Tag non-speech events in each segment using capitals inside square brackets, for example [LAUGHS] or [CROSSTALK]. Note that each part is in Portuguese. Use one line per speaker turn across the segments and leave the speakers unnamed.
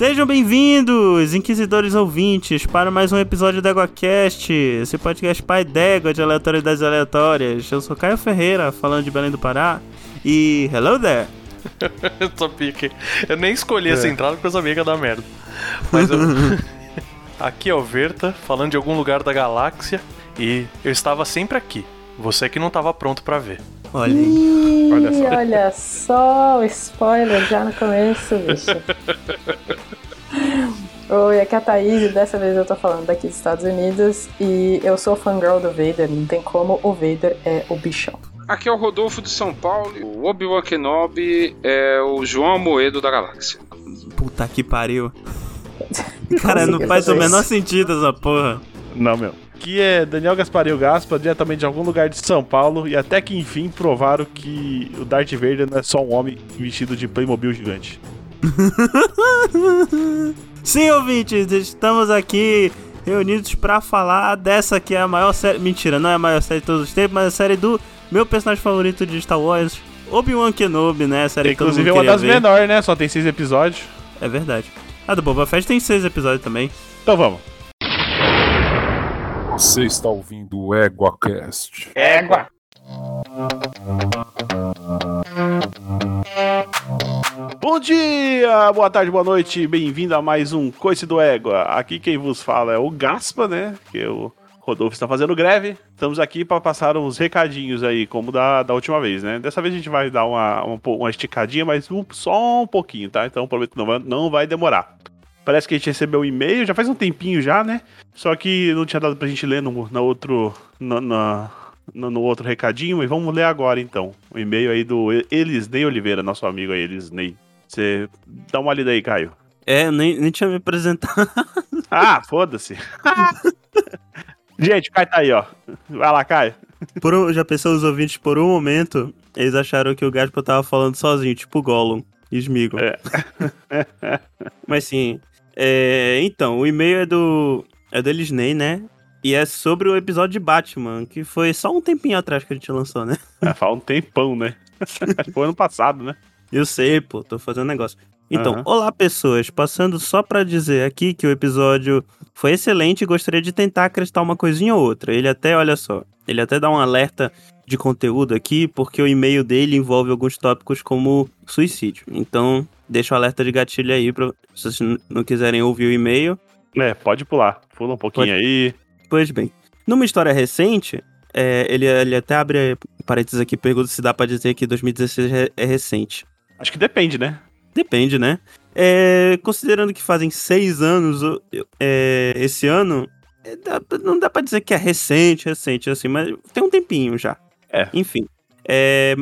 Sejam bem-vindos, inquisidores ouvintes, para mais um episódio da EguaCast, esse podcast pai d'égua de aleatoriedades aleatórias. Eu sou Caio Ferreira, falando de Belém do Pará, e hello there! [LAUGHS]
eu pique. Eu nem escolhi é. essa entrada porque eu sabia que ia dar merda. Mas eu... [LAUGHS] aqui é o Verta, falando de algum lugar da galáxia, e eu estava sempre aqui. Você que não estava pronto para ver.
Olha aí. olha só. Olha só, o spoiler já no começo, bicho. [LAUGHS] Oi, aqui é a Thaís e dessa vez eu tô falando daqui dos Estados Unidos e eu sou fangirl do Vader, não tem como, o Vader é o bichão.
Aqui é o Rodolfo de São Paulo, o Obi-Wan Kenobi é o João Moedo da galáxia.
Puta que pariu. [LAUGHS] Cara, não faz o menor sentido essa porra.
Não, meu. Aqui é Daniel Gasparinho Gaspa, diretamente de algum lugar de São Paulo, e até que enfim provaram que o Darth Vader não é só um homem vestido de Playmobil gigante. [LAUGHS]
Sim, ouvintes, estamos aqui reunidos para falar dessa que é a maior série. Mentira, não é a maior série de todos os tempos, mas a série do meu personagem favorito de Star Wars, Obi-Wan Kenobi, né? A série
Inclusive é uma das menores, né? Só tem seis episódios.
É verdade. A do Boba Fett tem seis episódios também.
Então vamos.
Você está ouvindo o EguaCast.
Égua!
Bom dia, boa tarde, boa noite, bem-vindo a mais um Coice do Égua. Aqui quem vos fala é o Gaspa, né? Que o Rodolfo está fazendo greve. Estamos aqui para passar uns recadinhos aí, como da, da última vez, né? Dessa vez a gente vai dar uma, uma, uma esticadinha, mas um, só um pouquinho, tá? Então prometo que não vai, não vai demorar. Parece que a gente recebeu um e-mail, já faz um tempinho já, né? Só que não tinha dado pra gente ler no, na outro, na, na, no outro recadinho, mas vamos ler agora então. O e-mail aí do Elisney Oliveira, nosso amigo aí, Elisney. Você dá uma lida aí, Caio.
É, nem, nem tinha me apresentado. [LAUGHS]
Ah, foda-se. [LAUGHS] gente, o Caio tá aí, ó. Vai lá, Caio.
Por um, já pensou os ouvintes, por um momento, eles acharam que o Gaspa tava falando sozinho, tipo Gollum. Esmigo. É. [LAUGHS] Mas sim, é, então, o e-mail é do. É do Elisney, né? E é sobre o episódio de Batman, que foi só um tempinho atrás que a gente lançou, né? [LAUGHS]
É, faz um tempão, né? [LAUGHS] foi ano passado, né?
Eu sei, pô, tô fazendo negócio. Então, uhum. olá pessoas, passando só para dizer aqui que o episódio foi excelente e gostaria de tentar acrescentar uma coisinha ou outra. Ele até, olha só, ele até dá um alerta de conteúdo aqui, porque o e-mail dele envolve alguns tópicos como suicídio. Então, deixa o alerta de gatilho aí para se vocês não quiserem ouvir o e-mail.
É, pode pular. Pula um pouquinho pode... aí.
Pois bem. Numa história recente, é, ele, ele até abre parênteses aqui, pergunta se dá para dizer que 2016 é, é recente.
Acho que depende, né?
Depende, né? É, considerando que fazem seis anos é, esse ano, é, dá, não dá para dizer que é recente, recente, assim, mas tem um tempinho já.
É.
Enfim. É,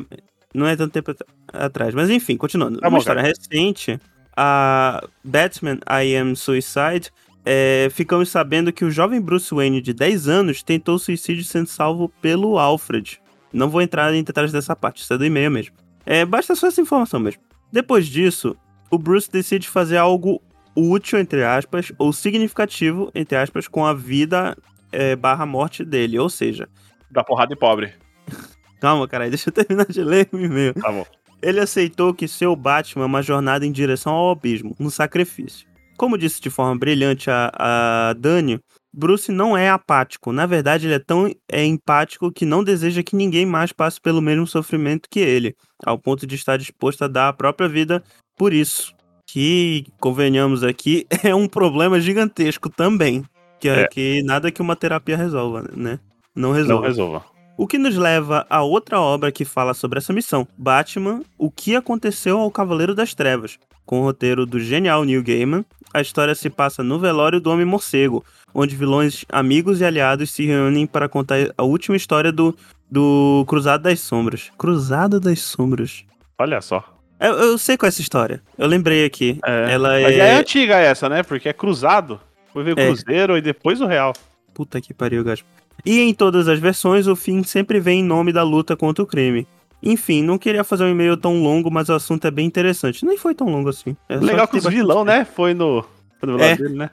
não é tanto tempo atrás. Mas enfim, continuando. Tá Uma história cara. recente, a Batman I Am Suicide, é, ficamos sabendo que o jovem Bruce Wayne de 10 anos tentou suicídio sendo salvo pelo Alfred. Não vou entrar em detalhes dessa parte, isso é do e-mail mesmo. É, basta só essa informação mesmo. Depois disso, o Bruce decide fazer algo útil, entre aspas, ou significativo, entre aspas, com a vida é, barra morte dele. Ou seja...
Da porrada de pobre. [LAUGHS]
Calma, cara, deixa eu terminar de ler o e-mail.
Tá bom.
Ele aceitou que seu Batman é uma jornada em direção ao abismo, um sacrifício. Como disse de forma brilhante a, a Dani, Bruce não é apático. Na verdade, ele é tão é empático que não deseja que ninguém mais passe pelo mesmo sofrimento que ele, ao ponto de estar disposto a dar a própria vida por isso. Que, convenhamos aqui, [LAUGHS] é um problema gigantesco também. Que, é. que nada que uma terapia resolva, né? Não resolva.
Não resolva.
O que nos leva a outra obra que fala sobre essa missão: Batman, O que aconteceu ao Cavaleiro das Trevas. Com o roteiro do genial Neil Gaiman, a história se passa no velório do Homem-Morcego, onde vilões, amigos e aliados se reúnem para contar a última história do, do Cruzado das Sombras. Cruzado das Sombras.
Olha só.
Eu, eu sei qual é essa história. Eu lembrei aqui.
É, Ela mas é... é antiga essa, né? Porque é cruzado. Foi ver o é. Cruzeiro e depois o Real.
Puta que pariu, Gaspo. E em todas as versões, o fim sempre vem em nome da luta contra o crime. Enfim, não queria fazer um e-mail tão longo, mas o assunto é bem interessante. Nem foi tão longo assim.
É Legal que, os vilão, né? Foi no, foi no velório é. dele, né?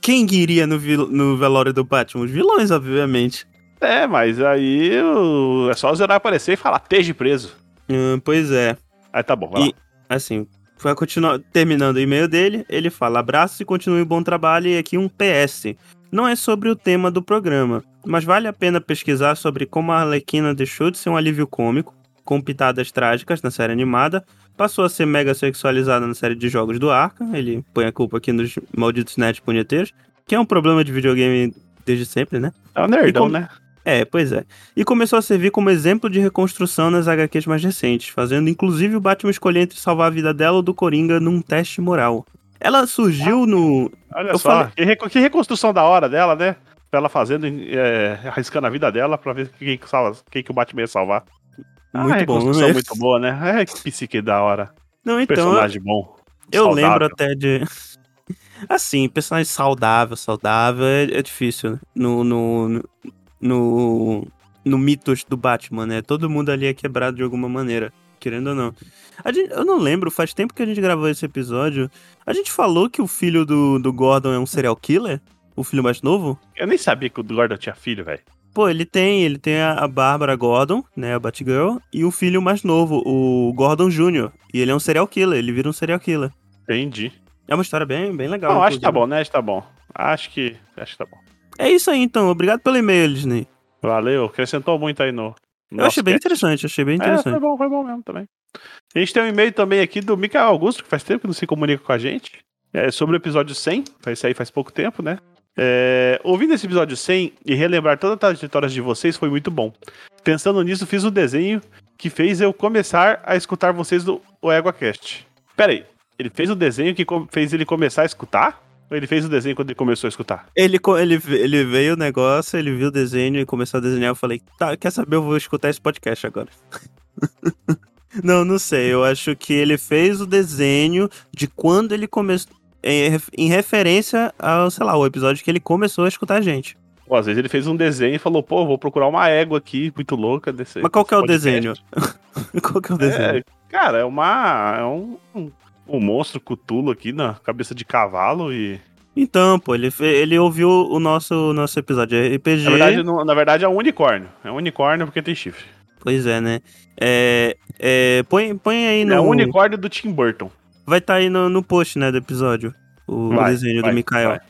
Quem iria no, no velório do Batman? Os vilões, obviamente.
É, mas aí é só o Zerai aparecer e falar, esteja preso.
Hum, pois é.
Aí tá bom, vai
e,
lá.
Assim, vai continuar terminando o e-mail dele, ele fala: abraço e continue um bom trabalho. E aqui um PS. Não é sobre o tema do programa, mas vale a pena pesquisar sobre como a Arlequina deixou de ser um alívio cômico, com pitadas trágicas na série animada, passou a ser mega sexualizada na série de jogos do Arca. Ele põe a culpa aqui nos malditos net punheteiros, que é um problema de videogame desde sempre, né?
É um nerdão, né?
É, pois é. E começou a servir como exemplo de reconstrução nas HQs mais recentes, fazendo inclusive o Batman escolher entre salvar a vida dela ou do Coringa num teste moral. Ela surgiu no.
Olha eu só, falei... que, reconstrução da hora dela, né? Ela fazendo, é, arriscando a vida dela pra ver quem, salva, quem que o Batman ia salvar.
Muito ah, bom,
né? muito boa, né? É, que psique da hora.
Não, então.
Personagem bom.
Eu saudável. lembro até de. [LAUGHS] Assim, personagem saudável, saudável é, é difícil. Né? No, no, no, no mitos do Batman, né? Todo mundo ali é quebrado de alguma maneira, querendo ou não. Gente, eu não lembro, faz tempo que a gente gravou esse episódio. A gente falou que o filho do, do Gordon é um serial killer? O filho mais novo?
Eu nem sabia que o Gordon tinha filho, velho.
Pô, ele tem, ele tem a Bárbara Gordon, né, a Batgirl, e o filho mais novo, o Gordon Jr. E ele é um serial killer, ele vira um serial killer.
Entendi.
É uma história bem, bem legal.
Não, acho que tá bom, né? Acho que tá bom. Acho que, acho que tá bom.
É isso aí, então. Obrigado pelo e-mail, Disney.
Valeu, acrescentou muito aí no.
Eu achei bem interessante, achei bem interessante. É,
foi bom, foi bom mesmo também. A gente tem um e-mail também aqui do Michael Augusto, que faz tempo que não se comunica com a gente. É sobre o episódio 100, vai sair faz pouco tempo, né? É, ouvindo esse episódio 100 e relembrar todas as trajetórias de vocês foi muito bom. Pensando nisso, fiz um desenho que fez eu começar a escutar vocês do EguaCast. Pera aí, ele fez o desenho que fez ele começar a escutar? Ou ele fez o desenho quando ele começou a escutar?
Ele, ele, ele veio o negócio, ele viu o desenho e começou a desenhar. Eu falei, tá, quer saber? Eu vou escutar esse podcast agora. [LAUGHS] não, não sei. Eu acho que ele fez o desenho de quando ele começou. Em, em referência ao, sei lá, o episódio que ele começou a escutar a gente.
Pô, às vezes ele fez um desenho e falou, pô, vou procurar uma égua aqui, muito louca. Desse,
Mas qual que é o desenho? [LAUGHS] qual que é o desenho?
É, cara, é uma. É um, um um monstro cutulo aqui na cabeça de cavalo e.
Então, pô, ele, ele ouviu o nosso, nosso episódio de RPG.
Na verdade, na verdade, é um unicórnio. É um unicórnio porque tem chifre.
Pois é, né? É, é, põe, põe aí no.
É o unicórnio do Tim Burton.
Vai estar tá aí no, no post, né, do episódio. O, vai, desenho vai, do Mikael. Vai,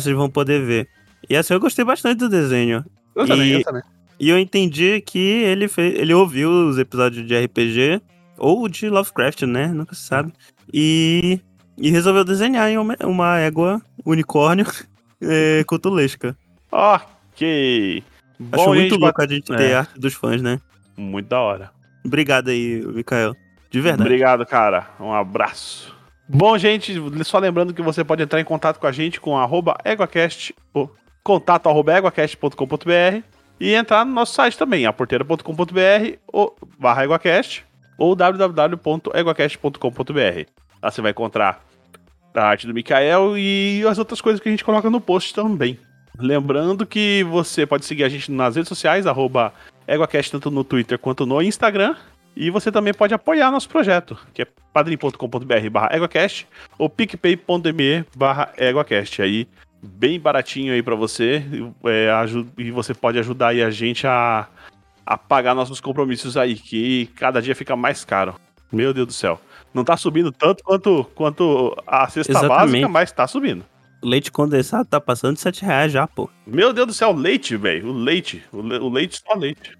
Vocês vão poder ver. E assim, eu gostei bastante do desenho.
Eu e, também, eu também.
E eu entendi que ele, fez, ele ouviu os episódios de RPG, ou de Lovecraft, né? Nunca se sabe. E, e resolveu desenhar em uma, uma égua unicórnio [LAUGHS] é, cotulesca.
Ok.
Bom, Acho muito louco a gente ter é. arte dos fãs, né?
Muito da hora.
Obrigado aí, Mikael. De verdade.
Obrigado, cara. Um abraço. Bom, gente, só lembrando que você pode entrar em contato com a gente com arroba EguaCast, ou contato arroba eguacast.com.br e entrar no nosso site também, aporteira.com.br ou barra EguaCast ou www.eguacast.com.br. Lá você vai encontrar a arte do Mikael e as outras coisas que a gente coloca no post também. Lembrando que você pode seguir a gente nas redes sociais, arroba EguaCast, tanto no Twitter quanto no Instagram. E você também pode apoiar nosso projeto, que é padrim.com.br barra EguaCast ou picpay.me barra EguaCast. Aí, bem baratinho aí para você. É, e você pode ajudar aí a gente a a pagar nossos compromissos aí, que cada dia fica mais caro. Meu Deus do céu. Não tá subindo tanto quanto, quanto a cesta Exatamente. básica, mas tá subindo.
Leite condensado tá passando de 7 reais já, pô.
Meu Deus do céu, leite, velho. O leite. O, le o, leite só leite.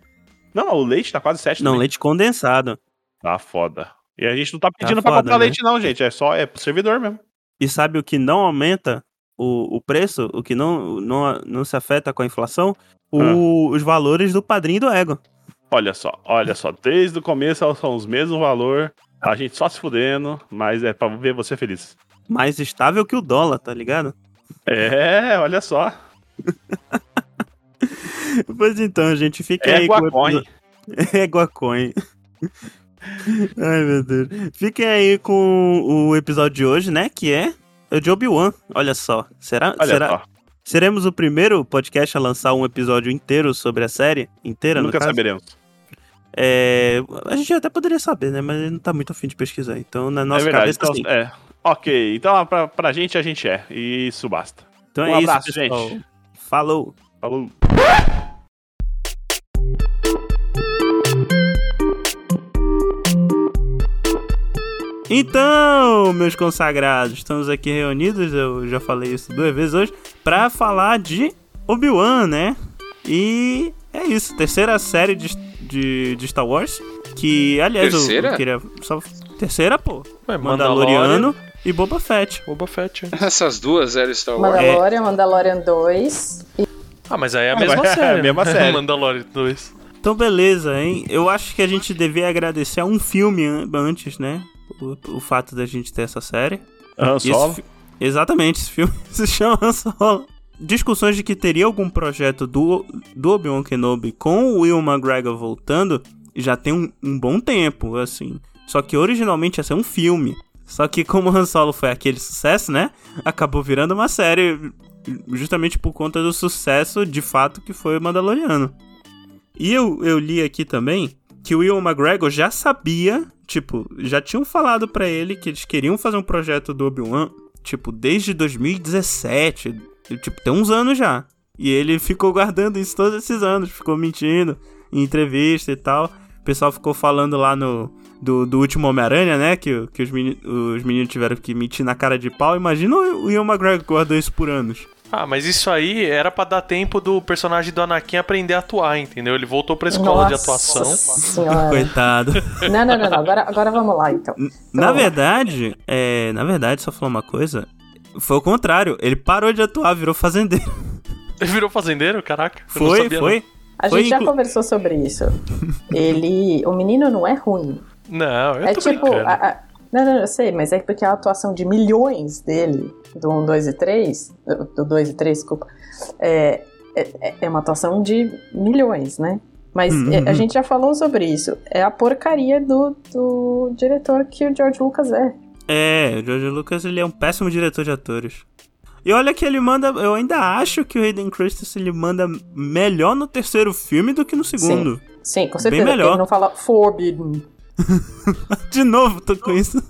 Não, o leite tá quase 7
Não, também. leite condensado.
Tá foda. E a gente não tá pedindo tá pra foda, comprar né? leite, não, gente. É só é pro servidor mesmo.
E sabe o que não aumenta o, o preço? O que não, não, não se afeta com a inflação? o, os valores do padrinho do Ego.
Olha só, olha só, desde o começo são os mesmos valor, a gente só se fudendo, mas é pra ver você feliz.
Mais estável que o dólar, tá ligado?
É, olha só. [LAUGHS] [LAUGHS]
pois então, gente, fica
é
aí
Guacoin.
com... [LAUGHS] É Guacoin. [LAUGHS] Ai, meu Deus. Fiquem aí com o episódio de hoje, né? Que é o de Obi-Wan. Olha só. Será,
Olha
será,
só.
Seremos o primeiro podcast a lançar um episódio inteiro sobre a série? Inteira,
Nunca saberemos.
É, a gente até poderia saber, né? Mas não tá muito afim de pesquisar. Então, na nossa é verdade, cabeça,
então, É. Ok, então pra, pra gente, a gente é. E isso basta.
Então
um
é
abraço,
isso,
pessoal. gente.
Falou.
Falou.
Então, meus consagrados, estamos aqui reunidos, eu já falei isso duas vezes hoje, pra falar de Obi-Wan, né? E é isso, terceira série de, de, de Star Wars, que, aliás,
Terceira?
eu, eu queria só... Terceira, pô.
Ué,
Mandaloriano e Boba Fett.
Boba Fett. [LAUGHS]
Essas duas eram Star Wars.
Mandalorian, Mandalorian 2.
Ah, mas aí é a
Ah,
mesma
mas é a
série.
mesma
né? [LAUGHS]
série.
Mandalorian 2.
Então, beleza, hein? Eu acho que a gente devia agradecer a um filme an- antes, né? O, o fato da gente ter essa série.
Han
esse
Solo.
fi- Exatamente, esse filme [LAUGHS] se chama Han Solo. Discussões de que teria algum projeto do, do Obi-Wan Kenobi com o Will McGregor voltando já tem um, um bom tempo, assim. Só que originalmente ia ser um filme. Só que como Han Solo foi aquele sucesso, né? Acabou virando uma série justamente por conta do sucesso de fato que foi o Mandaloriano. E eu, eu li aqui também que o Will McGregor já sabia, tipo, já tinham falado pra ele que eles queriam fazer um projeto do Obi-Wan, tipo, desde 2017, e, tipo, tem uns anos já. E ele ficou guardando isso todos esses anos, ficou mentindo em entrevista e tal. O pessoal ficou falando lá no do, do último Homem-Aranha, né, que, que os, meni- os meninos tiveram que mentir na cara de pau. Imagina o Will McGregor guardou isso por anos.
Ah, mas isso aí era pra dar tempo do personagem do Anakin aprender a atuar, entendeu? Ele voltou pra escola de
Nossa
atuação.
Senhora.
Coitado.
Não, não, não, não. Agora, agora vamos lá, então.
Na
Vamos lá.
verdade, é, na verdade, só falar uma coisa, foi o contrário. Ele parou de atuar, virou fazendeiro.
Ele [LAUGHS] virou fazendeiro? Caraca. não
Foi,
sabia,
foi.
A
Foi
gente já
inclu-
conversou sobre isso. Ele. O menino não é ruim.
Não, Não, eu
é
tô
tipo.
brincando.
a- a- não, não, eu sei, mas é porque a atuação de milhões dele, do 1, 2 e 3, do- do 2 e 3, desculpa, é, é, é uma atuação de milhões, né? Mas
Uhum.
é, a gente já falou sobre isso. É a porcaria do, do diretor que o George Lucas é.
É, o George Lucas ele é um péssimo diretor de atores. E olha que ele manda. Eu ainda acho que o Hayden Christensen ele manda melhor no terceiro filme do que no segundo.
Sim, com certeza.
melhor.
porque Ele não fala forbidden. [LAUGHS]
De novo, tô com isso.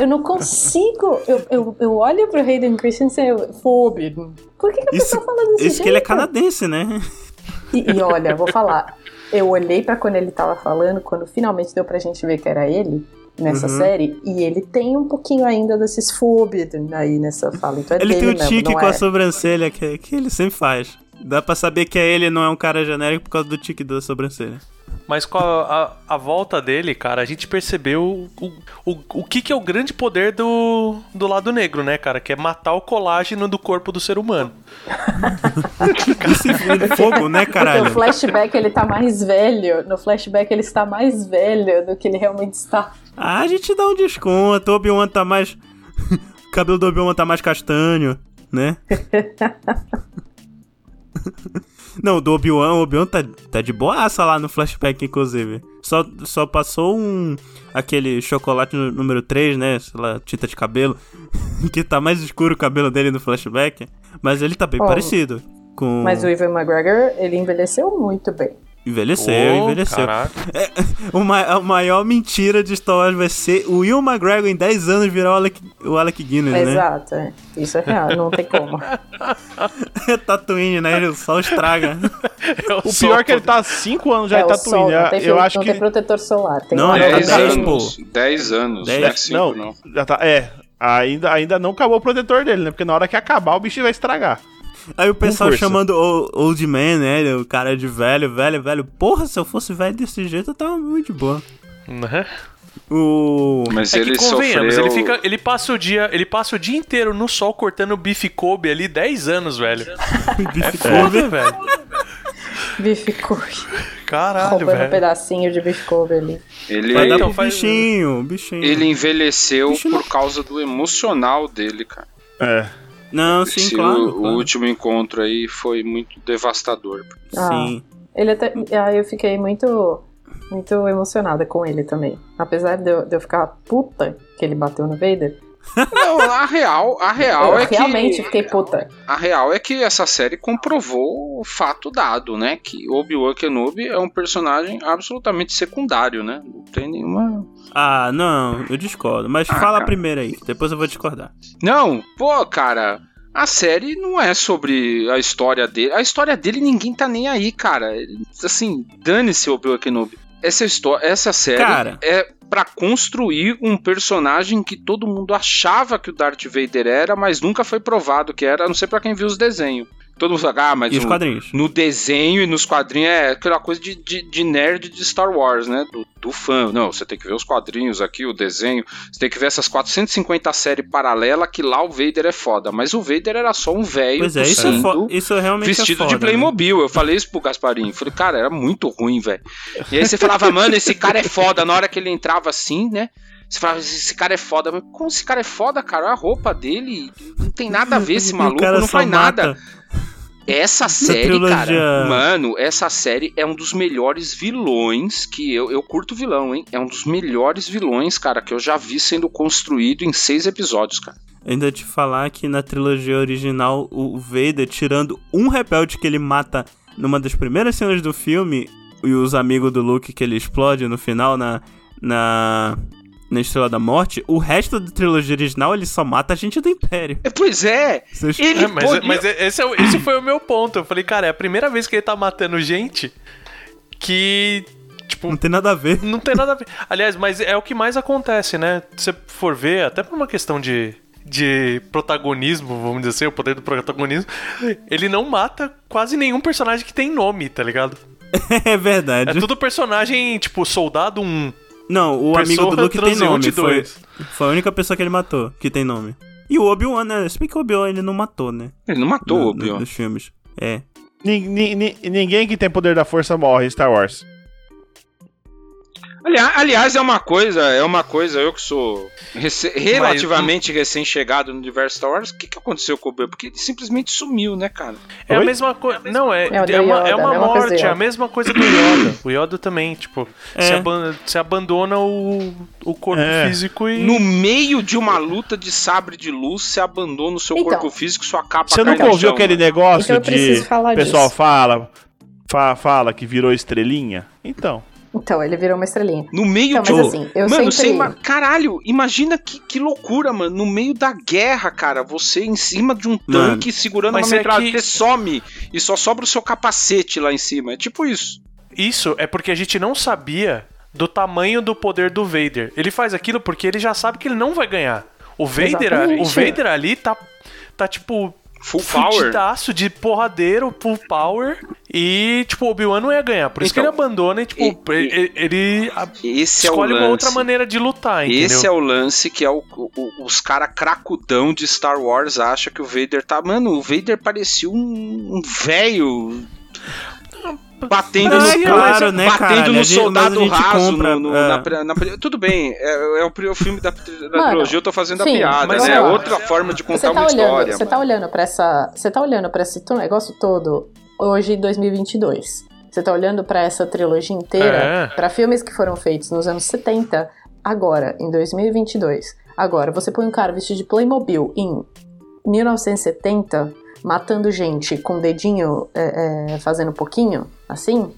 Eu não consigo. Eu, eu, eu olho pro Hayden Christensen e eu. Forbidden. Por que, que a
Isso-
pessoa fala desse
Isso
jeito?
que ele é canadense, né?
E, e olha, vou falar. Eu olhei pra quando ele tava falando, quando finalmente deu pra gente ver que era ele nessa
Uhum.
série, e ele tem um pouquinho ainda desses forbidden aí nessa fala. Então é
Ele tem o
mesmo,
tique com
é?
a sobrancelha que, que ele sempre faz. Dá pra saber que é ele não é um cara genérico por causa do tique da sobrancelha.
Mas com a, a, a volta dele, cara, a gente percebeu o, o, o que, que é o grande poder do, do lado negro, né, cara? Que é matar o colágeno do corpo do ser humano. [LAUGHS]
Esse de fogo, né,
Porque
caralho?
no flashback ele tá mais velho. No flashback ele está mais velho do que ele realmente está.
Ah, a gente dá um desconto. O Obi-Wan tá mais. [LAUGHS] o cabelo do Obi-Wan tá mais castanho, né? [LAUGHS] Não, do Obi-Wan, o Obi-Wan tá, tá de boaça lá no flashback, inclusive. Só, só passou um. aquele chocolate número 3, né? Sei lá, tinta de cabelo. [LAUGHS] que tá mais escuro o cabelo dele no flashback. Mas ele tá bem
Oh.
parecido. Com.
Mas o Ivan McGregor, ele envelheceu muito bem.
Envelheceu,
Ô,
envelheceu.
Caraca.
O ma- a maior mentira de Star Wars vai ser o Will McGregor em 10 anos virar o Alec, o Alec Guinness, né?
Exato, é. Isso é real, não tem como. [LAUGHS]
Tatooine, né? O sol estraga.
Eu
O
sou
pior é que ele tá há 5 anos já
é
em
o
Tatooine.
sol, não
né?
tem,
Eu acho
não
que.
tem protetor solar. Tem
Não,
uma
ele tá
10
dez,
anos. 10 anos.
Dez.
Não é 5,
Não,
não.
já tá. É. Ainda, ainda não acabou o protetor dele, né? Porque na hora que acabar, o bicho vai estragar.
Aí o pessoal chamando o Old Man, né? O cara de velho, velho, velho. Porra, se eu fosse velho desse jeito, eu tava muito de boa.
Né?
O.
Mas
É
ele
que convenhamos,
sofreu...
ele, fica, ele passa o dia, ele passa o dia inteiro no sol cortando bife Kobe ali 10 anos, velho. [LAUGHS]
bife
Foda, velho.
bife Kobe.
Caralho,
Roubando um
velho.
pedacinho de bife Kobe ali.
Ele,
Vai dar
então
pro
faz-
bichinho, bichinho.
ele envelheceu
Bicho não-
por causa do emocional dele, cara.
É.
Não, sim,
Esse,
claro.
o, o
claro.
último encontro aí foi muito devastador.
Ah.
Sim.
Ele até. Ah, eu fiquei muito. Muito emocionada com ele também. Apesar de eu, de eu ficar puta que ele bateu no Vader.
Não, a real, a real
eu
é
realmente
que
fiquei puta.
a real é que essa série comprovou o fato dado, né, que Obi-Wan Kenobi é um personagem absolutamente secundário, né? Não tem nenhuma
Ah, não, eu discordo. Mas
Ah,
fala
cara.
primeiro aí, depois eu vou discordar.
Não, pô, cara, a série não é sobre a história dele. A história dele ninguém tá nem aí, cara. Assim, dane-se o Obi-Wan Kenobi. Essa história, essa série
Cara.
é pra construir um personagem que todo mundo achava que o Darth Vader era, mas nunca foi provado que era, a não sei pra quem viu os desenhos. Todo mundo fala, ah, mas
E os
o-
quadrinhos?
no desenho e nos quadrinhos é aquela coisa de, de, de nerd de Star Wars, né? Do, do fã. Não, você tem que ver os quadrinhos aqui, o desenho. Você tem que ver essas 450 séries paralelas que lá o Vader é foda. Mas o Vader era só um velho
Pois é, isso, é fo- isso realmente
vestido
é foda,
de Playmobil. Eu falei isso pro Gasparinho. Falei, cara, era muito ruim, velho. E aí você falava, mano, esse cara é foda. Na hora que ele entrava assim, né? Você falava, esse cara é foda. Mas como esse cara é foda, cara? A roupa dele não tem nada a ver, esse [LAUGHS] maluco não faz nada. Essa série,
trilogia-
cara, mano, essa série é um dos melhores vilões que eu, eu curto vilão, hein? É um dos melhores vilões, cara, que eu já vi sendo construído em seis episódios, cara.
Ainda te falar que na trilogia original, o Vader, tirando um rebelde que ele mata numa das primeiras cenas do filme, e os amigos do Luke que ele explode no final na, na, na Estrela da Morte, o resto da trilogia original ele só mata a gente do Império.
É, Pois é,
Vocês-
ele
É, mas,
podia-
mas esse, é esse foi o meu ponto. Eu falei, cara, é a primeira vez que ele tá matando gente que. Tipo,
Não tem nada a ver.
não tem nada a ver. Aliás, mas é o que mais acontece, né? Se você for ver, até por uma questão de, de protagonismo, vamos dizer assim, o poder do protagonismo, ele não mata quase nenhum personagem que tem nome, tá ligado? [LAUGHS]
é verdade.
É tudo personagem, tipo, soldado 1.
Não, o amigo do Luke tem nome. Foi, foi a única pessoa que ele matou que tem nome. E o Obi-Wan, né? Se bem que o Obi-Wan ele não matou, né?
Ele não matou
No-
o Obi-Wan.
Nos filmes. É.
Ni- ni- ni- ninguém que tem poder da força morre em Star Wars.
Aliás, aliás, é uma coisa, é uma coisa, eu que sou rece- relativamente recém-chegado no universo Star Wars, o que, que aconteceu com o Obi-Wan? Porque ele simplesmente sumiu, né, cara?
É a
Oi?
mesma coisa. Não, é,
É do
é, uma,
Yoda,
é uma
a mesma coisa do
morte, é a
Yoda.
mesma coisa do Yoda. O Yoda também, tipo,
É.
se, aban- se abandona o, o corpo
É.
físico e.
No meio de uma luta de sabre de luz, você abandona o seu
Então.
corpo físico, sua capa
Você nunca ouviu aquele
né?
negócio
Então
de.
falar
O pessoal
disso.
fala, fa- fala que virou estrelinha? Então.
Então, ele virou uma estrelinha.
No meio
Então,
de
mas assim, eu
Mano,
sempre...
ima- caralho, imagina que, que loucura, mano. No meio da guerra, cara, você em cima de um
Mano,
tanque segurando uma
mas é
metralha,
que-
você some e só sobra o seu capacete lá em cima. É tipo isso.
Isso é porque a gente não sabia do tamanho do poder do Vader. Ele faz aquilo porque ele já sabe que ele não vai ganhar. O Vader,
Exatamente.
o Vader ali tá, tá tipo.
Full power.
fudidaço de porradeiro, full power. E, tipo, o Obi-Wan não ia ganhar. Por isso
Então,
que ele abandona e, tipo,
e-
ele, ele
é o
escolhe
lance.
uma outra maneira de lutar, entendeu?
Esse é o lance que é o, o- os cara cracudão de Star Wars acham que o Vader tá. Mano, o Vader parecia um, um velho. Batendo
Não,
no,
é claro, né,
batendo
caralho?
no soldado
gente
raso.
compra,
no- no-
é.
na na tudo bem, é, é o, filme da, da
Mano,
trilogia, eu tô fazendo
sim,
a piada,
mas
né? É outra forma de contar
tá
uma
olhando,
história.
você tá olhando para essa, você tá olhando para esse negócio todo hoje em 2022. Você tá olhando pra essa trilogia inteira,
É.
pra filmes que foram feitos nos anos 70, agora em 2022. Agora, você põe um cara vestido de Playmobil em 1970, matando gente com o dedinho é, é, fazendo pouquinho, assim?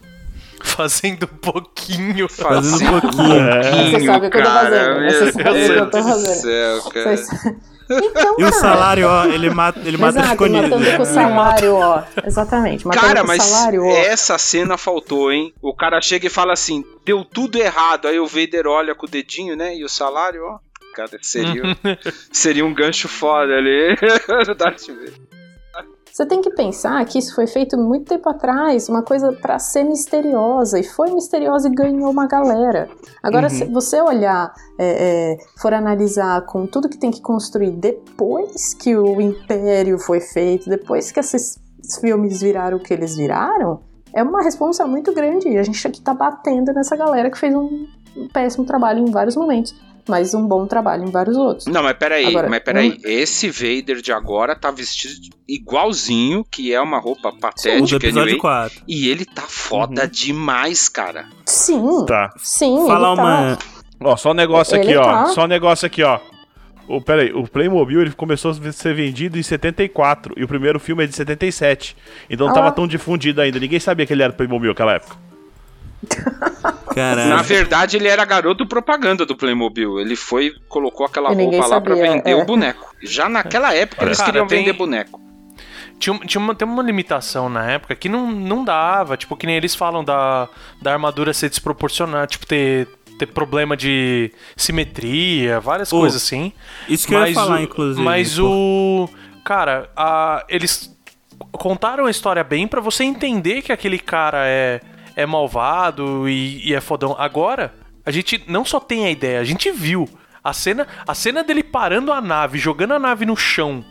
Fazendo pouquinho.
Fazendo pouquinho.
É.
Você sabe o que eu tô fazendo, você sabe
o que eu
tô
do
fazendo.
céu, cara.
Vocês- Então,
E o
cara,
salário, ó, ele mata, ele mata
Exato,
escondido.
matando com o salário, ó. Exatamente,
Cara, mas
salário, ó.
essa cena faltou, hein? O cara chega e fala assim: deu tudo errado. Aí o Vader olha com o dedinho, né? E o salário, ó. Cara, seria, [LAUGHS] seria um gancho foda ali. [LAUGHS] Darth Vader.
Você tem que pensar que isso foi feito muito tempo atrás, uma coisa pra ser misteriosa, e foi misteriosa e ganhou uma galera. Agora,
Uhum.
se você olhar, é, é, for analisar com tudo que tem que construir depois que o Império foi feito, depois que esses filmes viraram o que eles viraram, é uma responsa muito grande. E a gente aqui tá batendo nessa galera que fez um péssimo trabalho em vários momentos, mas um bom trabalho em vários outros.
Não, mas peraí,
Agora,
mas peraí.
um-
Esse Vader de agora tá vestido igualzinho, que é uma roupa
O do
patética,
episódio
anyway,
4.
e ele tá foda
Uhum.
demais, cara.
Sim,
Tá.
sim.
Falar
ele tá-
uma.
Ó, só um negócio
Ele
aqui, ó.
tá.
Só um negócio aqui, ó. O, peraí, o Playmobil ele começou a ser vendido em 74 e o primeiro filme é de 77. Então não
Ah.
tava tão difundido ainda. Ninguém sabia que ele era Playmobil naquela época.
Caralho.
Na verdade, ele era garoto propaganda do Playmobil. Ele foi, colocou aquela roupa lá pra
sabia,
vender
é.
o boneco. Já naquela época eles
Cara,
queriam
tem-
vender boneco.
tinha, tinha uma, tem uma limitação na época que não, não dava, tipo, que nem eles falam da, da armadura ser desproporcional, tipo, ter, ter problema de simetria, várias
Oh,
coisas assim.
Isso que eu ia falar, inclusive.
Mas
pô.
o. Cara, a, eles contaram a história bem pra você entender que aquele cara é, é malvado e, e é fodão. Agora, a gente não só tem a ideia, a gente viu. A cena, a cena dele parando a nave, jogando a nave no chão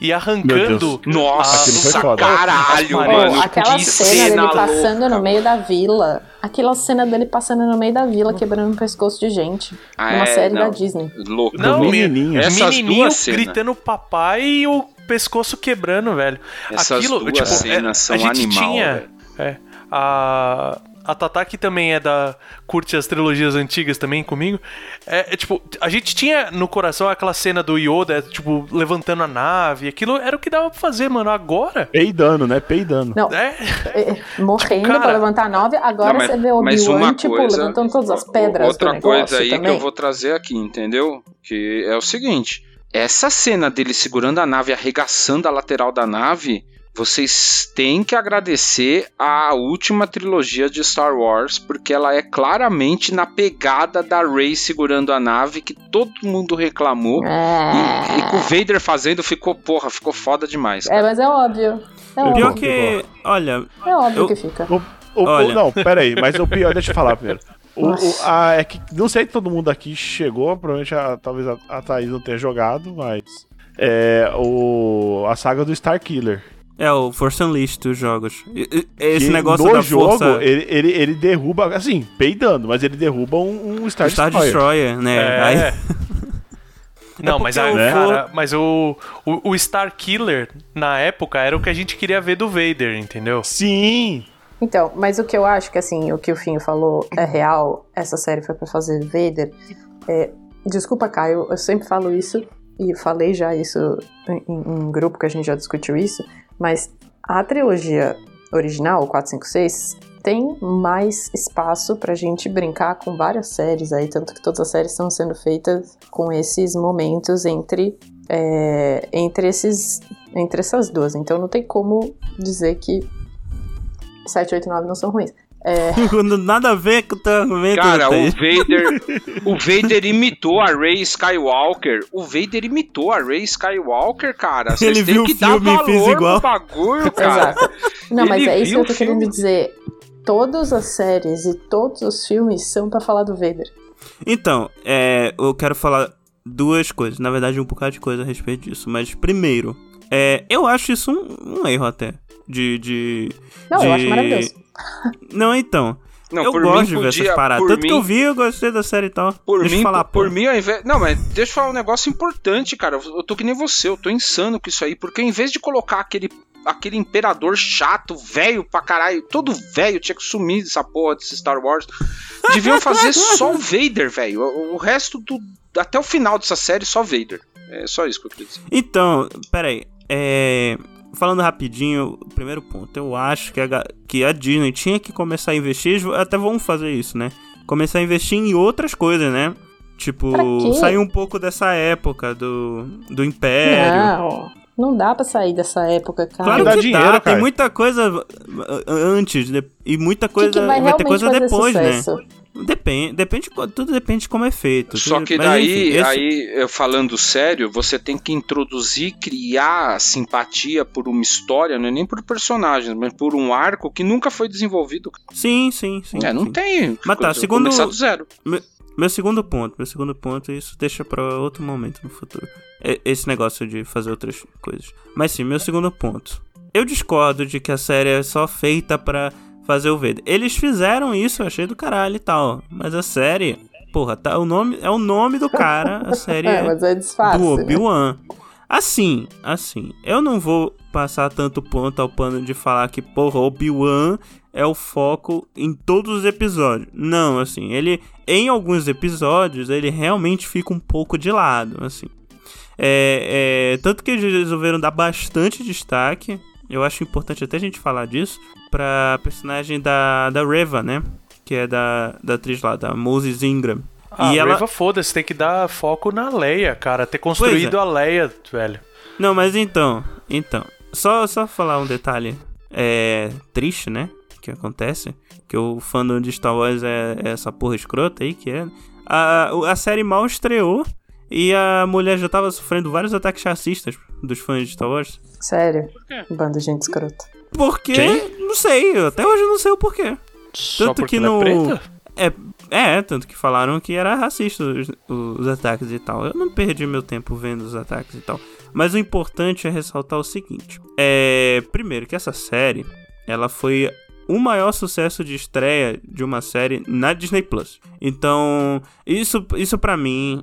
e arrancando.
Nossa,
Aquilo foi foda.
caralho, mano.
aquela
que
cena dele
louca.
passando no meio da vila. Aquela cena dele passando no meio da vila, quebrando o pescoço de gente.
Ah,
numa
é,
série
não.
da Disney.
Louco.
Não,
menininho.
Essas
menininho gritando papai e o pescoço quebrando, velho.
Essas
Aquilo,
duas
tipo,
cenas
é,
são
a gente
animal,
tinha,
velho.
é, a a Tata que também é da curte as trilogias antigas também comigo. É, é, tipo, a gente tinha no coração aquela cena do Yoda, tipo, levantando a nave, aquilo era o que dava pra fazer, mano. Agora,
Peidando, né? Peidando.
Não,
é,
é, morrendo
cara-
pra levantar a nave. Agora
Não, mas-
você vê o Obi-Wan, tipo,
coisa-
levantando todas as pedras
Outra coisa aí
também.
que eu vou trazer aqui, entendeu? Que é o seguinte: essa cena dele segurando a nave, arregaçando a lateral da nave, vocês têm que agradecer a última trilogia de Star Wars, porque ela é claramente na pegada da Rey segurando a nave, que todo mundo reclamou. E, e com o
É,
Vader fazendo, ficou, porra, ficou foda demais.
é, mas é óbvio. É
Pior
óbvio,
que, olha,
é óbvio
eu-
que fica.
O, o-
Olha.
não, pera aí, mas o pior, deixa eu falar primeiro. O, o- a- é que não sei se todo mundo aqui chegou, provavelmente a- talvez a, a Thaís não tenha jogado, mas é o a saga do Star Killer.
É o Force Unleashed dos jogos. E- Esse
Que
negócio
no
da
jogo
força
ele, ele, ele derruba, assim, peidando, mas ele derruba um, um Star,
Star
Destroyer.
Destroyer, né?
É.
Aí- [LAUGHS]
Não,
É
mas, a,
o
Né?
cara, mas o, o, o Star Killer, na época, era o que a gente queria ver do Vader, entendeu?
Sim!
Então, mas o que eu acho que, assim, o que o Finho falou é real, essa série foi pra fazer Vader. É, desculpa, Caio, eu sempre falo isso, e falei já isso em, em um grupo que a gente já discutiu isso, mas a trilogia original, o 456, tem mais espaço pra gente brincar com várias séries aí, tanto que todas as séries estão sendo feitas com esses momentos entre é, entre esses entre essas duas. Então não tem como dizer que 7, 8 e 9 não são ruins. É,
Quando nada a ver com o teu argumento.
Cara, o. Vader, [LAUGHS] o Vader imitou a Rey Skywalker. O Vader imitou a Rey Skywalker, cara. Vocês
Ele viu
que
o
dar
filme e fez igual.
bagulho, cara.
Exato. Não, mas
Ele
é isso que eu tô querendo
filme.
dizer. Todas as séries e todos os filmes são pra falar do Vader.
Então, é, eu quero falar duas coisas. Na verdade, um bocado de coisa a respeito disso. Mas primeiro, é, eu acho isso um, um erro até. De. de
Não,
de...
eu acho maravilhoso. [LAUGHS]
Não, então.
Não,
eu
por
gosto
mim,
de ver
podia-
essas paradas.
por
Tanto que
mim-
eu vi, eu gostei da série e tal.
Por
Deixa
mim,
falar,
por, por mim, ao invés. Não, mas deixa eu falar um negócio importante, cara. Eu tô que nem você, eu tô insano com isso aí. Porque ao invés de colocar aquele, aquele imperador chato, velho pra caralho, todo velho, tinha que sumir dessa porra desse Star Wars. Deviam fazer [LAUGHS] só o Vader, velho. O, o resto do. Até o final dessa série, só Vader. É só isso que eu queria dizer.
Então, peraí. É. Falando rapidinho, primeiro ponto. Eu acho que a, que a Disney tinha que começar a investir. Até vão fazer isso, né? Começar a investir em outras coisas, né? Tipo, sair um pouco dessa época do, do Império.
Não, não dá pra sair dessa época, cara.
Claro
dá
que
dinheiro,
dá, tem
cara.
muita coisa antes de- e muita
O que,
coisa
que vai
vai, ter coisa
fazer
depois,
sucesso?
né? Depende, depende, tudo depende de como é feito.
Só que
mas,
daí,
enfim, esse-
aí, eu falando sério, você tem que introduzir, criar simpatia por uma história, não é nem por personagens, mas por um arco que nunca foi desenvolvido.
Sim, sim, sim.
é, não
sim.
tem.
Mas tá, segundo-
Começar do zero.
Meu segundo ponto, meu segundo ponto, isso deixa pra outro momento no futuro. É- Esse negócio de fazer outras coisas. Mas sim, meu segundo ponto. Eu discordo de que a série é só feita pra fazer o Vader. Eles fizeram isso, eu achei do caralho e tal. Mas a série, porra, tá, o nome, é o nome do cara, a [LAUGHS] série
É,
é
mas é disfarce.
do
né?
Obi-Wan. Assim, assim, eu não vou passar tanto ponto ao pano de falar que, porra, Obi-Wan é o foco em todos os episódios. Não, assim, ele, em alguns episódios, ele realmente fica um pouco de lado, assim. É, é, tanto que eles resolveram dar bastante destaque, eu acho importante até a gente falar disso, pra personagem da, da Reva, né? Que é da, da atriz lá, da Moses Ingram.
Ah,
e ela,
Reva, foda-se, tem que dar foco na Leia, cara. Ter construído
Pois
a Leia, velho.
Não, mas então, então, Só, só falar um detalhe é, triste, né? Que acontece. Que o fandom de Star Wars é, é essa porra escrota aí, que é. A, a série mal estreou e a mulher já tava sofrendo vários ataques racistas dos fãs de Star Wars.
Sério? Bando de gente escrota.
Porque,
Quem?
não sei, até hoje eu não sei o porquê.
Só
Tanto que
ela
no.
é?
É, é, tanto que falaram que era racista os, os ataques e tal. Eu não perdi meu tempo vendo os ataques e tal. Mas o importante é ressaltar o seguinte: é, primeiro, que essa série ela foi o maior sucesso de estreia de uma série na Disney Plus. Então, isso, isso para mim.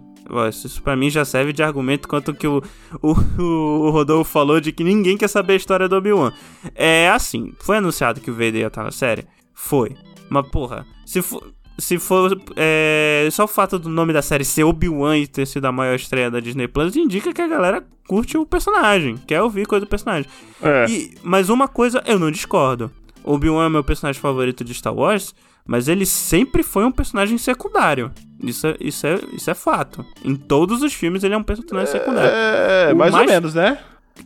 Isso pra mim já serve de argumento quanto que o, o, o Rodolfo falou de que ninguém quer saber a história do Obi-Wan. É assim, foi anunciado que o Vader ia estar na série? Foi. Mas porra, se for, se for é, só o fato do nome da série ser Obi-Wan e ter sido a maior estreia da Disney Plus, indica que a galera curte o personagem, quer ouvir coisa do personagem.
É.
E- mas uma coisa eu não discordo. Obi-Wan é meu personagem favorito de Star Wars, mas ele sempre foi um personagem secundário. Isso é, isso é, isso é fato. Em todos os filmes ele é um personagem secundário.
É, mais,
mais-
ou menos, né?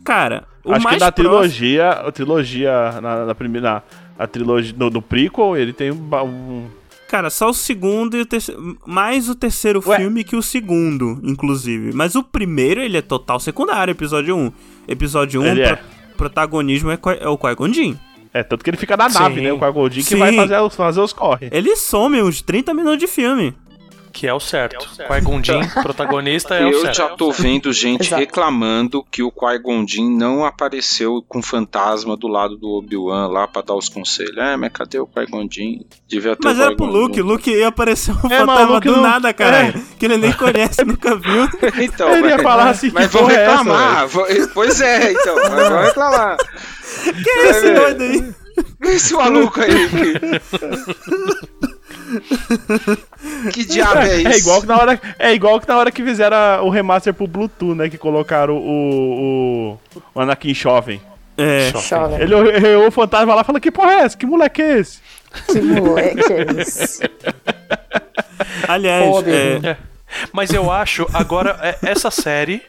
Cara, o
Acho
mais
que na
próximo-
trilogia, a trilogia, na, na primeira, a trilogia, no, no prequel, ele tem um, um-
Cara, só o segundo e o terceiro. Mais o terceiro
Ué.
filme que o segundo, inclusive. Mas o primeiro, ele é total secundário, episódio 1. Episódio 1,
Ele é.
pro- protagonismo é, é o Qui-Gon Jinn.
É, tanto que ele fica na
Sim.
nave, né? O Jinn que vai fazer os, fazer os corre.
Ele some uns 30 minutos de filme.
Que é o certo. Qui-Gon Jinn, [LAUGHS] protagonista, é o
eu
certo.
já tô vendo gente
Exato.
reclamando que o Qui-Gon Jinn não apareceu com fantasma do lado do Obi-Wan lá pra dar os conselhos. É, mas cadê o Qui-Gon Jinn? Devia ter
Mas
o
era pro
Qui-Gon
Luke. Luke ia aparecer um
É, o
fantasma
Luke
do
não-
nada, caralho. Que ele nem conhece, [LAUGHS] nunca viu.
Então,
Ele ia
mas,
falar assim,
mas vão
é essa,
reclamar. vão- pois é, então, [LAUGHS] mas vão reclamar.
Que é esse doido aí?
Esse maluco aí. [LAUGHS] Que, diabo é isso?
É igual que na hora, é igual que na hora que fizeram a- o remaster pro Bluetooth, né? Que colocaram o, o, o Anakin jovem.
É.
Ele olhou o fantasma lá e falou: Que porra é essa? Que moleque é esse?
Que moleque é esse? [LAUGHS]
Aliás, é,
É. Mas eu acho, agora, é- essa série,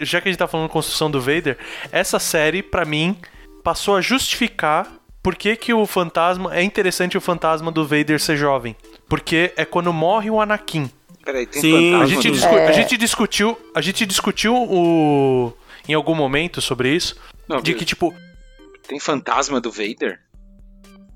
já que a gente tá falando construção do Vader, essa série, pra mim, passou a justificar por que, que o fantasma. É interessante o fantasma do Vader ser jovem. Porque é quando morre o Anakin.
Peraí, tem
Sim,
A
fantasma
gente,
do-
discu-
É.
a gente discutiu. A gente discutiu o. Em algum momento sobre isso.
Não,
De que, tipo,
Tem fantasma do Vader?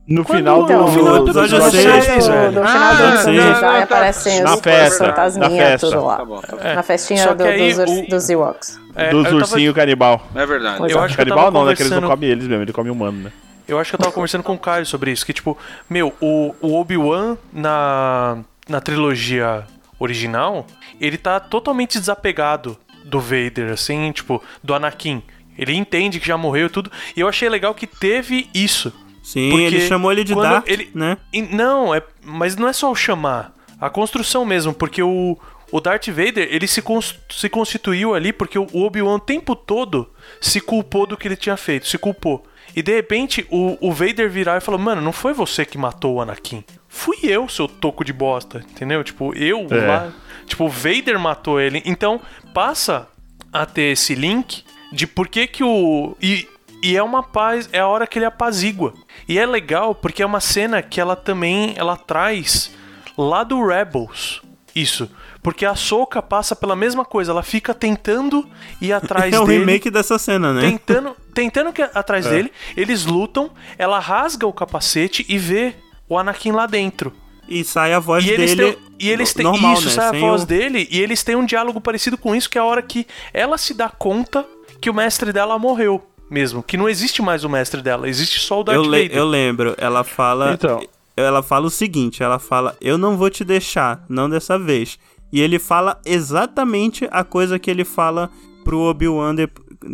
No
Quando-
final do,
Então,
no final do
do-
episódio
do-
No
seis,
final
seis,
do,
velho.
do
Ah,
final do episódio
tá,
vai
tá.
aparecem
Na
os
festa, na
fantasminha,
festa.
tudo lá.
Tá bom, tá bom.
É.
Na festinha do-
aí
dos,
o-
dos Ewoks.
é,
dos
eu tava-
ursinhos canibal.
É verdade.
Eu
é.
acho que eu
Canibal não, né? Que eles não comem eles mesmo, ele come humano, né?
Eu acho que eu tava conversando com o Caio sobre isso, que tipo, meu, o, o Obi-Wan na, na trilogia original, ele tá totalmente desapegado do Vader, assim, tipo, do Anakin. Ele entende que já morreu e tudo. E eu achei legal que teve isso.
sim,
porque
ele chamou ele de Darth,
ele-
né?
Não, é, mas não é só o chamar. A construção mesmo, porque o, o Darth Vader, ele se, cons- se constituiu ali porque o Obi-Wan o tempo todo se culpou do que ele tinha feito, se culpou. E de repente o, o Vader virar e falou: Mano, não foi você que matou o Anakin. Fui eu, seu toco de bosta. Entendeu? Tipo, eu
É.
lá. Tipo, o Vader matou ele. Então passa a ter esse link de por que que o. E, e é uma paz, é a hora que ele apazigua. E é legal porque é uma cena que ela também ela traz lá do Rebels. Isso. Porque a Soca passa pela mesma coisa, ela fica tentando ir atrás [LAUGHS]
É o
dele.
remake dessa cena, né?
Tentando, tentando que atrás dele, eles lutam, ela rasga o capacete e vê o Anakin lá dentro.
E sai a voz
E eles
dele.
têm, e eles têm
normal,
isso,
né?
sai a
Sem
voz
o-
dele e eles têm um diálogo parecido com isso, que é a hora que ela se dá conta que o mestre dela morreu mesmo, que não existe mais o mestre dela, existe só o Darth
Eu, le-
Vader.
eu lembro, ela fala.
Então.
Ela fala o seguinte: ela fala, eu não vou te deixar, não dessa vez. E ele fala exatamente a coisa que ele fala pro Obi-Wan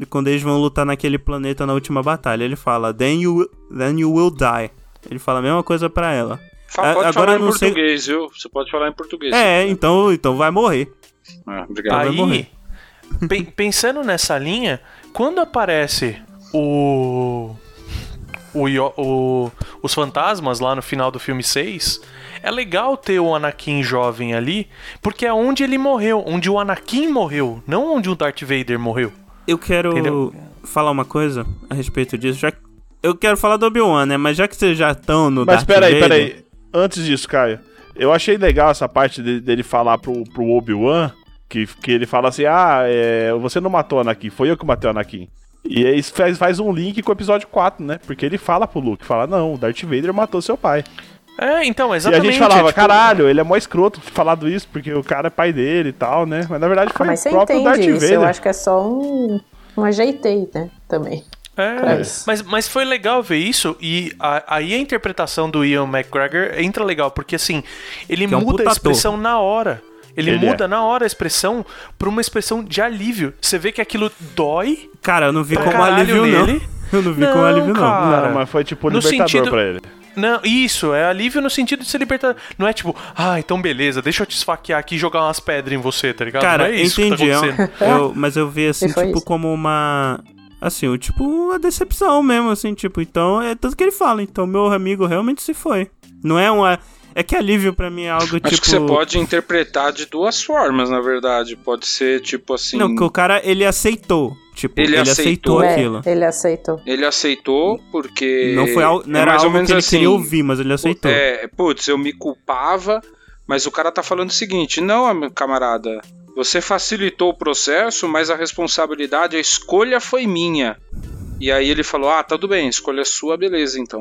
quando eles vão lutar naquele planeta na última batalha. Ele fala, then you, will- then you will die. Ele fala a mesma coisa pra ela.
Fa-
A-
Pode
agora
falar
eu
em
não sei-
português, viu? Você pode falar em português.
É, então, então vai morrer.
Ah, obrigado.
vai morrer.
Aí, pen- pensando nessa linha, quando aparece o, o, o- os fantasmas lá no final do filme 6, é legal ter o Anakin jovem ali, porque é onde ele morreu, onde o Anakin morreu, não onde o Darth Vader morreu.
Eu quero.
Entendeu?
falar uma coisa a respeito disso. Já que eu quero falar do Obi-Wan, né? Mas já que vocês já estão no
Mas
Darth
peraí,
Vader,
peraí. Antes disso, Caio, eu achei legal essa parte de- dele falar pro, pro Obi-Wan, que, que ele fala assim, ah, é, você não matou o Anakin, foi eu que matei o Anakin. E aí isso faz, faz um link com o episódio 4, né? Porque ele fala pro Luke, fala, não, o Darth Vader matou seu pai.
É, então,
E a
exatamente.
gente falava,
tipo,
caralho, ele é mó escroto falado isso, porque o cara é pai dele e tal, né? Mas na verdade
Ah,
foi
mas
o
você
próprio Darth
isso.
Vader.
Eu acho que é só um, um ajeitei, né? Também.
É,
isso.
mas, mas foi legal ver isso e a- aí a interpretação do Ian McGregor entra legal, porque assim, ele
é um
muda a expressão na hora. Ele,
Ele
muda
é.
na hora a expressão pra uma expressão de alívio. Você vê que aquilo dói
Cara, eu não vi como alívio,
nele.
não. Eu não vi
Não,
como alívio, não.
cara.
Não, mas foi tipo
No
libertador
sentido-
pra ele.
Não, isso, é alívio no sentido de ser libertador. Não é tipo, ah, então beleza, deixa eu te esfaquear aqui e jogar umas pedras em você, tá ligado?
Cara,
não é isso
entendi.
que tá
é um-
acontecendo. [LAUGHS]
eu- mas eu vi assim, tipo,
isso.
como uma. Assim, o tipo, uma decepção mesmo, assim, tipo, então é tanto que ele fala, então meu amigo realmente se foi. Não é uma. É que alívio pra mim é algo tipo.
Acho que você pode interpretar de duas formas, na verdade. Pode ser tipo assim.
Não, que o cara ele aceitou. Tipo,
Ele
ele, aceitou,
aceitou.
É,
aquilo.
ele aceitou.
Ele aceitou porque.
Não foi al- não
é
era
mais ou
algo
menos
que ele
assim,
queria ouvir, mas ele aceitou.
É, putz, eu me culpava, mas o cara tá falando o seguinte: não, meu camarada, você facilitou o processo, mas a responsabilidade, a escolha foi minha. E aí ele falou: ah, tudo bem, escolha sua, beleza, então.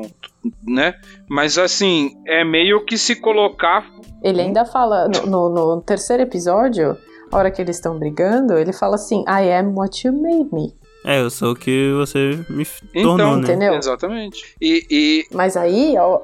Né? Mas assim, é meio que se colocar.
Ele ainda fala, no, no- no terceiro episódio, a hora que eles estão brigando, ele fala assim, I am what you made me.
É, eu sou o que você me
Então,
tornou, né?
entendeu?
Exatamente. E, e
Mas aí, ó,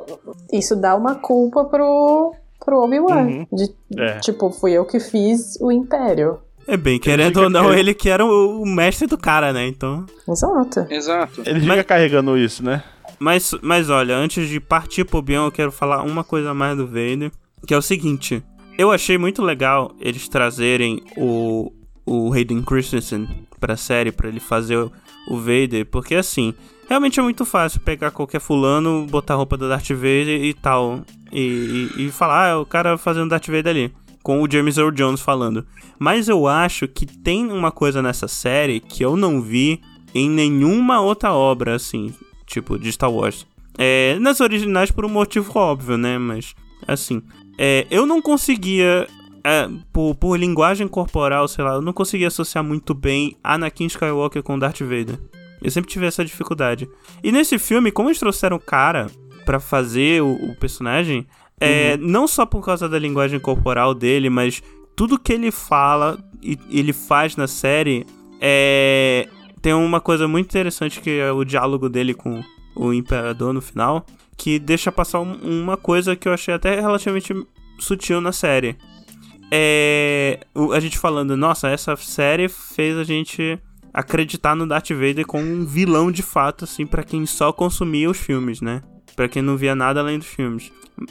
isso dá uma culpa pro, pro Obi-Wan.
Uhum.
De,
É.
Tipo, fui eu que fiz o Império.
É bem, querendo ou não,
ele-
ele que era o, o mestre do cara, né? Então.
Exato.
exato.
Ele
Mas-
fica carregando isso, né?
Mas, mas olha, antes de partir pro Bion, eu quero falar uma coisa a mais do Vader, que é o seguinte. Eu achei muito legal eles trazerem o, o Hayden Christensen pra série, pra ele fazer o, o Vader, porque assim, realmente é muito fácil pegar qualquer fulano, botar a roupa do Darth Vader e tal, e, e, e falar, ah, é o cara fazendo Darth Vader ali, com o James Earl Jones falando. Mas eu acho que tem uma coisa nessa série que eu não vi em nenhuma outra obra, assim, tipo, de Star Wars. É, nas originais por um motivo óbvio, né? Mas, assim, é, eu não conseguia, é, por, por linguagem corporal, sei lá, eu não conseguia associar muito bem Anakin Skywalker com Darth Vader. Eu sempre tive essa dificuldade. E nesse filme, como eles trouxeram o cara pra fazer o, o personagem, é, não só por causa da linguagem corporal dele, mas tudo que ele fala e ele faz na série é, tem uma coisa muito interessante que é o diálogo dele com o imperador no final, que deixa passar um- uma coisa que eu achei até relativamente sutil na série. É, a gente falando, nossa, essa série fez a gente acreditar no Darth Vader como um vilão de fato, assim, pra quem só consumia os filmes, né? Pra quem não via nada além dos filmes.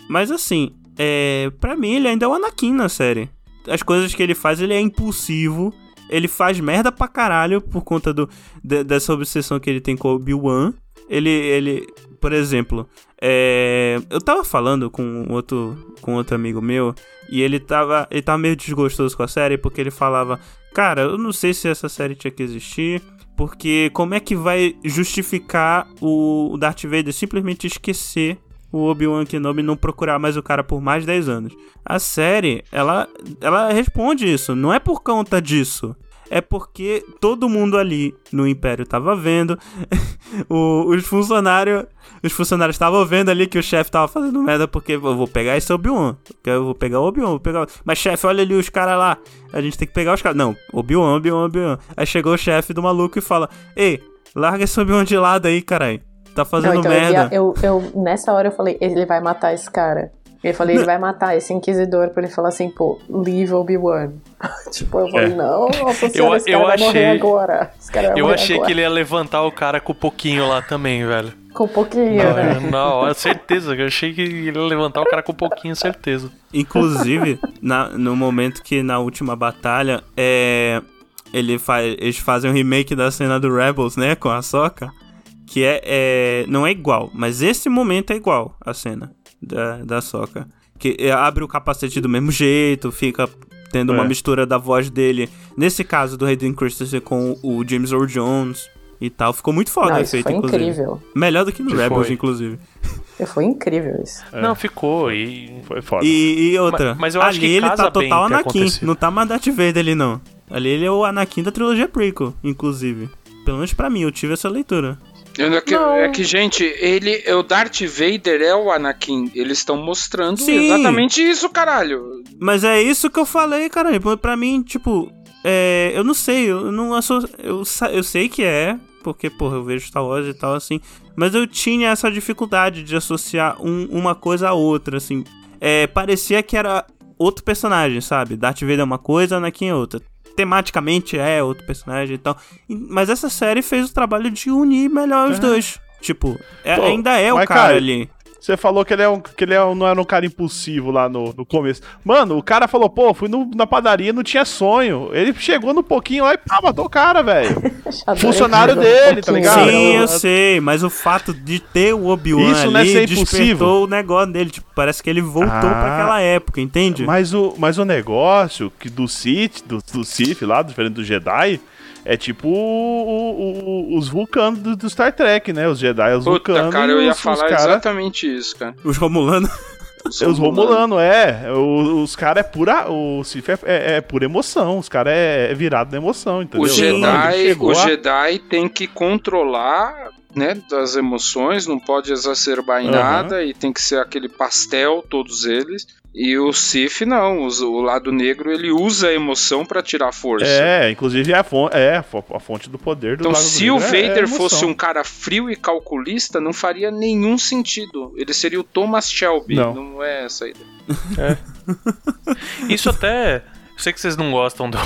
Mas assim, é, para mim ele ainda é o Anakin na série. As coisas que ele faz, ele é impulsivo. Ele faz merda pra caralho por conta do, de- dessa obsessão que ele tem com o Obi-Wan. Ele, ele, por exemplo, é, eu tava falando com outro, com outro amigo meu e ele tava, ele tava meio desgostoso com a série porque ele falava, cara, eu não sei se essa série tinha que existir, porque como é que vai justificar o Darth Vader simplesmente esquecer o Obi-Wan Kenobi não procurar mais o cara por mais de 10 anos. A série, ela, ela responde isso. Não é por conta disso. É porque todo mundo ali no Império tava vendo. [LAUGHS] o- os funcionários. Os funcionários estavam vendo ali que o chefe tava fazendo merda porque eu vou pegar esse Obi-Wan. Eu vou pegar o Obi-Wan, vou pegar. o- Mas chefe, olha ali os caras lá. A gente tem que pegar os caras. Não, Obi-Wan, Obi-Wan, Obi-Wan. Aí chegou o chefe do maluco e fala: Ei, larga esse Obi-Wan de lado aí, caralho. Tá fazendo
Não, então eu,
merda.
ia- eu, eu- nessa hora eu falei, ele vai matar esse cara. Eu falei, ele vai matar esse inquisidor pra ele falar assim, pô, leave Obi-Wan. [LAUGHS] tipo, eu falei,
É.
não, nossa
Eu-
senhora, esse
eu
cara vai morrer
achei-
agora. Cara vai
Eu
morrer
achei
agora.
que ele ia levantar o cara com o pouquinho lá também, velho.
Com um pouquinho,
Na,
né?
na hora, certeza. Eu achei que ele ia levantar o cara com um pouquinho, certeza.
Inclusive, na- no momento que na última batalha, é, ele fa eles fazem um remake da cena do Rebels, né? Com a Soca. Que é, é- Não é igual, mas esse momento é igual a cena da, da Soca. Que é, abre o capacete do mesmo jeito, fica tendo uma
É.
mistura da voz dele. Nesse caso do Hayden Christensen com o James Earl Jones. e tal. Ficou muito foda
Não,
o
isso
efeito,
foi
inclusive.
incrível.
Melhor do que no Rebels, inclusive.
Foi incrível isso.
É.
Não, ficou. E.
Foi foda.
E, e outra,
Mas- mas eu acho
ali
que
ele tá total Anakin, não tá mais Darth Vader ali não. Ali ele é o Anakin da trilogia prequel, inclusive. Pelo menos pra mim, eu tive essa leitura.
É que, é que, gente, ele, o Darth Vader é o Anakin. Eles estão mostrando
Sim.
exatamente isso, caralho.
Mas é isso que eu falei, cara. Pra mim, tipo, é, eu não sei, eu não asso- eu, eu sei que é, porque, porra, eu vejo Star Wars e tal, assim. Mas eu tinha essa dificuldade de associar um- uma coisa a outra, assim. É, parecia que era outro personagem, sabe? Darth Vader é uma coisa, Anakin é outra. Tematicamente é outro personagem e tal. Mas essa série fez o trabalho de unir melhor os dois. Tipo, é-
Pô,
ainda é o cara,
cara,
ali.
Você falou que ele, é um, que ele é um- não era um cara impulsivo lá no, no começo. Mano, o cara falou, pô, fui no- na padaria, não tinha sonho. Ele chegou no pouquinho lá e pá, matou o cara, velho. [LAUGHS] Funcionário
um
dele, tá
pouquinho.
ligado?
Sim,
eu-
sei, mas o fato de ter o Obi-Wan
Isso não é
ali
ser impulsivo?
despertou o negócio dele. Tipo, parece que ele voltou
Ah.
pra aquela época, entende?
Mas o, mas o negócio que do Sith, do, do Sith lá, diferente do Jedi, é tipo o- o- o- os vulcanos do, do Star Trek, né? Os Jedi, os
Puta,
vulcanos.
cara, eu ia
os,
falar
os cara,
exatamente isso, cara.
Os Romulanos.
Os
Os Romulanos, é. O- Os caras é pura. O Sith é, é, é pura emoção. Os caras é, é virado na emoção, entendeu?
O Jedi, o
a-
Jedi tem que controlar, né, das emoções, não pode exacerbar em
Aham.
nada e tem que ser aquele pastel, todos eles. E o Sith não, o lado negro ele usa a emoção pra tirar força.
É, inclusive é a fonte, é a fo- a fonte do poder do
Então,
Lago
se o
Negro é- é
Vader
emoção.
fosse um cara frio e calculista, não faria nenhum sentido. Ele seria o Thomas Shelby,
Não.
não, é essa a ideia. [LAUGHS]
Isso até. Eu sei que vocês não gostam do,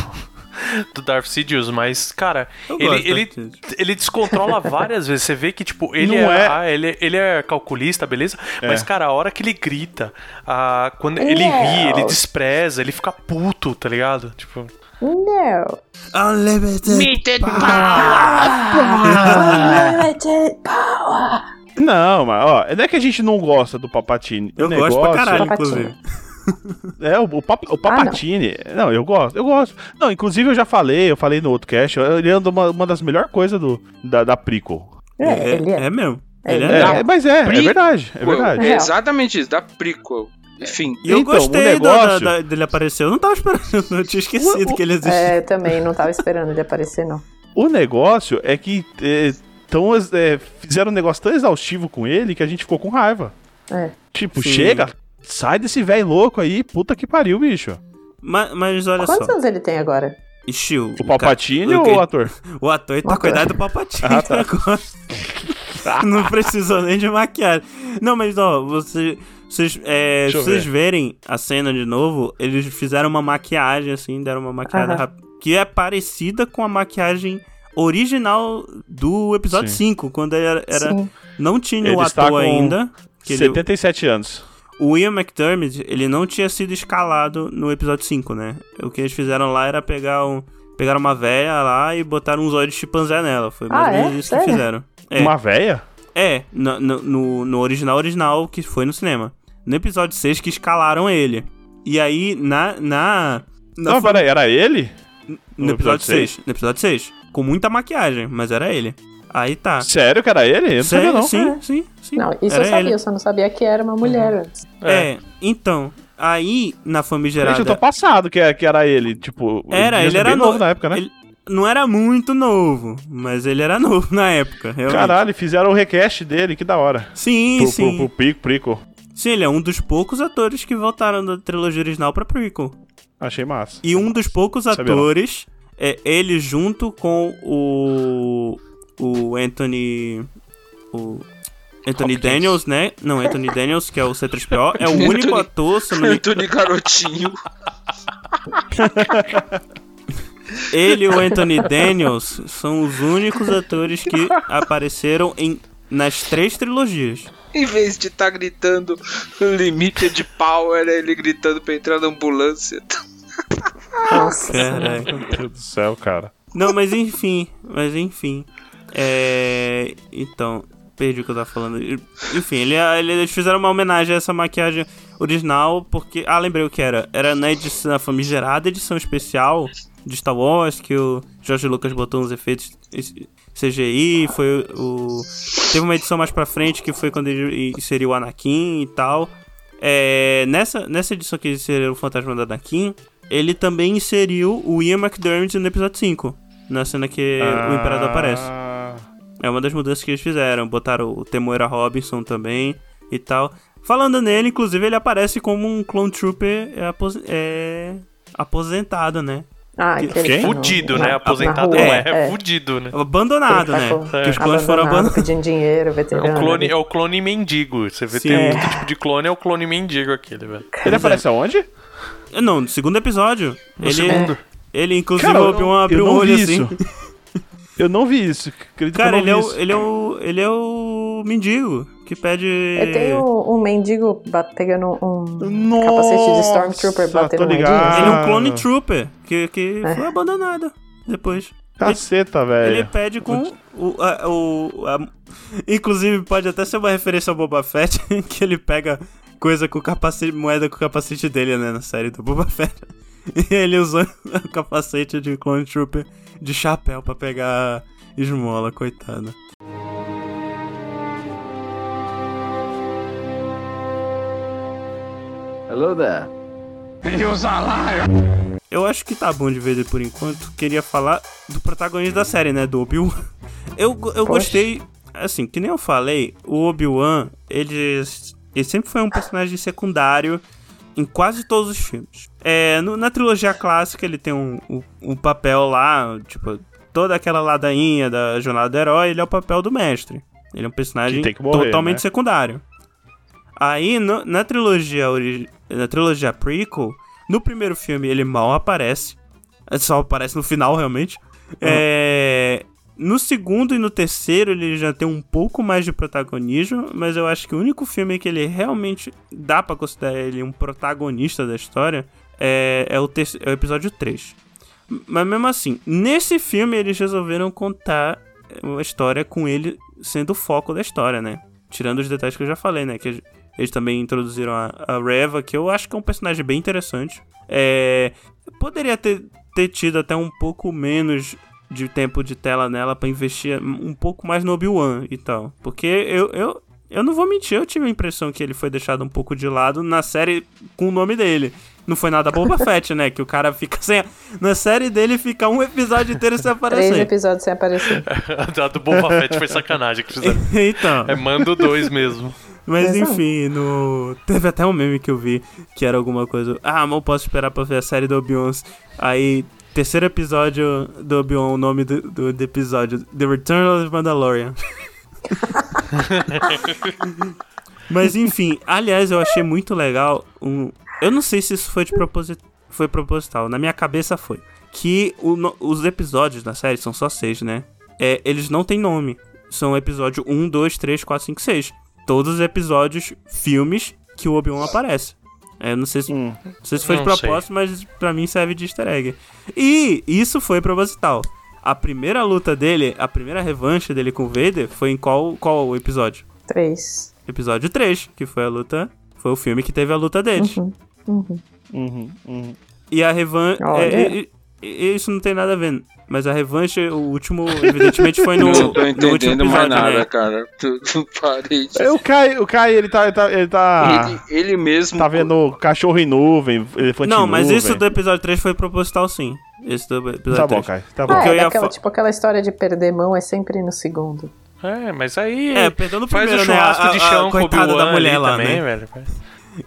[LAUGHS] do Darth Sidious, mas, cara,
Eu
ele, ele, ele descontrola [LAUGHS] várias vezes. Você vê que, tipo, ele é,
é-
ah, ele, ele é calculista, beleza? Mas,
É.
cara, a hora que ele grita, a, quando ele
Não.
ri, ele despreza, ele fica puto, tá ligado? Tipo,
Não.
Unlimited
Unlimited power. [LAUGHS]
Não, mas ó, não é que a gente não gosta do Papatini.
Eu
o
gosto
negócio,
pra caralho,
Papatini.
inclusive. [LAUGHS]
É, o, o, Pap- o Papatini. não. eu gosto, eu gosto. Não, inclusive eu já falei, eu falei no outro cast, ele anda uma, uma das melhores coisas do, da, da prequel.
É, ele é.
É mesmo.
É,
Ele é,
É, é, mas é, é verdade, é verdade.
É exatamente isso, da prequel. Enfim,
eu
Então, o
gostei do-
negócio-
da- da- dele aparecer. Eu não tava esperando, [LAUGHS] eu tinha esquecido
O- o-
que ele existia.
É, também não tava esperando ele aparecer, não.
O negócio é que é, tão, é, fizeram um negócio tão exaustivo com ele que a gente ficou com raiva.
É.
Tipo,
Sim.
chega, sai desse velho louco aí, puta que pariu, bicho.
Mas, mas olha
Quantos
só.
anos ele tem agora?
Ixi, o,
O Palpatine
ca-
ou o ator?
O ator tá
ator.
cuidado do Palpatine
Ah, tá. [LAUGHS]
agora. Não precisou nem de maquiagem. Não, mas ó, você, vocês, é, vocês
ver.
verem a cena de novo, eles fizeram uma maquiagem assim, deram uma maquiagem rápida, que é parecida com a maquiagem original do episódio
Sim.
5, quando era, era não tinha
Ele
o
está
ator
com
ainda. Que ele,
77 anos.
O Ian McDermott, ele não tinha sido escalado no episódio 5, né? O que eles fizeram lá era pegar um. Pegaram uma véia lá e botaram uns olhos de chimpanzé nela. Foi mais
Ah,
ou menos
é?
isso que
Sério?
fizeram. É,
Uma véia?
é no, no- no, original original que foi no cinema. No episódio 6 que escalaram ele. E aí, na. na, na
Não,
fa-
peraí, era ele?
no,
no
episódio
episódio
6. No episódio 6. Com muita maquiagem, mas era ele. Aí tá.
Sério que era ele? Eu não sabia,
Sério?
não.
Sim, sim, sim.
Não, isso
Era
eu sabia,
ele.
eu só não sabia que era uma mulher antes.
É, então. Aí, na famigerada.
Gente, eu tô passado que, é- que era ele. Tipo,
Era, ele era
novo
no-
na época, né?
Ele não era muito novo, mas ele era [LAUGHS] novo na época, realmente.
Caralho, fizeram o request dele, que da hora.
Sim,
Pro,
sim.
pro, pro Pico, Prico.
Sim, ele é um dos poucos atores que voltaram da trilogia original pra prequel.
Achei massa.
E um dos poucos atores é ele junto com o o Anthony o Anthony
Hopkins.
Daniels, né? Não, Anthony Daniels, que é o C3PO, é o [LAUGHS] único
Anthony-
ator, se eu não me...
Anthony Garotinho. [LAUGHS]
ele e o Anthony Daniels são os únicos atores que apareceram em nas três trilogias.
Em vez de estar gritando limited power, é ele gritando pra entrar na ambulância.
Nossa.
Caralho.
Meu Deus do céu, cara.
Não, mas enfim, mas enfim. É. Então, perdi o que eu tava falando. Enfim, ele, ele- eles fizeram uma homenagem a essa maquiagem original, porque. Ah, lembrei o que era. Era na edição, na famigerada edição especial de Star Wars, que o George Lucas botou uns efeitos CGI, foi o. Teve uma edição mais pra frente que foi quando ele inseriu o Anakin e tal. É, nessa, nessa edição que inseriu o Fantasma do Anakin, ele também inseriu o Ian McDermott no episódio 5. Na cena que ah. o Imperador aparece. É uma das mudanças que eles fizeram. Botaram o Temoira Robinson também e tal. Falando nele, inclusive, ele aparece como um Clone Trooper é, apos é, aposentado, né?
Ah,
que Fudido, né? Aposentado não é, é, fudido, né?
Abandonado, tá né? É. Que os clones foram abandonados.
Pedindo dinheiro, veterano.
É o clone, é o clone mendigo. Você vê, Sim. tem é. tipo de clone, é o clone mendigo aquele, velho.
Ele aparece aonde?
Não, no segundo episódio.
No
ele,
segundo.
Ele, inclusive, Cara, abriu, abriu um olho assim. [LAUGHS]
Eu não vi isso. Acredito
Cara,
ele,
é
o,
ele é o. Ele é o mendigo que pede.
Eu tenho um mendigo pegando um Nossa, capacete de Stormtrooper batendo
Ele é um clone trooper que, que é. foi abandonado depois.
Caceta,
ele,
velho.
Ele pede com o. A, o a, inclusive, pode até ser uma referência ao Boba Fett, [LAUGHS] que ele pega coisa com capacete, moeda com o capacete dele, né, na série do Boba Fett. [LAUGHS] E ele usou o capacete de Clone Trooper de chapéu para pegar esmola, coitada.
Hello there.
Eu acho que tá bom de ver por enquanto. Queria falar do protagonista da série, né? Do Obi-Wan. Eu, eu gostei, assim, que nem eu falei, o Obi-Wan, ele, ele sempre foi um personagem secundário em quase todos os filmes. É, no, na trilogia clássica ele tem um, um, um, papel lá, tipo, toda aquela ladainha da jornada do herói, ele é o papel do mestre. Ele é um personagem morrer, totalmente né? secundário. Aí, no, na trilogia na trilogia prequel, no primeiro filme ele mal aparece. Só aparece no final, realmente. Uhum. É, no segundo e no terceiro ele já tem um pouco mais de protagonismo, mas eu acho que o único filme que ele realmente dá para considerar ele um protagonista da história é, é, o, é o episódio 3. Mas mesmo assim, nesse filme eles resolveram contar uma história com ele sendo o foco da história, né? Tirando os detalhes que eu já falei, né? Que eles também introduziram a, a Reva, que eu acho que é um personagem bem interessante. É, poderia ter, ter tido até um pouco menos de tempo de tela nela para investir um pouco mais no Obi-Wan e tal. Porque eu, eu, eu não vou mentir, eu tive a impressão que ele foi deixado um pouco de lado na série com o nome dele. Não foi nada Boba Fett, né? Que o cara fica sem. Na série dele fica um episódio inteiro sem aparecer.
Três episódios sem aparecer. [LAUGHS]
a do Boba Fett foi sacanagem que fizeram. [LAUGHS]
então.
É mando dois mesmo.
Mas enfim, no... teve até um meme que eu vi que era alguma coisa. Ah, mal posso esperar pra ver a série do Obi-Wan. Aí Terceiro episódio do Obi-Wan, o nome do, do, do, episódio: The Return of the Mandalorian. [LAUGHS] Mas enfim, aliás, eu achei muito legal. Um, eu não sei se isso foi de propósito, foi proposital. Na minha cabeça foi. Que o, no, os episódios da série são só seis, né? É, eles não têm nome. São episódio 1, 2, 3, 4, 5, 6. Todos os episódios, filmes que o Obi-Wan aparece. É, não sei se, hum, não sei se foi de propósito, sei. mas pra mim serve de easter egg. E isso foi proposital. A primeira luta dele, a primeira revanche dele com o Vader foi em qual, qual episódio?
3.
Episódio 3, que foi a luta. Foi o filme que teve a luta deles.
Uhum.
Uhum. Uhum. uhum.
E a revanche. É, isso não tem nada a ver. Mas a revanche, o último, evidentemente, foi no. [LAUGHS]
Não tô entendendo
mais
nada,
né?
cara. Tu, tu [LAUGHS] parei
de... O Kai, o Kai, ele tá. Ele, tá, ele, tá,
ele, ele mesmo.
Tá vendo cachorro em nuvem, elefante
Não, mas
nuvem.
isso do episódio 3 foi proposital, sim. Esse do episódio
tá
3.
bom, Kai. Tá bom.
Ah, é daquela, tipo aquela história de perder mão é sempre no segundo.
É, mas aí.
É, perdendo o
faz
primeiro,
o churrasco
né?
de chão
a, a, com a da mulher lá,
também,
né?
velho.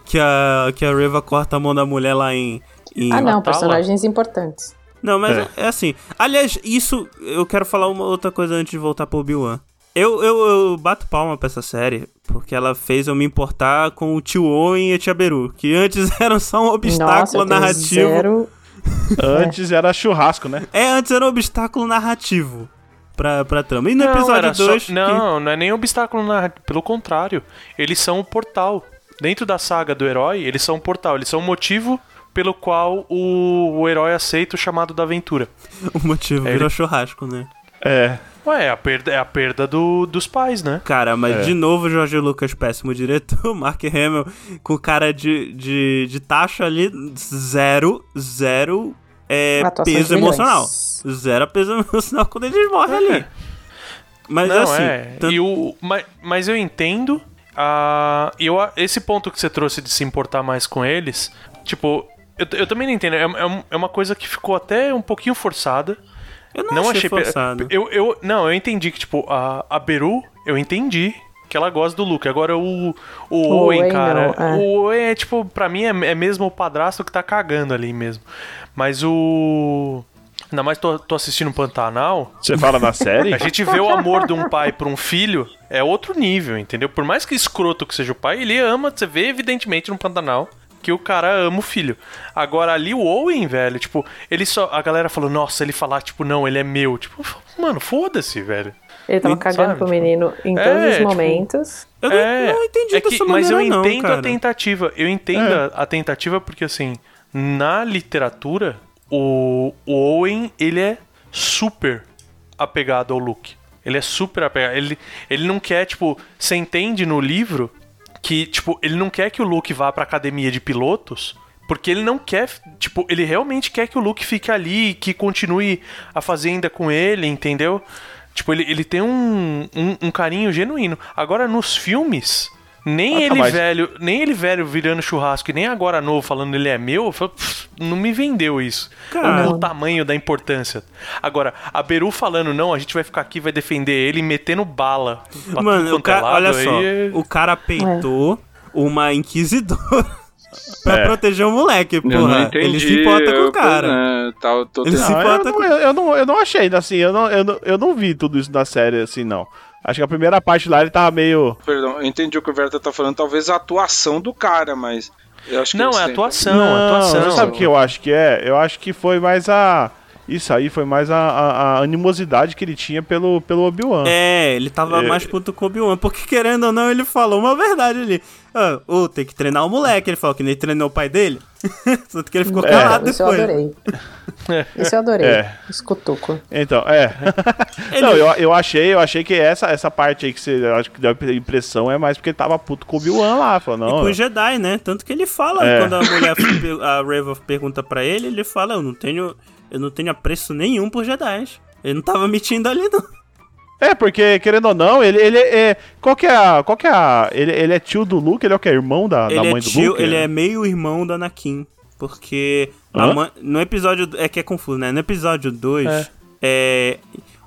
Que a, que a Reva corta a mão da mulher lá em. em
ah, não, personagens importantes.
Não, mas é. é. assim. Aliás, isso. Eu quero falar uma outra coisa antes de voltar pro Obi-Wan. Eu, eu, eu, bato palma pra essa série, porque ela fez eu me importar com o tio Owen e a tia Beru, que antes [LAUGHS] eram só um obstáculo
Nossa,
narrativo.
Zero... [LAUGHS]
antes era churrasco, né?
É, antes era um obstáculo narrativo pra, pra trama. E no não, episódio 2.
Só... Não, que... não é nem obstáculo narrativo. Pelo contrário, eles são o portal. Dentro da saga do herói, eles são um portal, eles são um motivo pelo qual o, o herói aceita o chamado da aventura. [LAUGHS]
O motivo é, virou ele... churrasco, né?
É.
Ué, é a perda, é a perda do, dos pais, né?
Cara, mas é. de novo Jorge Lucas, péssimo diretor, [LAUGHS] Mark Hamill com cara de, de, de taxa ali, zero, zero é, peso emocional. Zero peso [LAUGHS] emocional quando eles morrem é. ali. Mas
Não,
assim,
é.
tanto-
E o, mas, mas eu entendo. Ah, eu, esse ponto que você trouxe de se importar mais com eles, tipo, eu, eu também não entendo. É, é é uma coisa que ficou até um pouquinho forçada.
eu não,
não
achei
achei
forçado.
Eu, eu, não, eu entendi que, tipo, a, a Beru, eu entendi que ela gosta do Luke. Agora o, o,
O
Owen,
Owen
cara.
não, é.
O Owen é, tipo, pra mim é, é mesmo o padrasto que tá cagando ali mesmo. Mas o. Ainda mais tô, tô assistindo Pantanal.
Você fala na série?
A gente vê o amor de um pai por um filho é outro nível, entendeu? Por mais que escroto que seja o pai, ele ama, você vê evidentemente no Pantanal que o cara ama o filho. Agora ali o Owen, velho, tipo, ele só a galera falou: "Nossa, ele falar tipo, não, ele é meu". Tipo, mano, foda-se, velho.
Ele tava
Sabe,
cagando pro
tipo,
menino em
é,
todos os
tipo,
momentos.
Eu não, não entendi
é que-
dessa
mas
maneira
eu
não,
entendo
cara.
a tentativa. Eu entendo
É.
a, a tentativa porque assim, na literatura, o, o Owen, ele é super apegado ao Luke. Ele é super apegado. Ele, ele não quer, tipo, você entende no livro que, tipo, ele não quer que o Luke vá pra academia de pilotos, porque ele não quer, tipo, ele realmente quer que o Luke fique ali, que continue a fazenda com ele, entendeu? Tipo, ele, ele tem um, um, um carinho genuíno. Agora, nos filmes, nem ele
mas-
velho, nem ele velho virando churrasco, e nem agora novo falando ele é meu, eu falo, "Pff, não me vendeu isso.
Cara.
o, tamanho da importância. Agora, a Beru falando, não, a gente vai ficar aqui, vai defender ele, metendo bala.
Mano,
é lado,
olha só,
aí é-
o cara peitou uma inquisidora [LAUGHS] pra
É.
proteger o moleque, porra.
entendi.
Ele se importa com o cara.
é, tá, eu tô
Ele
tentando-
se
Não, eu,
importa
não,
com-
eu, eu não, eu não achei, assim, eu não, eu, não, eu não vi tudo isso na série, assim, não. Acho que a primeira parte lá ele tava meio.
Perdão, eu entendi o que o Verta tá falando. Talvez a atuação do cara, mas. Eu acho que
Não, é
sempre-
atuação, atuação.
você sabe o que eu acho que é? Eu acho que foi mais a. Isso aí foi mais a, a- a animosidade que ele tinha pelo, pelo Obi-Wan.
É, ele tava
É.
mais puto com o Obi-Wan, porque querendo ou não, ele falou uma verdade ali. Ah, ô, tem que treinar o moleque. Ele falou que nem treinou o pai dele. [LAUGHS] Tanto que ele ficou
É.
calado
Isso eu
depois.
adorei. Isso eu adorei.
É.
Escutuco.
Então, é. [LAUGHS] Não, eu, eu achei, eu achei que essa, essa parte aí que você acho que deu a impressão é mais porque ele tava puto com o Obi-Wan lá. Falou,
E
não.
com o Jedi, né? Tanto que ele fala,
É.
quando a mulher, [COUGHS] a Reva pergunta pra ele, ele fala, eu não tenho, eu não tenho apreço nenhum por Jedi. Ele não tava mentindo ali, não.
É, porque, querendo ou não, ele, ele é. Qual que é a. Qual que é a. Ele, ele é tio do Luke, ele é o que? Irmão da, da
ele,
mãe
é
do
tio,
Luke?
ele é meio irmão da Anakin. Porque mãe- no episódio. É que é confuso, né? No episódio 2, é.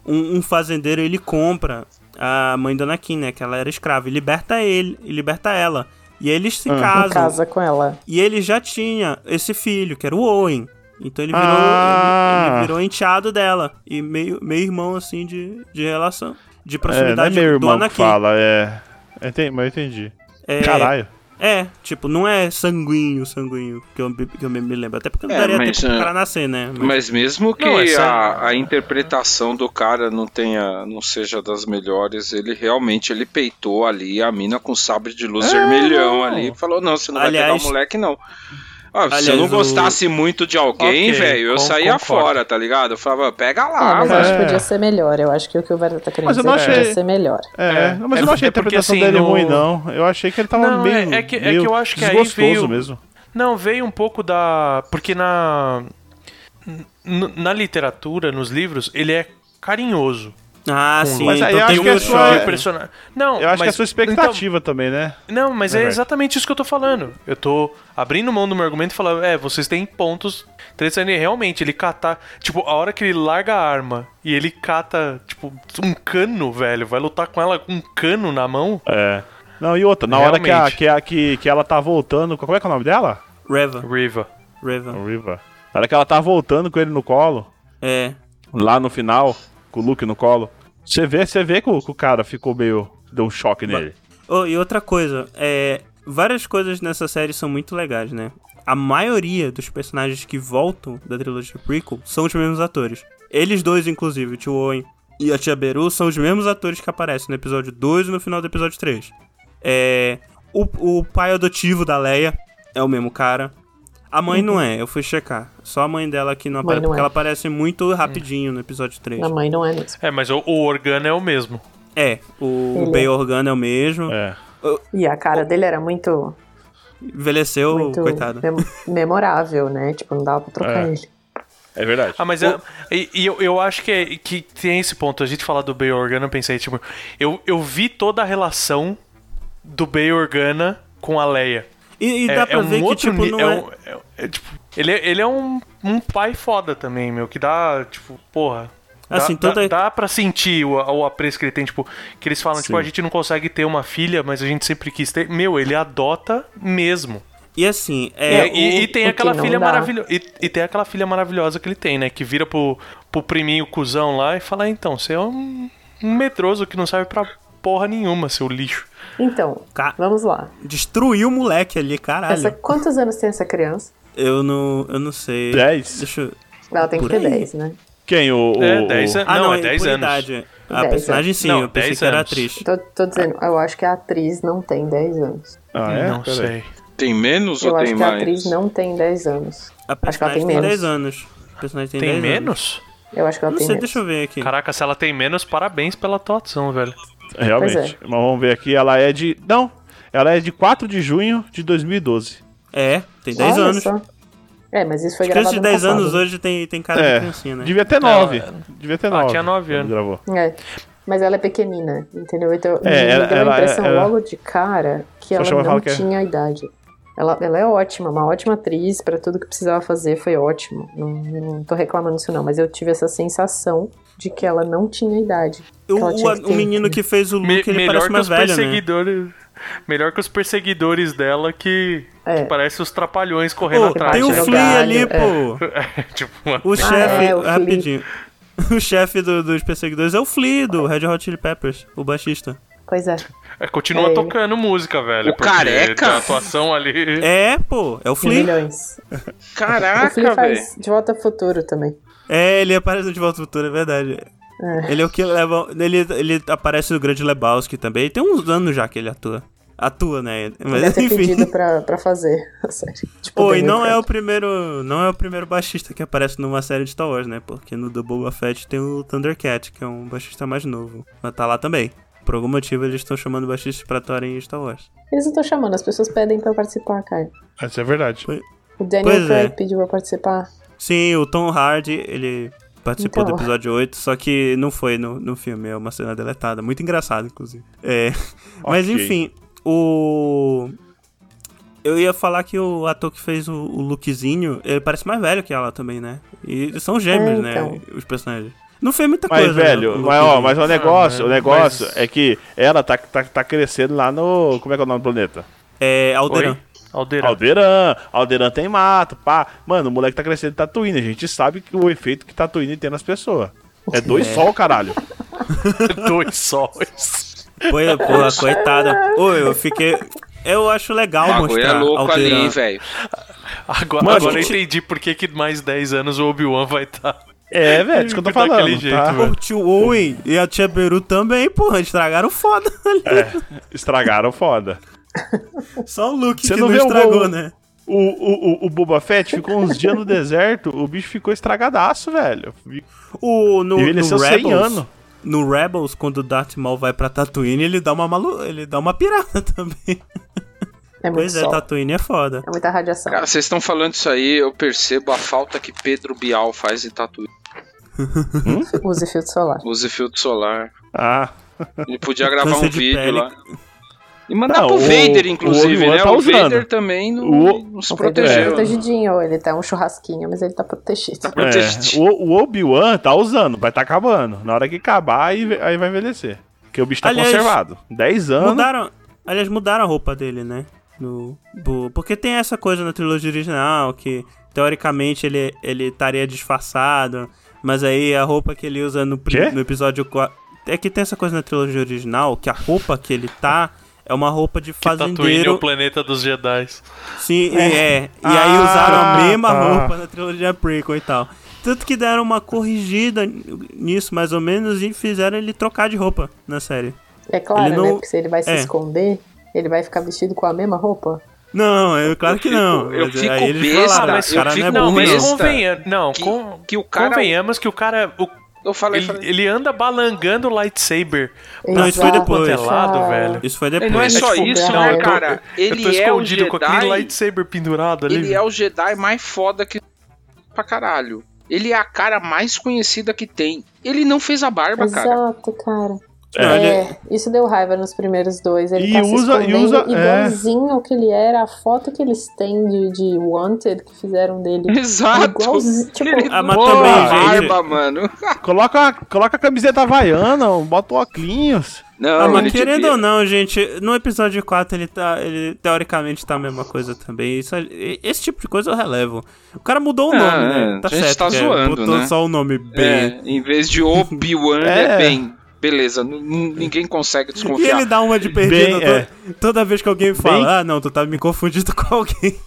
um, um fazendeiro ele compra a mãe do Anakin, né? Que ela era escrava. E liberta ele, e liberta ela. E eles se
Ah.
Casam.
casa com ela.
E ele já tinha esse filho, que era o Owen. Então ele virou,
Ah.
ele, ele virou enteado dela. E meio, meio irmão, assim, de, de relação. De
É, não é
proximidade
meu
do
irmão que
Anakin.
fala, é. Entendi, mas eu entendi.
É,
Caralho.
É, tipo, não é sanguíneo, sanguíneo, que eu, que eu me, lembro. Até porque não
É,
daria
mas,
tempo pro
é,
cara nascer, né? Mas-
Mas mesmo que
Não, essa-
a, a interpretação do cara não tenha, não seja das melhores, ele realmente ele peitou ali a mina com sabre de luz
É,
vermelhão
não.
ali. Falou, não, você não vai
Aliás-
pegar o moleque, não. Ah, se
Aliás,
eu não
o-
gostasse muito de alguém,
Ok,
velho, eu
con-
saía
concordo.
fora, tá ligado? Eu falava, pega
Ah,
lá,
mas eu acho que
é.
podia ser melhor. Eu acho que o que o Verda tá querendo
Mas eu
dizer
não
é que podia
achei-
ser melhor.
É,
É,
não, mas
é
eu não achei a
porque,
interpretação
assim,
dele
no-
ruim, não. Eu achei que ele tava
Não,
meio.
é- é que- é
meio
que eu acho que aí veio-
mesmo.
Não, veio um pouco da. Porque na. Na literatura, nos livros, ele é carinhoso.
Ah, sim.
Mas aí
então
eu
tem
acho
um
que é
choque.
só-
E o personagem. Não,
Eu acho que é
mas-
a sua expectativa também, né?
Não, mas
É
é exatamente isso que eu tô falando. Eu tô abrindo mão do meu argumento e falando, é, vocês têm pontos interessantes. Realmente, ele catar. Tipo, a hora que ele larga a arma e ele cata, tipo, um cano, velho, vai lutar com ela com um cano na mão.
É. Não, e outra, na hora que, a,
Realmente.
que, a, que, que ela tá voltando. Como é que é o nome dela?
Reva,
Riva.
Reva.
Riva. Na hora que ela tá voltando com ele no colo,
É.
lá no final, com o Luke no colo, você vê, você vê que o, que o cara ficou meio. deu um choque nele.
Oh, e outra coisa, é. Várias coisas nessa série são muito legais, né? A maioria dos personagens que voltam da trilogia prequel são os mesmos atores. Eles dois, inclusive, o tio Owen e a tia Beru, são os mesmos atores que aparecem no episódio 2 e no final do episódio 3. É. O, o pai adotivo da Leia é o mesmo cara. A mãe não é, eu fui checar. Só a mãe dela que não aparece, porque
é.
ela aparece muito rapidinho no episódio 3.
A mãe não é mesmo.
É, mas o, o Organa é o mesmo.
É, o
Ele
Bay
é.
Organa é o mesmo.
É.
E a cara dele era muito,
Envelheceu,
muito
coitado.
mem- memorável, né? Tipo, não dava pra trocar
É.
ele.
É verdade.
Ah, mas é, e, e eu, eu acho que, é- que tem esse ponto. A gente falar do Bay Organa, eu pensei, tipo, eu, eu vi toda a relação do Bay Organa com a Leia.
E, e
É-
dá
é
pra
um
ver que,
outro
tipo, não
é
é...
um- é- é, tipo, ele, é- ele é um, um pai foda também, meu, que dá, tipo, porra. Dá,
Assim,
dá,
toda-
dá pra sentir o, o apreço que ele tem, tipo, que eles falam, tipo,
Sim.
a gente não consegue ter uma filha, mas a gente sempre quis ter. Meu, ele adota mesmo.
E assim,
E-
é...
e,
o-
e tem
o
aquela
que
filha
dá.
maravilhosa. E, e tem aquela filha maravilhosa que ele tem, né? Que vira pro, pro priminho cuzão lá e fala, então, você é um, um medroso que não serve pra porra nenhuma, seu lixo.
Então,
Ca-
vamos lá.
Destruiu o moleque ali, caralho.
Essa, quantos anos tem essa criança?
Eu não, eu não sei.
10?
Deixa eu...
Ela tem que
Por
ter
aí.
10, né?
Quem? O, o,
É,
o-
10 anos.
Ah,
Não, é 10
por
anos.
idade. A
10
personagem sim,
Não,
eu pensei
10
que era
anos.
atriz.
Tô, tô dizendo, eu acho que a atriz não tem 10 anos.
Ah, é?
não
Pera aí.
sei.
Tem menos
Eu
ou
acho
tem
que a
mais?
atriz não tem 10 anos.
A
Acho que ela
personagem
tem
tem
menos.
10 anos. A personagem tem,
Tem
10 anos.
menos?
Eu acho que ela
Não
tem
sei,
menos.
deixa eu ver aqui.
Caraca, se ela tem menos, parabéns pela atuação, velho.
Realmente.
Pois é.
Mas vamos ver aqui, ela é de. Não, ela é de 4 de junho de 2012.
É, tem 10
Olha
anos.
só. É, mas isso foi
As
gravado
de
no
10
passado.
anos hoje tem, tem cara de
É,
criancinha, né?
devia ter 9. Devia ter
Ah,
9.
tinha nove anos.
Gravou.
É. Mas ela é pequenina, entendeu? Então
É,
me
ela-
deu
ela-
a impressão
ela-
logo de cara que ela não
que é-
tinha idade. Ela, ela é ótima, uma ótima atriz, pra tudo que precisava fazer foi ótimo. Não, não tô reclamando disso não, mas eu tive essa sensação de que ela não tinha idade.
O, o, o menino que fez o
Me-
Luke, ele parece mais velho, né?
perseguidores. Melhor que os perseguidores dela que,
É.
que parece os trapalhões correndo
Pô,
atrás.
tem o
o
Flea ali,
é.
pô. [LAUGHS]
tipo, uma-
O chefe,
é, o
rapidinho. [LAUGHS] O chefe do- dos perseguidores é o Flea do Red Hot Chili Peppers, o baixista.
Pois é.
é, continua
É.
tocando música, velho.
O careca?
A atuação ali.
É, pô, é o Flea.
milhões. o
Caraca,
Flea
velho.
faz De Volta ao Futuro também.
É, ele aparece no De Volta ao Futuro, é verdade. Ele é o que leva. Ele, ele aparece no Grande Lebowski também. Tem uns anos já que ele atua. Atua, né? Mas
Deve ter
enfim.
pedido pra, pra fazer a série. Tipo,
Pô, e não é o primeiro. Não é o primeiro baixista que aparece numa série de Star Wars, né? Porque no do Boba Fett tem o Thundercat, que é um baixista mais novo. Mas tá lá também. Por algum motivo eles estão chamando baixistas pra atuarem em Star Wars.
Eles não estão chamando, as pessoas pedem pra participar, cara.
Isso é verdade.
O Daniel
Pois
Craig
é.
pediu pra participar.
Sim, o Tom Hardy, ele participou
Então.
do episódio 8, só que não foi no, no filme, é uma cena deletada. Muito engraçado, inclusive. É. Mas
Ok.
enfim, o. Eu ia falar que o ator que fez o, o Lukezinho, ele parece mais velho que ela também, né? E são gêmeos,
É, então.
né? Os personagens. Não fez muita
Mas,
coisa.
velho,
né,
mas, ó, mas o negócio,
Ah,
o negócio
mas-
é que ela tá, tá, tá crescendo lá no. Como é que é o nome do planeta?
É Alderan.
Oi? Aldeirão.
Alderan. Alderan tem mato, pá. Mano, o moleque tá crescendo em Tatooine. A gente sabe que o efeito que Tatooine tem nas pessoas. É dois sol, caralho. [LAUGHS]
Dois sóis.
Pô, porra, coitada. Ô, eu fiquei. Eu acho legal
O bagulho
mostrar
é louco
Alderan.
ali, velho.
Agora,
Mano,
agora eu
gente-
entendi por que, que mais 10 anos o Obi-Wan vai estar.
É, velho, isso que eu tô [LAUGHS] falando.
jeito,
tá?
O tio Owen e a tia Beru também, porra, estragaram foda.
Estragaram foda.
Só o Luke
Você
que
não
não,
o
estragou, né?
O, o, o, o Boba Fett ficou uns dias no deserto, o bicho ficou estragadaço, velho.
O, no, no
Envelheceu 100
Rebels,
anos.
no Rebels, quando o Darth Maul vai pra Tatooine, ele dá uma malu... ele dá uma pirada [LAUGHS] também.
É
Pois é,
sol.
Tatooine é foda.
É muita radiação.
Cara, vocês estão falando isso aí, eu percebo a falta que Pedro Bial faz em Tatuí.
Use filtro solar.
Use filtro solar.
Ah,
Ele podia gravar
Câncer
um
de
vídeo
pele.
lá. E mandar
Não,
pro
o-
Vader,
o
inclusive,
Obi-Wan
né?
tá
o. Vader também não,
O-
não se
O Pedro
É.
tá
protegeu. né?
protegidinho, ele tá um churrasquinho, mas ele tá protegido.
Tá
é,
protegido.
o, o Obi-Wan tá usando, vai tá acabando. Na hora que acabar, aí, aí vai envelhecer. Porque o bicho tá
Aliás,
conservado. 10 anos.
Mudaram, aliás, mudaram a roupa dele, né? No, do- porque tem essa coisa na trilogia original que teoricamente ele ele estaria disfarçado, mas aí a roupa que ele usa no, no episódio 4 é que tem essa coisa na trilogia original que a roupa que ele tá é uma roupa de
Tatooine é o
fazendeiro.
planeta dos Jedi.
Sim, é. é. E
Ah,
aí usaram a mesma
tá.
roupa na trilogia prequel e tal. Tanto que deram uma corrigida nisso, mais ou menos, e fizeram ele trocar de roupa na série.
É claro,
Ele não-
né? Porque se ele vai se
é.
esconder, ele vai ficar vestido com a mesma roupa.
Não, é claro que
fico-
não.
eu
Mas
fico
aí eles
besta,
falaram,
eu
esse cara
fico
não é
Não, mas convenha, não,
Que-
con-
que o cara-
convenhamos que o cara. o-
Eu falei,
ele,
falei.
ele anda balangando o lightsaber.
Não, isso foi
Exato.
depois.
Quanto é lado, velho.
Isso foi depois.
não é só
tipo,
isso,
não,
né,
eu tô-
cara?
eu
Ele
tô
é o
escondido com aquele
Jedi.
lightsaber pendurado ali.
Ele é o Jedi mais foda que pra caralho. Ele é a cara mais conhecida que tem. Ele não fez a barba, cara.
Exato, cara.
É,
É, isso deu raiva nos primeiros dois. Ele
E
tá
usa-
se
e usa-
escondendo igualzinho ao que ele era. A foto que eles têm de, de Wanted que fizeram dele. [LAUGHS]
Exato.
Igualzinho, [LAUGHS] tipo,
Ele
Ah, mas também,
barba, mano. [LAUGHS]
Coloca, coloca a camiseta havaiana, bota o óculos.
Não,
Ah, mas querendo
devia-
ou não, gente, no episódio 4 ele tá. Ele teoricamente tá a mesma coisa também. Isso, esse tipo de coisa eu relevo. O cara mudou o
Ah,
nome,
é,
né? Tá
a gente
certo.
tá
que é,
zoando,
botou
né?
só o nome B.
É, em vez de Obi-Wan, é.
É.
bem. Beleza, n- n- ninguém consegue
E
desconfiar.
ele dá uma de perdido
é.
toda vez que alguém fala,
Bem-
ah, não, tu tá me confundindo [LAUGHS] com alguém.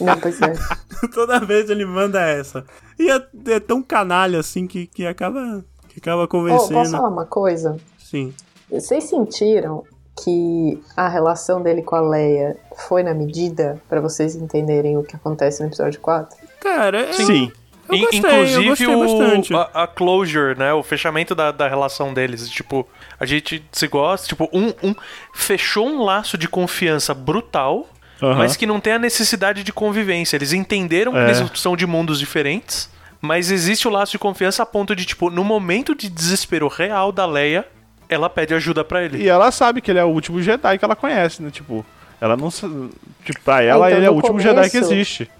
Não, pois é. [LAUGHS]
toda vez ele manda essa. E é, é tão canalha assim que, que acaba. Que acaba convencendo.
posso falar uma coisa?
Sim.
Vocês sentiram que a relação dele com a Leia foi na medida pra vocês entenderem o que acontece no episódio 4?
Cara, eu,
Sim.
Eu gostei,
Inclusive
eu gostei
o-
bastante.
a, a closure, né? O fechamento da, da relação deles. Tipo, a gente se gosta, tipo, um, um fechou um laço de confiança brutal,
Aham.
mas que não tem a necessidade de convivência. Eles entenderam
É.
que eles são de mundos diferentes, mas existe o laço de confiança a ponto de, tipo, no momento de desespero real da Leia, ela pede ajuda pra ele.
E ela sabe que ele é o último Jedi que ela conhece, né? Tipo, ela não. Tipo, pra ela,
Então,
ele é o último
começo-
Jedi que existe.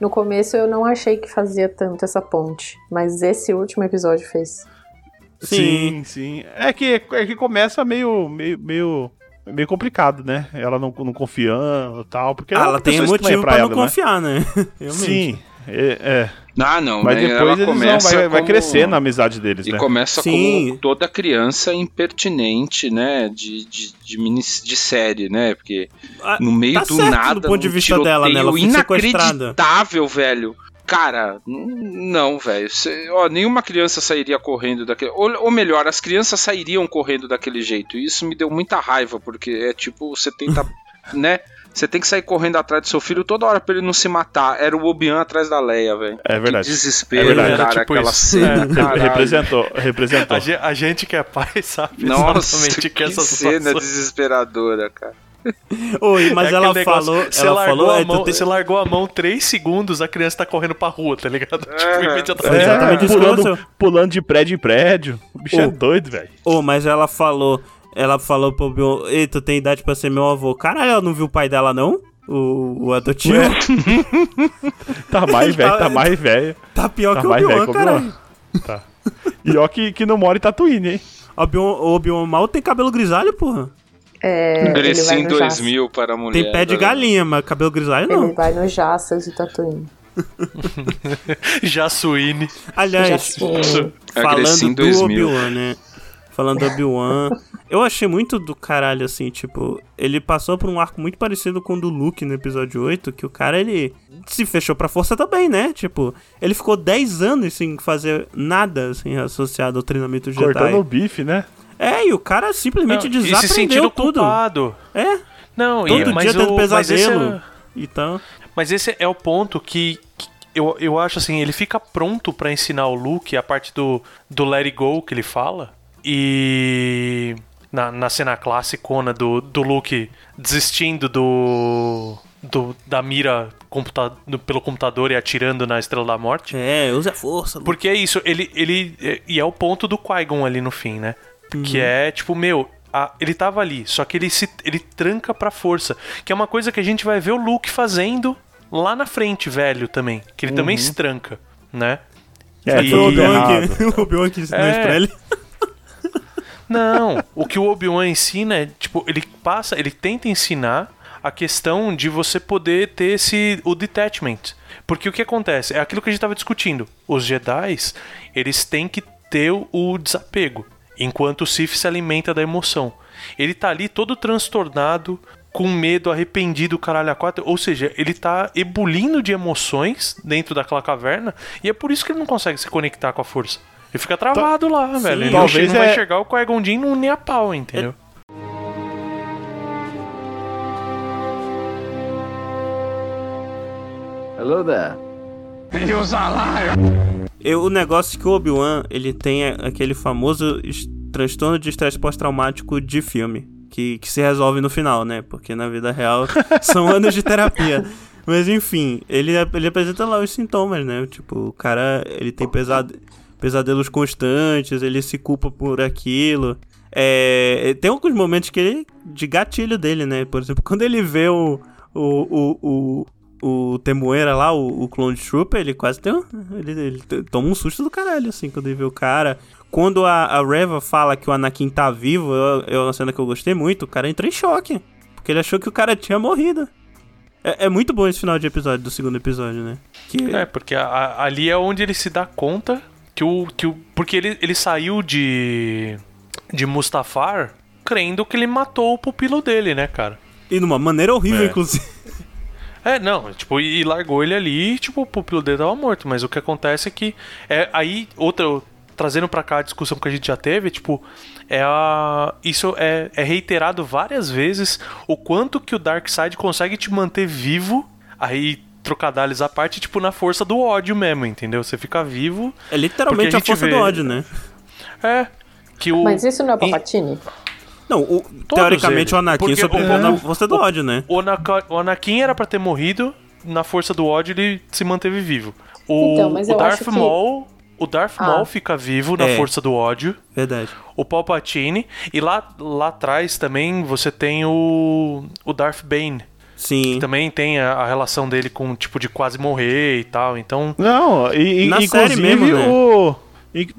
No começo eu não achei que fazia tanto essa ponte, mas esse último episódio fez.
Sim.
Sim, sim. É que, é que começa meio, meio, meio, meio complicado, né? Ela não, não confiando e tal. Porque
Ah,
é
ela tem
pessoa estranha
motivo pra, não
ela, né?
confiar, né? [LAUGHS] Realmente.
Sim, é, é.
Ah, não,
Mas
né?
depois
ela
eles vão,
começa
vai, vai
como-
crescendo a amizade deles,
E
né?
começa
Sim.
como toda criança impertinente, né? De, de, de, mini, de série, né? Porque
Ah,
no meio
tá
do
certo
nada.
do ponto de
um
vista dela, né? Ela
tiroteio
foi sequestrada.
inacreditável, velho. Cara, não, velho. Nenhuma criança sairia correndo daquele. Ou, ou melhor, as crianças sairiam correndo daquele jeito. E isso me deu muita raiva, porque é tipo, você tenta. [LAUGHS] né? Você tem que sair correndo atrás do seu filho toda hora pra ele não se matar. Era o Obi-Wan atrás da Leia, velho.
É verdade.
Que desespero,
É verdade.
cara,
Era tipo
aquela
isso.
cena. Caralho.
representou, representou.
A, ge- a gente que é pai sabe
Nossa,
exatamente
que,
que essa
cena
situação.
desesperadora, cara.
Oi, mas
É
ela
negócio,
falou.
Você
Ela
largou,
falou.
a
é,
mão,
te-
você largou a mão 3 segundos, a criança tá correndo pra rua, tá ligado? [LAUGHS] Tipo,
É.
imediatamente.
É, exatamente
pulando, pulando de prédio em prédio. O bicho é
Ô.
doido, velho.
Ô, mas ela falou. Ela falou pro Obi-Wan, Ei, tu tem idade pra ser meu avô. Caralho, ela não viu o pai dela, não? O, o adotivo? [LAUGHS]
Tá mais velho,
Tá-
tá mais velho.
Tá pior
Tá
que o Obi-Wan, caralho.
Tá. E ó que, que não mora em Tatooine, hein?
O Obi-Wan mal tem cabelo grisalho, porra.
É, ele no Jaça.
2000 para a mulher.
Tem pé de galinha, mas cabelo grisalho
Ele
não.
vai no Jaça de Tatooine. [LAUGHS]
Jasuíne.
Aliás,
Jacinho.
falando do
2000.
Obi-Wan, né? Falando do Obi-Wan, eu achei muito do caralho, assim, tipo, ele passou por um arco muito parecido com o do Luke no episódio 8, que o cara, ele se fechou pra força também, né? Tipo, ele ficou 10 anos sem fazer nada, assim, associado ao treinamento Jedi.
Cortando o bife, né?
É, e o cara simplesmente
se
desaprendeu
sentindo
tudo.
culpado.
É,
Não,
todo
e, mas
dia tendo
o, mas esse
pesadelo.
é-
Então,
Mas esse é o ponto que, que eu, eu acho assim, ele fica pronto pra ensinar o Luke a parte do, do let it go que ele fala. E na, na cena classicona do, do Luke desistindo do, do da mira computa, do- pelo computador e atirando na Estrela da Morte.
é, usa a força. Luke.
Porque é isso, ele, ele. é- E é o ponto do Qui-Gon ali no fim, né? Que é, tipo, meu. a- ele tava ali, só que ele se ele tranca pra força. Que é uma coisa que a gente vai ver o Luke fazendo lá na frente, velho, também. Que ele também se tranca, né?
É,
E-
Foi o Obi-Wan que, [LAUGHS] [LAUGHS] o Obi-Wan que ensinou
É.
isso pra ele.
Não, o que o Obi-Wan ensina é, tipo, ele passa, ele tenta ensinar a questão de você poder ter esse o detachment. Porque o que acontece? É aquilo que a gente tava discutindo. Os Jedi, eles têm que ter o desapego, enquanto o Sith se alimenta da emoção. Ele tá ali todo transtornado, com medo, arrependido, caralho a quatro. Ou seja, ele tá ebulindo de emoções dentro daquela caverna, e é por isso que ele não consegue se conectar com a força. Ele fica travado lá, velho. Ele
Talvez
não vai
é-
enxergar o Qui-Gon Jinn nem a pau, entendeu?
Hello there.
Eu, o negócio é que o Obi-Wan, ele tem a- aquele famoso transtorno de estresse pós-traumático de filme. Que, que se resolve no final, né? Porque na vida real [LAUGHS] são anos de terapia. Mas enfim, ele, ele apresenta lá os sintomas, né? Tipo, o cara, ele tem pesado, pesadelos constantes, ele se culpa por aquilo. É, tem alguns momentos que ele, de gatilho dele, né? Por exemplo, [LAUGHS] quando ele vê o, o, o, o, Temoeira lá, o, Clone Trooper, ele quase tem um, ele, ele toma um susto do caralho, assim, quando ele vê o cara. Quando a, a Reva fala que o Anakin tá vivo, é uma cena que eu gostei muito, o cara entra em choque. Porque ele achou que o cara tinha morrido. É, é muito bom esse final de episódio, do segundo episódio, né?
Que... É, porque a, ali é onde ele se dá conta que o. Que o porque ele, ele saiu de. de Mustafar crendo que ele matou o pupilo dele, né, cara?
E numa maneira horrível, é. inclusive. [LAUGHS]
É, não, tipo, e largou ele ali e, tipo, o pupilo dele tava morto. Mas o que acontece é que. É, aí, outra, trazendo para cá a discussão que a gente já teve, tipo, é a, isso é, é, reiterado várias vezes o quanto que o Darkseid consegue te manter vivo, aí trocadilhos à parte, tipo, na força do ódio mesmo, entendeu? Você fica vivo.
É literalmente a, a, força vê... do ódio, né?
É. Que o...
Mas isso não é Palpatine?
Não, o, teoricamente eles. o Anakin sobreviveu na força do ódio, né?
O, o Anakin era para ter morrido, na força do ódio ele se manteve vivo. O, então, o Darth Maul o Darth ah. Maul fica vivo na é. força do ódio.
Verdade.
O Palpatine. E lá, lá atrás também você tem o, o Darth Bane.
Sim.
Que também tem a, a, relação dele com, tipo, de quase morrer e tal. Então.
Não, e, na inclusive mesmo, né? o.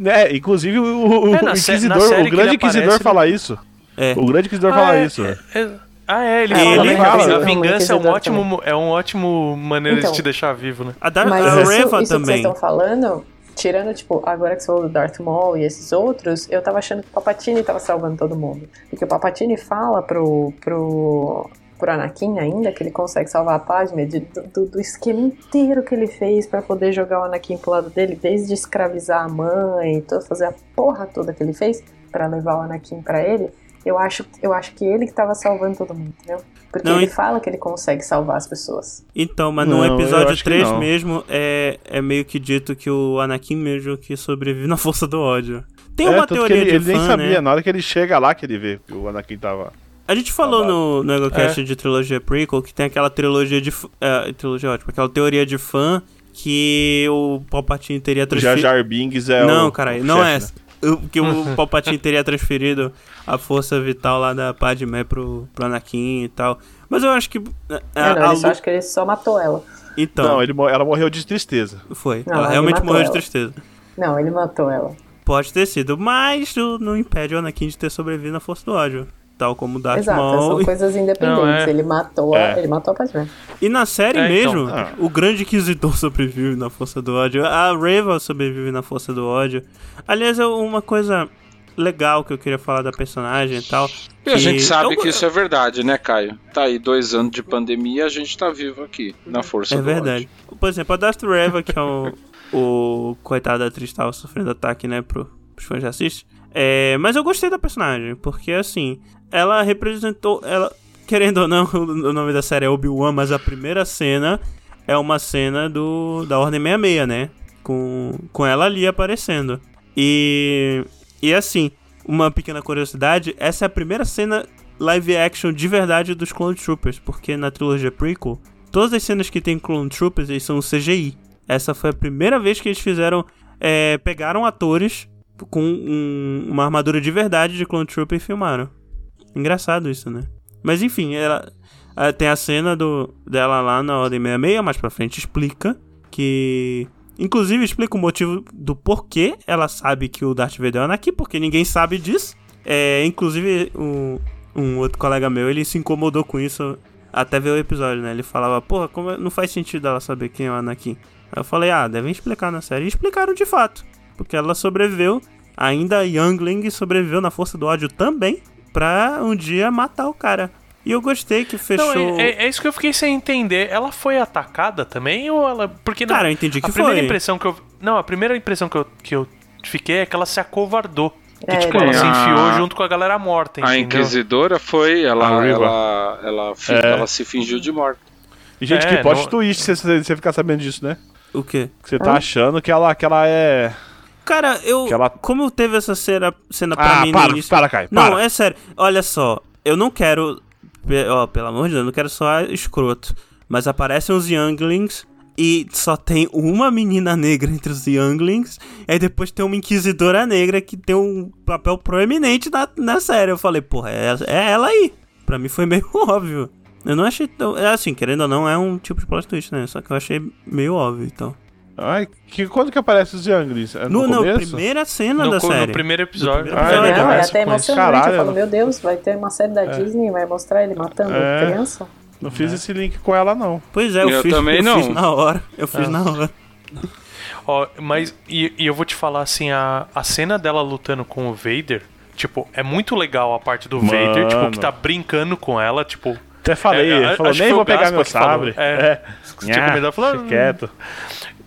É, inclusive o, o, é, Inquisidor, o grande Inquisidor aparece, fala isso. É. O grande Inquisidor ah, fala é, isso. É,
é ah, é, ele, fala, ele fala. A vingança é um ótimo, é um ótimo maneira então, de te deixar vivo, né?
A Darth Mas isso, Reva isso também. que vocês estão falando tirando, tipo, agora que você falou do Darth Maul e esses outros, eu tava achando que o Papatini tava salvando todo mundo. Porque o Papatini fala pro, pro, pro Anakin ainda que ele consegue salvar a Padme de, do, do, esquema inteiro que ele fez para poder jogar o Anakin pro lado dele, desde escravizar a mãe, todo, fazer a porra toda que ele fez para levar o Anakin para ele. Eu acho, eu acho que ele que tava salvando todo mundo, entendeu? Porque não, ele fala que ele consegue salvar as pessoas.
Então, mas no não, episódio 3 mesmo, é, é meio que dito que o Anakin mesmo que sobrevive [LAUGHS] na força do ódio. Tem é, uma teoria
ele,
de
ele
fã,
nem sabia,
né?
na hora que ele chega lá que ele vê que o Anakin tava...
A gente falou no, no EgoCast é. de trilogia prequel que tem aquela trilogia de... É, trilogia ótima, aquela teoria de fã que o Palpatine teria
transferido... Jar Jar Binks é
não,
o...
Não, não é essa. Né? que o [LAUGHS] Palpatine teria transferido a força vital lá da Padmé pro, pro Anakin e tal. Mas eu acho que.
A, é, não, a, só acho que ele só matou ela.
Então.
Não, ele, ela morreu de tristeza.
Foi. Não, ela realmente morreu ela. de tristeza.
Não, ele matou ela.
Pode ter sido, mas não impede o Anakin de ter sobrevivido na força do ódio tal como Darth
Exato,
Maul.
são coisas independentes. Não, é... Ele matou, é. ele matou a Padmé.
E na série é, mesmo, então, ah. o grande inquisidor [LAUGHS] sobrevive na força do ódio, a Reva sobrevive na força do ódio. Aliás, é uma coisa legal que eu queria falar da personagem e tal.
E a gente sabe eu... que isso é verdade, né, Caio? Tá aí dois anos de pandemia e a gente tá vivo aqui, na força é do verdade.
Ódio. Por exemplo, a Darth Reva, que é o, o coitado da atriz tava sofrendo ataque, né, pro, pros fãs de assistem. É, mas eu gostei da personagem, porque assim, ela representou. Ela, querendo ou não, [LAUGHS] o nome da série é Obi-Wan, mas a primeira cena é uma cena do da Ordem 66, né? Com, com ela ali aparecendo. E, e assim, uma pequena curiosidade: essa é a primeira cena live action de verdade dos Clone Troopers, porque na trilogia prequel, todas as cenas que tem Clone Troopers eles são CGI. Essa foi a primeira vez que eles fizeram. É, pegaram atores com um, uma armadura de verdade de Clone Trooper e filmaram. Engraçado isso, né? Mas enfim, ela tem a cena do, dela lá na Ordem 66, mais pra frente explica que. Inclusive explica o motivo do porquê ela sabe que o Darth Vader é Anakin, porque ninguém sabe disso. É, inclusive, um, um outro colega meu, ele se incomodou com isso até ver o episódio, né? Ele falava, porra, como é, não faz sentido ela saber quem é o Anakin. Aí eu falei, ah, devem explicar na série. E explicaram de fato. Porque ela sobreviveu, ainda Youngling sobreviveu na força do ódio também, pra um dia matar o cara. E eu gostei que fechou.
Não, é, é, isso que eu fiquei sem entender. Ela foi atacada também ou ela. Porque
Cara, eu entendi que
a
foi.
primeira impressão que eu. Não, a primeira impressão que eu, que eu fiquei é que ela se acovardou. Que, é, tipo, ela se enfiou junto com a galera morta.
Entendeu? A Inquisidora foi, ela, ela, ela, é. ela, se fingiu de morta.
E, gente, que plot não... twist você, você ficar sabendo disso, né?
O quê?
Que você tá ah. achando que ela, que ela é.
Cara, eu. Ela... Como teve essa cena, cena pra ah, mim
para,
no início.
Para, Caio,
para. Não, é sério. Olha só, eu não quero. Ó, pelo amor de Deus, eu não quero só escroto. Mas aparecem os Younglings e só tem uma menina negra entre os Younglings. E aí depois tem uma Inquisidora negra que tem um papel proeminente na, na série. Eu falei, porra, é, é ela aí. Pra mim foi [LAUGHS] meio óbvio. Eu não achei tão. É assim, querendo ou não, é um tipo de plot twist, né? Só que eu achei meio óbvio, então.
Ai, que, quando que aparece os Younglings? É no,
no,
no
primeira cena
no,
da série.
No primeiro episódio.
No primeiro episódio. Ah, é, é até emocionante. Caralho, eu falo, meu Deus, vai ter uma série da é. Disney, vai mostrar ele matando é. criança.
Não fiz é. esse link com ela, não.
Pois é, eu, eu fiz, também eu não. fiz na hora. Eu fiz ah. na hora. [LAUGHS]
Ó, mas, e, e, eu vou te falar assim, a, a cena dela lutando com o Vader, tipo, é muito legal a parte do Mano. Vader, tipo, que tá brincando com ela, tipo...
Até falei, é, ele falou, nem vou pegar meu sabre.
Falou, é, é. Tinha começado a falar... quieto.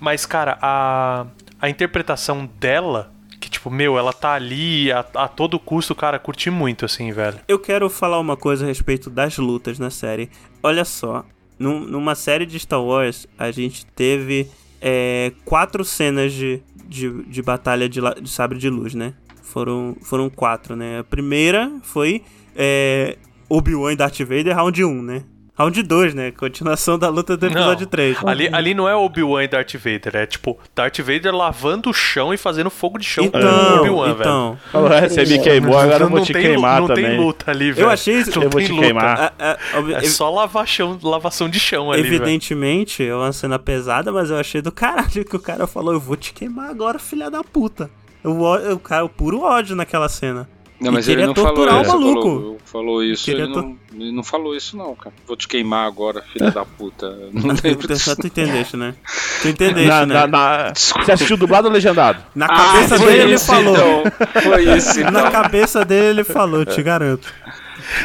Mas, cara, a, a interpretação dela que, tipo, meu, ela tá ali a, a, todo custo, cara, curti muito, assim, velho.
Eu quero falar uma coisa a respeito das lutas na série. Olha só, num, numa série de Star Wars, a gente teve é, quatro cenas de, de, de batalha de, de, sabre de luz, né? Foram, foram quatro, né? A primeira foi é, Obi-Wan e Darth Vader, round 1, né? Round 2, né? Continuação da luta do episódio não, 3.
Ali, ali não é Obi-Wan e Darth Vader, é tipo Darth Vader lavando o chão e fazendo fogo de chão
então, com Obi-Wan, então. velho.
Ué, você me queimou, agora eu vou te queimar
não
também.
Não tem luta ali, velho.
Eu achei isso.
Não
eu vou te luta. queimar.
É, é, é, só lavar chão, lavação de chão ali,
Evidentemente, é uma cena pesada, mas eu achei do caralho que o cara falou, eu vou te queimar agora, filha da puta. O, o, cara, o puro ódio naquela cena.
Não, mas ele não falou, isso, falou, falou isso. Ele não, ele não, falou isso, não, cara. Vou te queimar agora, filha da puta. [LAUGHS] Não lembro
disso. Tu entendeste, né? Tu entendeste, na, né? Na,
na... Você assistiu dublado ou legendado?
Na ah, cabeça dele ele falou.
Então. Foi isso, então.
Na cabeça dele ele falou, te garanto.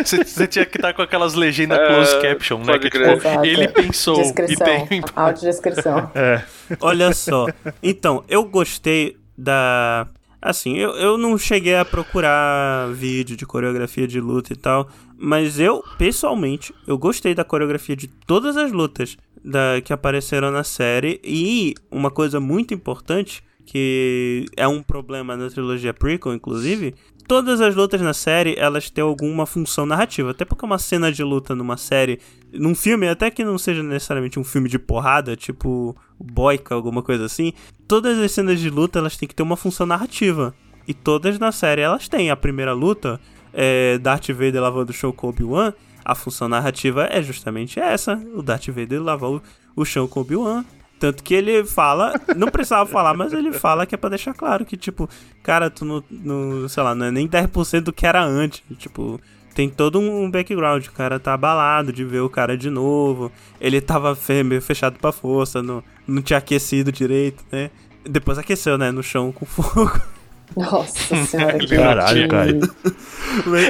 Você, tinha que estar com aquelas legendas é, closed caption, né? Que, tipo, ele pensou
descrição,
e
tem. Audiodescrição.
É. Olha só. Então, eu gostei da Assim, eu, eu não cheguei a procurar vídeo de coreografia de luta e tal, mas eu, pessoalmente, eu gostei da coreografia de todas as lutas da, que apareceram na série. E uma coisa muito importante, que é um problema na trilogia prequel, inclusive, todas as lutas na série, elas têm alguma função narrativa. Até porque uma cena de luta numa série, num filme, até que não seja necessariamente um filme de porrada, tipo Boica, alguma coisa assim, todas as cenas de luta, elas têm que ter uma função narrativa. E todas na série elas têm. A primeira luta, é Darth Vader lavando o chão com Obi-Wan, a função narrativa é justamente essa, o Darth Vader lavar o, o chão com Obi-Wan. Tanto que ele fala, não precisava falar, mas ele fala que é pra deixar claro que, tipo, cara, tu não, não sei lá, não é nem 10% do que era antes. Tipo, tem todo um background. O cara tá abalado de ver o cara de novo. Ele tava meio fechado pra força, não, não tinha aquecido direito, né? Depois aqueceu, né? No chão com fogo.
Nossa senhora, que
Caralho, cara.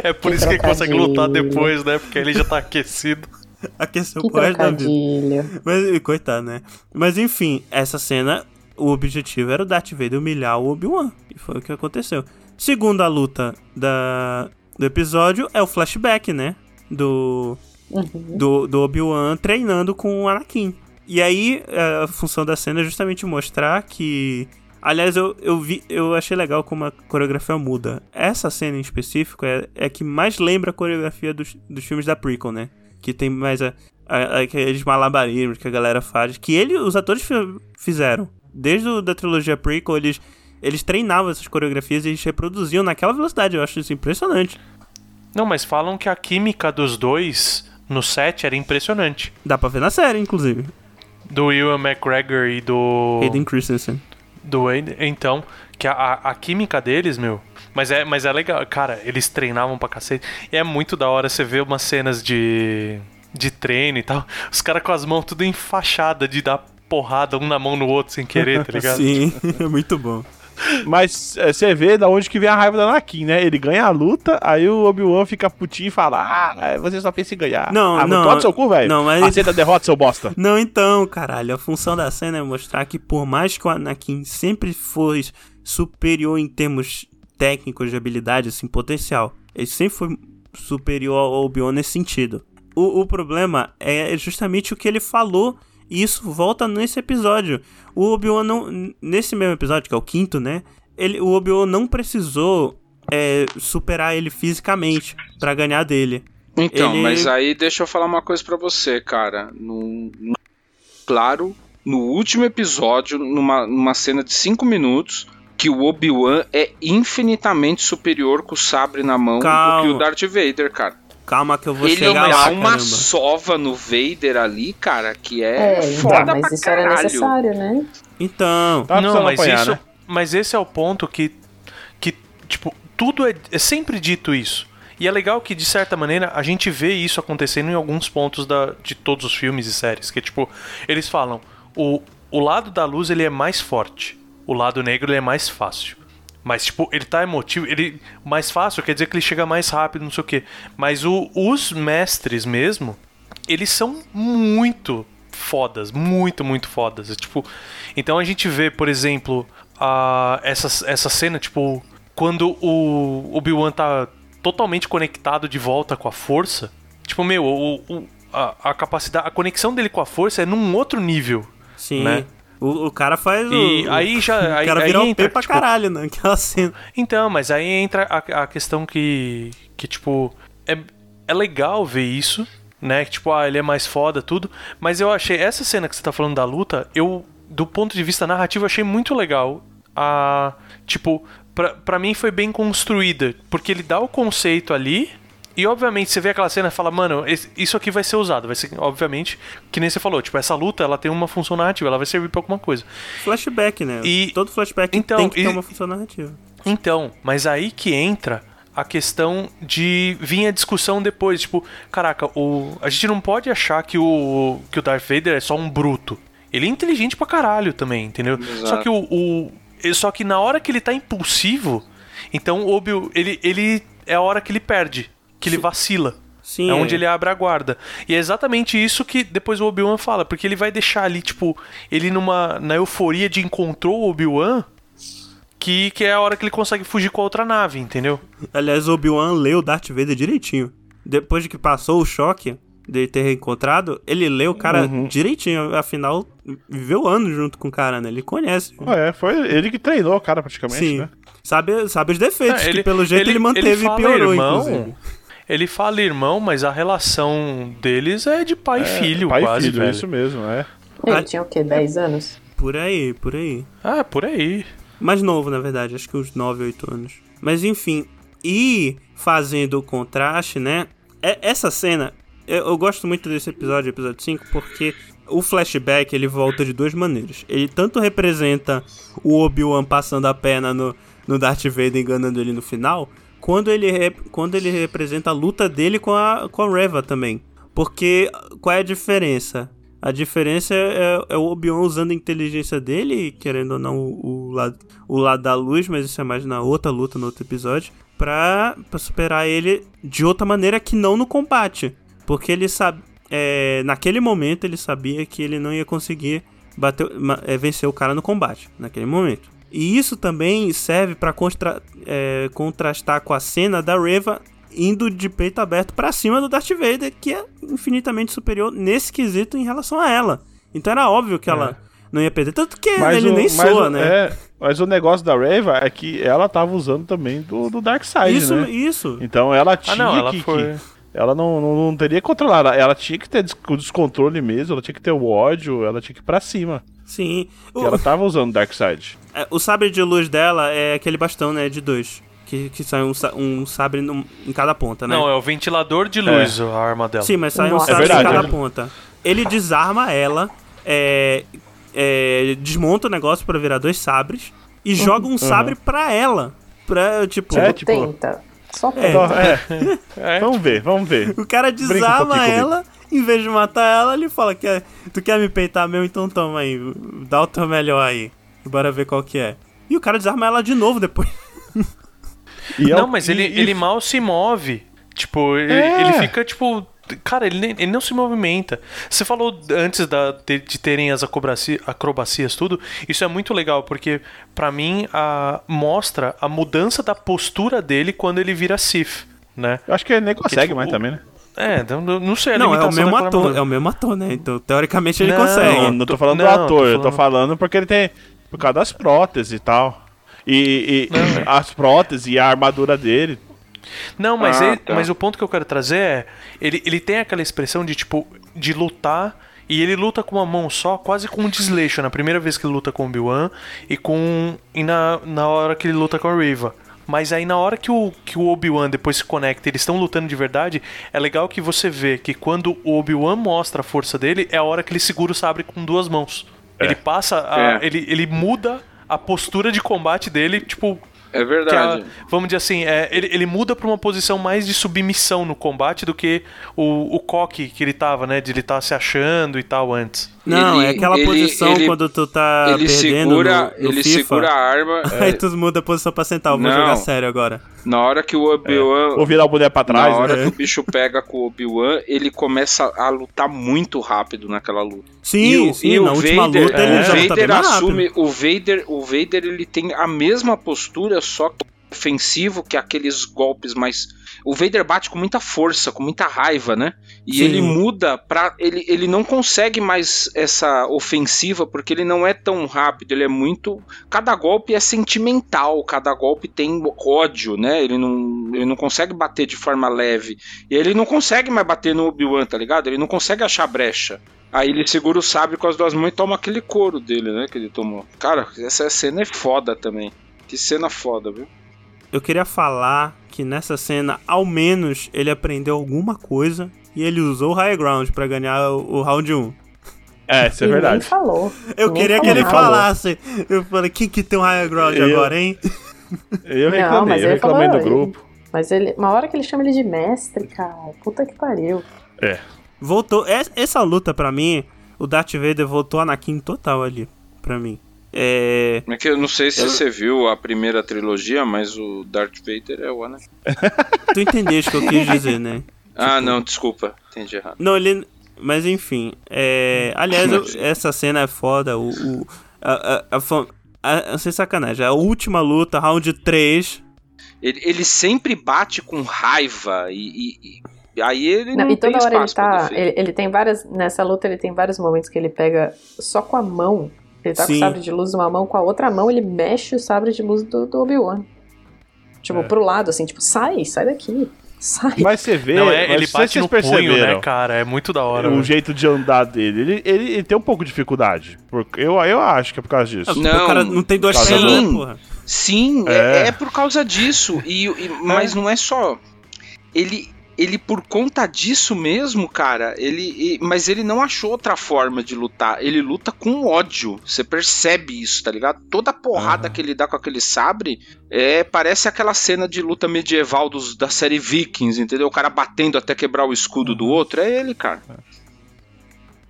É por que isso que ele consegue lutar depois, né? Porque ele já tá aquecido. [LAUGHS]
aqueceu que o resto da vida. Mas, coitado, né? Mas enfim, essa cena, o objetivo era o Darth Vader humilhar o Obi-Wan. E foi o que aconteceu. Segunda luta da, do episódio é o flashback, né? Do, uhum. do, do Obi-Wan treinando com o Anakin. E aí, a função da cena é justamente mostrar que. Aliás, eu, eu, vi, eu achei legal como a coreografia muda. Essa cena em específico é, é a que mais lembra a coreografia dos, dos filmes da prequel, né? Que tem mais a, a, aqueles malabarismos que a galera faz, que ele, os atores fizeram. Desde o, da trilogia prequel, eles, eles treinavam essas coreografias e eles reproduziam naquela velocidade. Eu acho isso impressionante.
Não, mas falam que a química dos dois no set era impressionante.
Dá pra ver na série, inclusive.
Do Will McGregor e do.
Hayden Christensen.
Do Então, que a, a química deles, meu, mas é, mas é legal. Cara, eles treinavam pra cacete. E é muito da hora você ver umas cenas de, de treino e tal. Os caras com as mãos tudo enfaixadas de dar porrada um na mão no outro sem querer, tá ligado? [LAUGHS]
Sim, é muito bom.
Mas é, você vê da onde que vem a raiva da Anakin, né? Ele ganha a luta, aí o Obi-Wan fica putinho e fala: Ah, é, você só pensa em ganhar.
Não, ah, não.
Toma seu cu, velho. Não, mas... Aceita a derrota, seu bosta.
Não, então, caralho. A função da cena é mostrar que por mais que o Anakin sempre foi superior em termos técnicos de habilidade, assim, potencial. Ele sempre foi superior ao Obi-Wan nesse sentido. O, o problema é justamente o que ele falou e isso volta nesse episódio. O Obi-Wan não. Nesse mesmo episódio, que é o quinto, né? Ele, o Obi-Wan não precisou é, superar ele fisicamente para ganhar dele.
Então,
Ele-
mas aí deixa eu falar uma coisa pra você, cara. No, no- claro, no último episódio, numa, numa cena de 5 minutos, que o Obi-Wan é infinitamente superior com o sabre na mão do
Calma.
que o Darth Vader, cara.
Calma que eu vou
Ele
chegar
dá
lá,
uma
caramba.
sova no Vader ali, cara, que é,
É, então,
foda
mas
pra
isso era
caralho.
necessário, né?
Então,
Tá
não, mas
apanhar,
isso,
né?
mas esse é o ponto que, que tipo, tudo é, é sempre dito isso. E é legal que, de certa maneira, a gente vê isso acontecendo em alguns pontos da, de todos os filmes e séries. Que, tipo, eles falam, o, o lado da luz ele é mais forte, o lado negro ele é mais fácil. Mas, tipo, ele tá emotivo, ele mais fácil quer dizer que ele chega mais rápido, não sei o quê. Mas o- os mestres mesmo, eles são muito fodas, muito, muito fodas. É, tipo, então a gente vê, por exemplo, a, essa, essa cena, tipo, quando o Obi-Wan tá totalmente conectado de volta com a força. Tipo, meu, o, o- a, a capacidade, a conexão dele com a força é num outro nível.
sim.
né?
O, o cara faz
E
o.
aí já. [LAUGHS]
o
aí,
cara
aí
vira um
entra,
pra
tipo,
caralho, né? [LAUGHS] Aquela cena.
Então, mas aí entra a, a questão que, que tipo, é, é legal ver isso, né? Que, tipo, ah, ele é mais foda, tudo. Mas eu achei, essa cena que você tá falando da luta, eu, do ponto de vista narrativo, achei muito legal. A, tipo, pra, pra mim foi bem construída, porque ele dá o conceito ali. E obviamente você vê aquela cena e fala, mano, isso aqui vai ser usado. Vai ser, obviamente, que nem você falou, tipo, essa luta ela tem uma função narrativa, ela vai servir pra alguma coisa.
Flashback, né?
E-
Todo flashback
então,
tem que
e-
ter uma função narrativa.
Então, mas aí que entra a questão de vir a discussão depois, tipo, caraca, o a gente não pode achar que o que o Darth Vader é só um bruto. Ele é inteligente pra caralho também, entendeu?
Exato.
Só que o, o só que na hora que ele tá impulsivo, então o Obi ele ele é a hora que ele perde, que ele vacila.
Sim.
É onde ele abre a guarda. E é exatamente isso que depois o Obi-Wan fala, porque ele vai deixar ali, tipo, ele numa na euforia de encontrou o Obi-Wan, que, que é a hora que ele consegue fugir com a outra nave, entendeu?
Aliás, o Obi-Wan leu Darth Vader direitinho. Depois de que passou o choque de ter reencontrado, ele leu o cara
Uhum.
direitinho. Afinal, viveu anos junto com o cara, né? Ele conhece.
É, foi ele que treinou o cara praticamente,
Sim.
né?
Sabe, sabe os defeitos,
É,
que pelo jeito ele, manteve
fala
e piorou,
irmão,
inclusive.
Ele fala irmão, mas a relação deles é de pai e filho,
Pai
quase,
e filho,
velho.
isso mesmo, é.
Ele
Ah.
tinha o quê? 10 anos?
Por aí, por aí.
Ah, por aí.
Mais novo, na verdade, acho que uns 9, 8 anos. Mas enfim, e fazendo o contraste, né? é- Essa cena, eu, eu gosto muito desse episódio, episódio 5, porque o flashback ele volta de duas maneiras. Ele tanto representa o Obi-Wan passando a perna no, no Darth Vader enganando ele no final, quando ele, quando ele representa a luta dele com a, com a Reva também. Porque qual é a diferença? A diferença é, é o Obi-Wan usando a inteligência dele, querendo ou não, o, o lado, o lado da luz, mas isso é mais na outra luta, no outro episódio, pra, pra superar ele de outra maneira que não no combate. Porque ele sabe. é, naquele momento ele sabia que ele não ia conseguir bater, é, vencer o cara no combate, naquele momento. E isso também serve pra constra- é, contrastar com a cena da Reva indo de peito aberto pra cima do Darth Vader, que é infinitamente superior nesse quesito em relação a ela. Então era óbvio que ela não ia perder. Tanto que ele
o-
nem
mas
soa,
o-
né?
É, mas o negócio da Reva é que ela tava usando também do, do Darkseid,
isso,
né?
isso.
Então ela tinha
Ah, não, ela
que,
foi.
que- ela não, não, não teria que controlar, ela- tinha que ter des- o descontrole mesmo, ela tinha que ter o ódio, ela tinha que ir pra cima.
Sim.
E
O,
ela tava usando o Darkseid.
é, o sabre de luz dela é aquele bastão, né? De dois. Que, que sai um, um sabre num- em cada ponta, né?
Não, é o ventilador de luz a arma dela.
Sim, mas sai um
Nossa,
sabre
é verdade,
em cada
é.
ponta. Ele desarma ela, é, é, desmonta o negócio pra virar dois sabres e joga um sabre pra ela. Pra, tipo,
É, tipo-
Tenta. Só
É.
Tenta. [LAUGHS]
é. Vamos ver, vamos ver.
o cara
um
desarma
pouquinho comigo. [LAUGHS]
em vez de matar ela, ele fala que tu quer me peitar mesmo, então toma aí, dá o teu melhor aí. Bora ver qual que é. E o cara desarma ela de novo depois. [LAUGHS]
E é
Não,
o-
mas
e-
ele,
e-
ele mal se move. Tipo, ele,
É.
ele fica, tipo. Cara, ele, nem- ele não se movimenta. Você falou antes da, de, de terem as acrobacia- acrobacias, tudo. Isso é muito legal, porque pra mim a, mostra a mudança da postura dele quando ele vira Sith, né?
Eu acho que ele nem consegue
tipo,
mais
o-
também, né?
É, então, não sei
Não, é o mesmo ator, é o mesmo ator, né? Então, teoricamente ele
Não,
consegue.
Não, não tô falando
não,
do
tô
ator, eu tô
falando-
falando porque ele tem. Por causa das próteses e tal. E, e- e as próteses e a armadura dele.
Não, mas,
Ah,
ele-
tá.
mas o ponto que eu quero trazer é. Ele, ele tem aquela expressão de tipo. de lutar. E ele luta com uma mão só, quase com um desleixo. Na primeira vez que ele luta com o Obi-Wan e com. E na, na hora que ele luta com a Riva. Mas aí na hora que o, que o Obi-Wan depois se conecta, eles estão lutando de verdade, é legal que você vê que quando o Obi-Wan mostra a força dele, é a hora que ele segura o sabre com duas mãos. Ele passa a,
É.
ele, ele muda a postura de combate dele, tipo,
É verdade.
a- vamos dizer assim, é, ele, ele muda pra uma posição mais de submissão no combate do que o, o coque que ele tava, né? De ele estar se achando e tal antes.
Não,
Ele-
é aquela
ele-
posição
ele-
quando tu tá
ele
perdendo
segura,
no, no
ele
FIFA.
segura a arma. [LAUGHS] é,
Aí tu muda a posição pra sentar, eu vou
Não.
jogar sério agora.
Na hora que o Obi-Wan.
Ou virar o boné pra
Na
trás,
hora
né?
que o bicho pega com o Obi-Wan, ele começa a lutar muito rápido naquela luta.
Sim,
E o-
sim,
e o
na última
Vader-
luta
é,
ele já luta bem
Vader
rápido.
assume, o Vader, o Vader ele tem a mesma postura, só que ofensivo que aqueles golpes mais o Vader bate com muita força, com muita raiva, né? E
Sim.
ele muda pra. Ele, ele não consegue mais essa ofensiva porque ele não é tão rápido, ele é muito. Cada golpe é sentimental, cada golpe tem ódio, né? Ele não, ele não consegue bater de forma leve. E ele não consegue mais bater no Obi-Wan, tá ligado? Ele não consegue achar brecha. Aí ele segura o sabre com as duas mãos e toma aquele couro dele, né? Que ele tomou. Cara, essa cena é foda também. Que cena foda, viu?
Eu queria falar que nessa cena, ao menos, ele aprendeu alguma coisa e ele usou o high ground pra ganhar o, o round 1.
É, isso é
E nem
verdade.
falou.
Eu
Nem
queria que ele
nada.
falasse. Eu falei, quem que tem um high ground
Eu-
agora, hein?
Eu
Não,
reclamei,
mas
eu
ele
reclamei
falou-
do grupo.
Mas ele, uma hora que ele chama ele de mestre, cara. Puta que pariu.
É.
Voltou. es- Essa luta, pra mim, o Darth Vader voltou Anakin total ali. Pra mim. É.
É que eu não sei se
Eu-
você viu a primeira trilogia, mas o Darth Vader é o Anakin.
Tu entendeste o que eu quis dizer, né? [LAUGHS]
Ah, não, desculpa. Entendi errado.
Não, ele. Mas enfim. É... Aliás, eu- essa cena é foda. O. o- a, a, a, fam- a- sem sacanagem. A última luta, round 3.
Ele, ele sempre bate com raiva e, e- e aí ele não,
Não, e
tem
toda hora ele tá. Ele, ele tem várias. Nessa luta ele tem vários momentos que ele pega só com a mão. Ele tá com
Sim.
o sabre de luz numa mão, com a outra mão ele mexe o sabre de luz do, do Obi-Wan. Tipo,
É.
pro lado, assim, tipo, sai, sai daqui. Sai.
Mas você vê,
Não, é,
mas
ele
se
bate
vocês
no punho, né, cara? É muito da hora.
o jeito de andar dele, ele, ele, ele tem um pouco de dificuldade. Porque eu, eu acho que é por causa disso.
Não.
o cara não tem
vendo?
né, porra?
Sim, é.
É.
é por causa disso. E, e- mas não é só. Ele, ele por conta disso mesmo, cara, ele. mas ele não achou outra forma de lutar. Ele luta com ódio. Você percebe isso, tá ligado? Toda a porrada
Aham.
que ele dá com aquele sabre é parece aquela cena de luta medieval dos, da série Vikings, entendeu? O cara batendo até quebrar o escudo do outro. É ele, cara.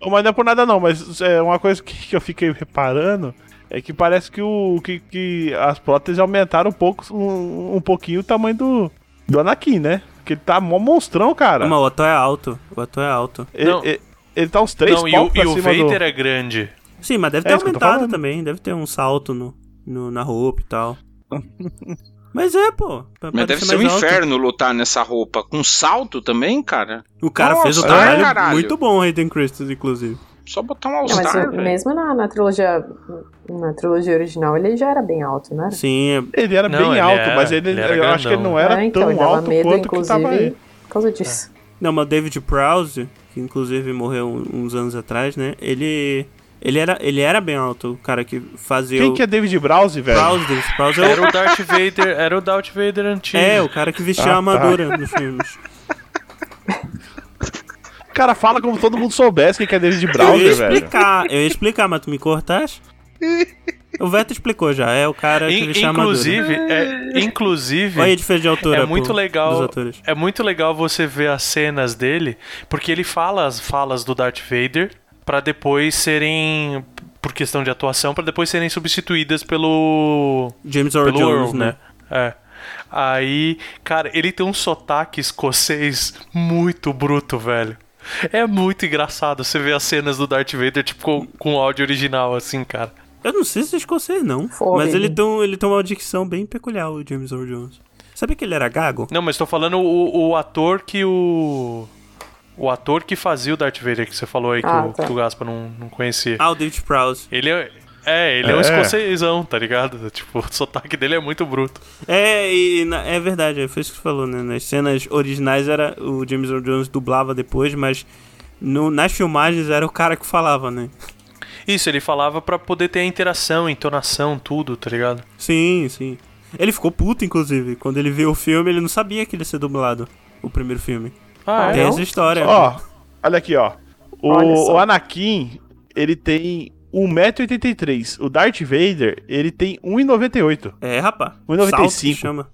Mas não é por nada não, mas é uma coisa que, que eu fiquei reparando é que parece que, o, que, que as próteses aumentaram um pouco, um, um pouquinho o tamanho do, do Anakin, né? Porque ele tá mó monstrão, cara.
Não, o ator é alto. O ator é alto.
Ele,
Não.
ele, ele tá uns três
Não, e o, e o Vader
do...
é grande.
Sim, mas deve
É
ter
tô
aumentado também. Deve ter um salto no, no- na roupa e tal. [LAUGHS] mas é, pô. pra
Mas deve ser um
alto.
inferno lutar nessa roupa. Com salto também, cara?
O cara fez o
Nossa,
trabalho
é,
muito bom, Hayden Christensen, inclusive.
Só botar um
mas
All-Star, velho.
mesmo na, na trilogia. Na trilogia original, ele já era bem alto, né?
Sim, é-
Ele era
Não,
bem
ele
alto,
era-
mas ele,
ele
eu acho que ele não
grandão.
era
É, então,
tão alto
medo,
quanto que tava aí.
por causa disso.
Não, mas o David Prowse, que inclusive morreu uns anos atrás, né? Ele. Ele era, ele era bem alto, o cara que fazia
Quem
o.
que é David Browse, velho?
Prowse, David Prowse é.
Era o Darth Vader, era o Darth Vader antigo.
É, o cara que vestia
Ah,
a
tá.
armadura nos filmes. [LAUGHS]
O cara fala como se todo mundo soubesse que é David
Eu ia
velho.
explicar, eu ia explicar, mas tu me cortaste? O Veto explicou já, é o cara que
In-
vestia a armadura.
inclusive, é, inclusive,
Olha a diferença de altura
é muito
pô,
legal. É muito legal você ver as cenas dele, porque ele fala as falas do Darth Vader pra depois serem por questão de atuação, pra depois serem substituídas pelo
James Earl Jones,
Earl,
né?
né? É. Aí, cara, ele tem um sotaque escocês muito bruto, velho. É muito engraçado você ver as cenas do Darth Vader, tipo, com, com áudio original, assim, cara.
Eu não sei se é escocês, não.
Fogo,
mas ele tem, ele tem uma dicção bem peculiar, o James Earl Jones. Sabia que ele era gago?
Não, mas tô falando o, o ator que o. O ator que fazia o Darth Vader, que você falou aí que,
Ah,
o,
tá.
que o Gaspa não, não conhecia.
Ah, o David Prowse.
Ele é. É, ele é, um
É.
escocesão, tá ligado? [LAUGHS] Tipo, o sotaque dele é muito bruto.
É, e na- é verdade, foi isso que você falou, né? Nas cenas originais era o James Earl Jones dublava depois, mas no- nas filmagens era o cara que falava, né?
Isso, ele falava pra poder ter a interação, entonação, tudo, tá ligado?
Sim, sim. Ele ficou puto, inclusive. Quando ele viu o filme, ele não sabia que ele ia ser dublado. O primeiro filme.
Ah,
Tem
é?
essa história.
Ó, olha aqui, ó. O,
Olha
o Anakin, ele tem 1,83m. O Darth Vader, ele tem 1,98m.
É, rapaz.
1,95.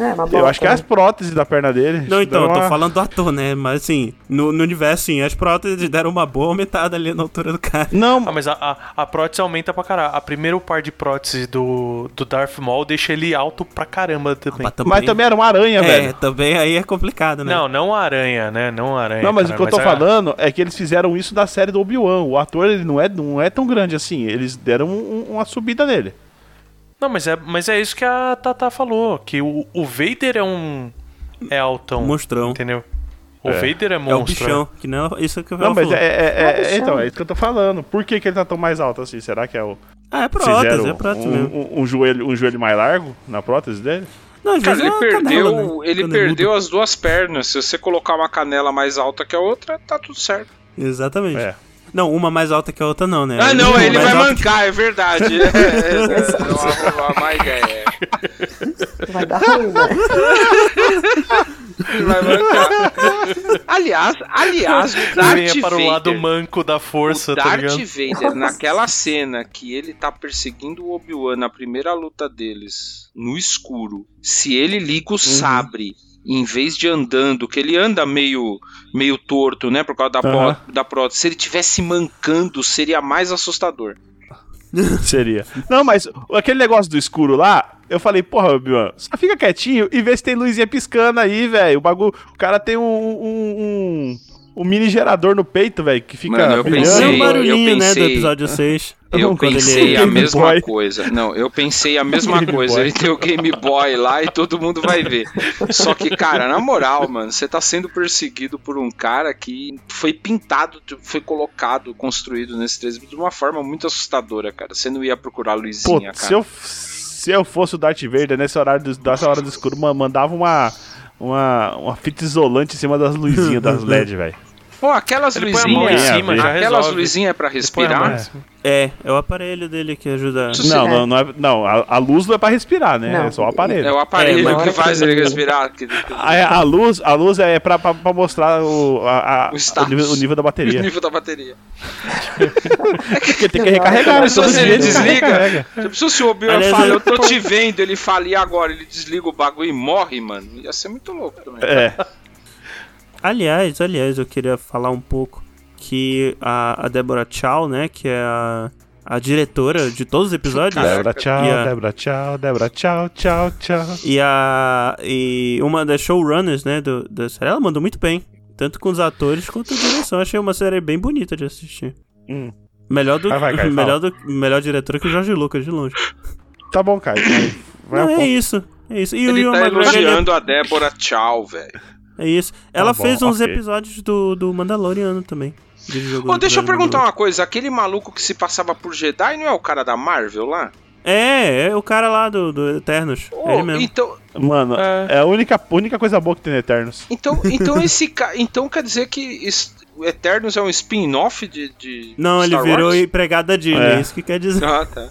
É, uma
Eu acho que é as
bota.
próteses da perna dele.
Não, então, eu tô
uma-
falando do ator, né? Mas assim, no, no universo, sim, as próteses deram uma boa aumentada ali na altura do cara.
Não,
Ah, mas a, a, a prótese aumenta pra caralho. A primeiro par de próteses do, do Darth Maul deixa ele alto pra caramba também.
Mas
mas também era uma aranha,
É,
velho.
também aí é complicado, né?
Não, não aranha, né? Não aranha.
Não, mas
caralho,
o que eu tô falando é que eles fizeram isso da série do Obi-Wan. O ator, ele não é, não é tão grande assim. Eles deram um- uma subida nele.
Não, mas é, mas é isso que a Tata falou. Que o, o Vader é um. É altão.
Monstrão.
Entendeu? O
É.
Raver é
É o
monstro.
bichão, que não é isso que eu
Não, mas
falou.
é, é- é-
É
então, é isso que eu tô falando. Por que, que ele tá tão mais alto assim? Será que é o.
Ah, é prótese, é prótese
um,
mesmo.
um- um joelho, um joelho mais largo na prótese dele?
Não,
Cara, ele
é uma
perdeu,
canela, né?
ele perdeu as duas pernas. Se você colocar uma canela mais alta que a outra, tá tudo certo.
Exatamente.
É.
Não, uma mais alta que a outra não, né?
Ah, não,
Uma
ele vai mancar, é verdade. É, é, é, é.
Vai dar ruim, né?
Ele vai mancar. Aliás, aliás, o Darth
Venha para o lado manco da força,
o
tá
Darth
ligado?
Vader, naquela cena que ele tá perseguindo o Obi-Wan na primeira luta deles, no escuro, se ele liga o sabre, em vez de andando, que ele anda meio, meio torto, né, por causa da, pró- da prótese, se ele tivesse mancando, seria mais assustador. [LAUGHS]
Seria. Não, mas aquele negócio do escuro lá, eu falei, porra, Obi-Wan, só fica quietinho e vê se tem luzinha piscando aí, velho. O bagulho. O cara tem um. um, um- um mini gerador no peito, velho, que fica
Mano, eu
brilhando.
É
pensei-
um barulhinho,
eu
né, do
pensei-
episódio 6.
Eu pensei a
Game
mesma
Boy.
coisa. Não, eu pensei a [LAUGHS] mesma
Game
coisa.
Boy.
Ele tem o Game Boy lá e todo mundo vai ver. Só que, cara, na moral, mano, você tá sendo perseguido por um cara que foi pintado, foi colocado, construído nesse 3 de uma forma muito assustadora, cara. Você não ia procurar
Pô,
luzinha,
se
cara.
eu, se eu fosse o Darth Vader nessa hora do, nessa hora do escuro, ma- mandava uma, uma, uma fita isolante em cima das luzinhas [LAUGHS] das LED, velho.
Pô, aquelas
Ele em
luzinhas.
cima,
já
Aquelas
resolve.
luzinhas pra
Põe a mão
respirar.
em.
É, é o aparelho dele que ajuda.
Não,
é.
não, não, é, não a, a luz não é pra respirar, né?
Não.
É só o aparelho.
É o aparelho
É,
que faz ele respirar. que-
A, a luz, a luz é pra, pra, pra mostrar o, a, a-
O
o, nível, o nível da
O
bateria.
nível da bateria.
Porque tem que recarregar, né?
Se você
dia
desliga,
recarrega.
Se o Obi-Wan fala,
eu-
eu tô te vendo, ele fala, e agora? Ele desliga o bagulho e morre, mano. Ia ser muito louco também.
É,
Aliás, aliás, eu queria falar um pouco que a, a Deborah Chow, né, que é a, a diretora de todos os episódios.
Débora, tchau,
E a-
Débora, tchau, Débora, tchau, tchau, tchau.
E a e uma das showrunners, né, do, da série, ela mandou muito bem, tanto com os atores quanto a direção. Achei uma série bem bonita de assistir.
Hum.
Melhor do
Vai, vai, Caio,
melhor do melhor diretora que o Jorge Lucas de longe.
Tá bom, Caio.
Não,
um
é
pouco.
isso. É isso. E o
Ele
Ian
tá
McGregor, ele é-
elogiando a Débora Tchau, velho.
É isso. Ela
bom,
fez uns
ok.
episódios do, do Mandaloriano também. Ele no
deixa eu perguntar uma coisa. Aquele maluco que se passava por Jedi não é o cara da Marvel lá?
É, é o cara lá do, do Eternos. É ele mesmo.
então,
Mano,
É.
é, a única, única coisa boa que tem no Eternos.
então, então [LAUGHS] esse ca... Então quer dizer que is- o Eternos é um spin-off de, de
Não, ele
Star
virou
Wars?
empregado da Disney,
É.
é isso que quer dizer.
Ah, tá.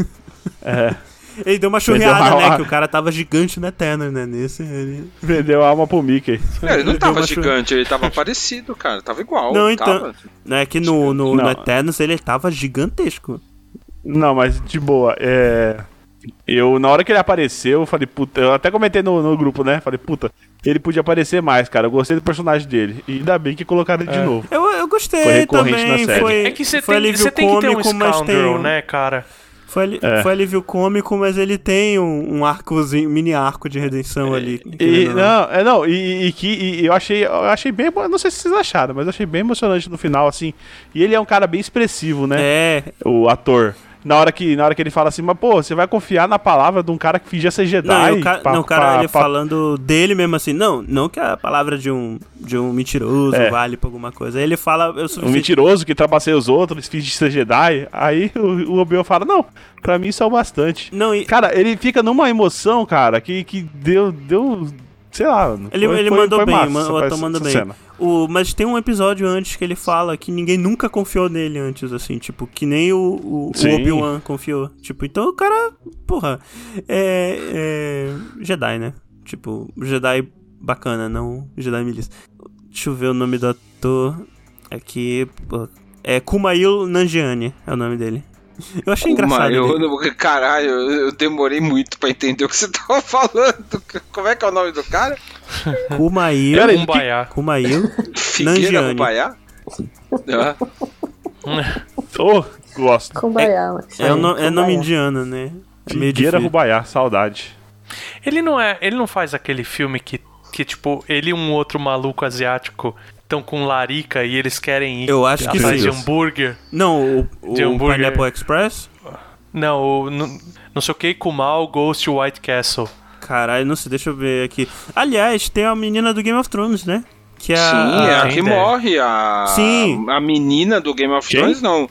É, [LAUGHS]
Ele deu uma churreada, né? Que o cara tava gigante no Eternos, né? Nesse. Ele...
vendeu a alma pro Mickey.
Não, ele não tava gigante, ele tava parecido, cara. Tava igual.
Não, então-
tava.
É que no, no,
Não.
no Eternos ele tava gigantesco.
Não, mas de boa, é. Eu, na hora que ele apareceu, eu falei, puta, eu até comentei no, no grupo, né? Falei, puta, ele podia aparecer mais, cara. Eu gostei do personagem dele. E ainda bem que colocaram ele de novo.
Eu, eu gostei
Foi recorrente
também.
na série.
Foi,
É que você tem, tem que ter um
tem.
scoundrel,
um-
né, cara?
Foi, ali-
É.
foi alívio cômico, mas ele tem um, um arcozinho, mini arco de redenção ali.
E,
não.
não, é, não, e, e que e eu achei, eu achei bem, não sei se vocês acharam, mas eu achei bem emocionante no final, assim. E ele é um cara bem expressivo, né?
É,
O ator. Na hora que, na hora que ele fala assim, mas pô, você vai confiar na palavra de um cara que fingia ser Jedi?
Não, o, ca
pra-
não, o cara
pra-
ele
pra-
falando dele mesmo assim, não, não que a palavra de um, de um mentiroso
É.
vale pra alguma coisa. Aí ele fala, eu sou
Um mentiroso que trapaceia os outros, finge ser Jedi. Aí o, o Obi-Wan fala, não, pra mim isso é o bastante.
Não, e,
Cara, ele fica numa emoção, cara, que, que deu, deu, sei lá.
Ele-
foi-
ele
foi-
mandou
foi
bem,
massa
o ator mandou bem.
cena.
O, mas tem um episódio antes que ele fala que ninguém nunca confiou nele antes, assim, tipo, que nem o, o, o. Obi-Wan confiou. Tipo, então o cara, porra, é, é Jedi, né? Tipo, Jedi bacana, não Jedi milícia. Deixa eu ver o nome do ator aqui. É Kumail Nanjiani, é o nome dele. Eu achei engraçado.
eu,
ele.
eu- caralho, eu, demorei muito pra entender o que você [LAUGHS] tava falando. Como é que é o nome do cara?
Kumail,
Um baiá.
Kumail
Figueira. Rubaiá? Ah,
Ô, gosto.
Kumbaya, mas
É, o no- é nome
Kumbaya.
indiano, né? É
Figueira. Rubaiá, saudade.
Ele não é. Ele não faz aquele filme que, que tipo, ele e um outro maluco asiático estão com larica e eles querem ir
Eu acho que
atrás
sim.
de hambúrguer.
Não, o,
De
o
hambúrguer.
Pineapple Express?
Não, o, não, não sei o que, Kumal Ghost White Castle.
Caralho, não sei, deixa eu ver aqui. Aliás, tem a menina do Game of Thrones, né? Que é a,
Sim, é a que morre. A,
Sim.
a menina do Game of
Quem?
Thrones, não.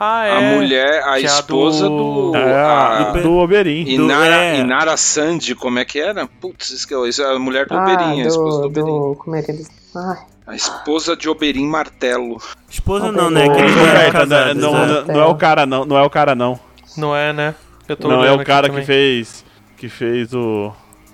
Ah, é.
A mulher, a
que é a
esposa do.
do-
É,
a-
do-
do Oberyn.
do-
Inara,
é.
Inara Sandy, como é que era? Putz, isso é a mulher do
Ah,
Oberyn, a esposa do
do,
Oberyn.
do... Como é que eles... Ai,
A esposa de Oberyn Martelo.
Esposa não, né? Que eles não
Ô,
eram
Roberta,
casados.
não,
é.
não, não é o cara não, não é o cara não.
Não é, né? Eu tô
Não é o cara que fez que fez o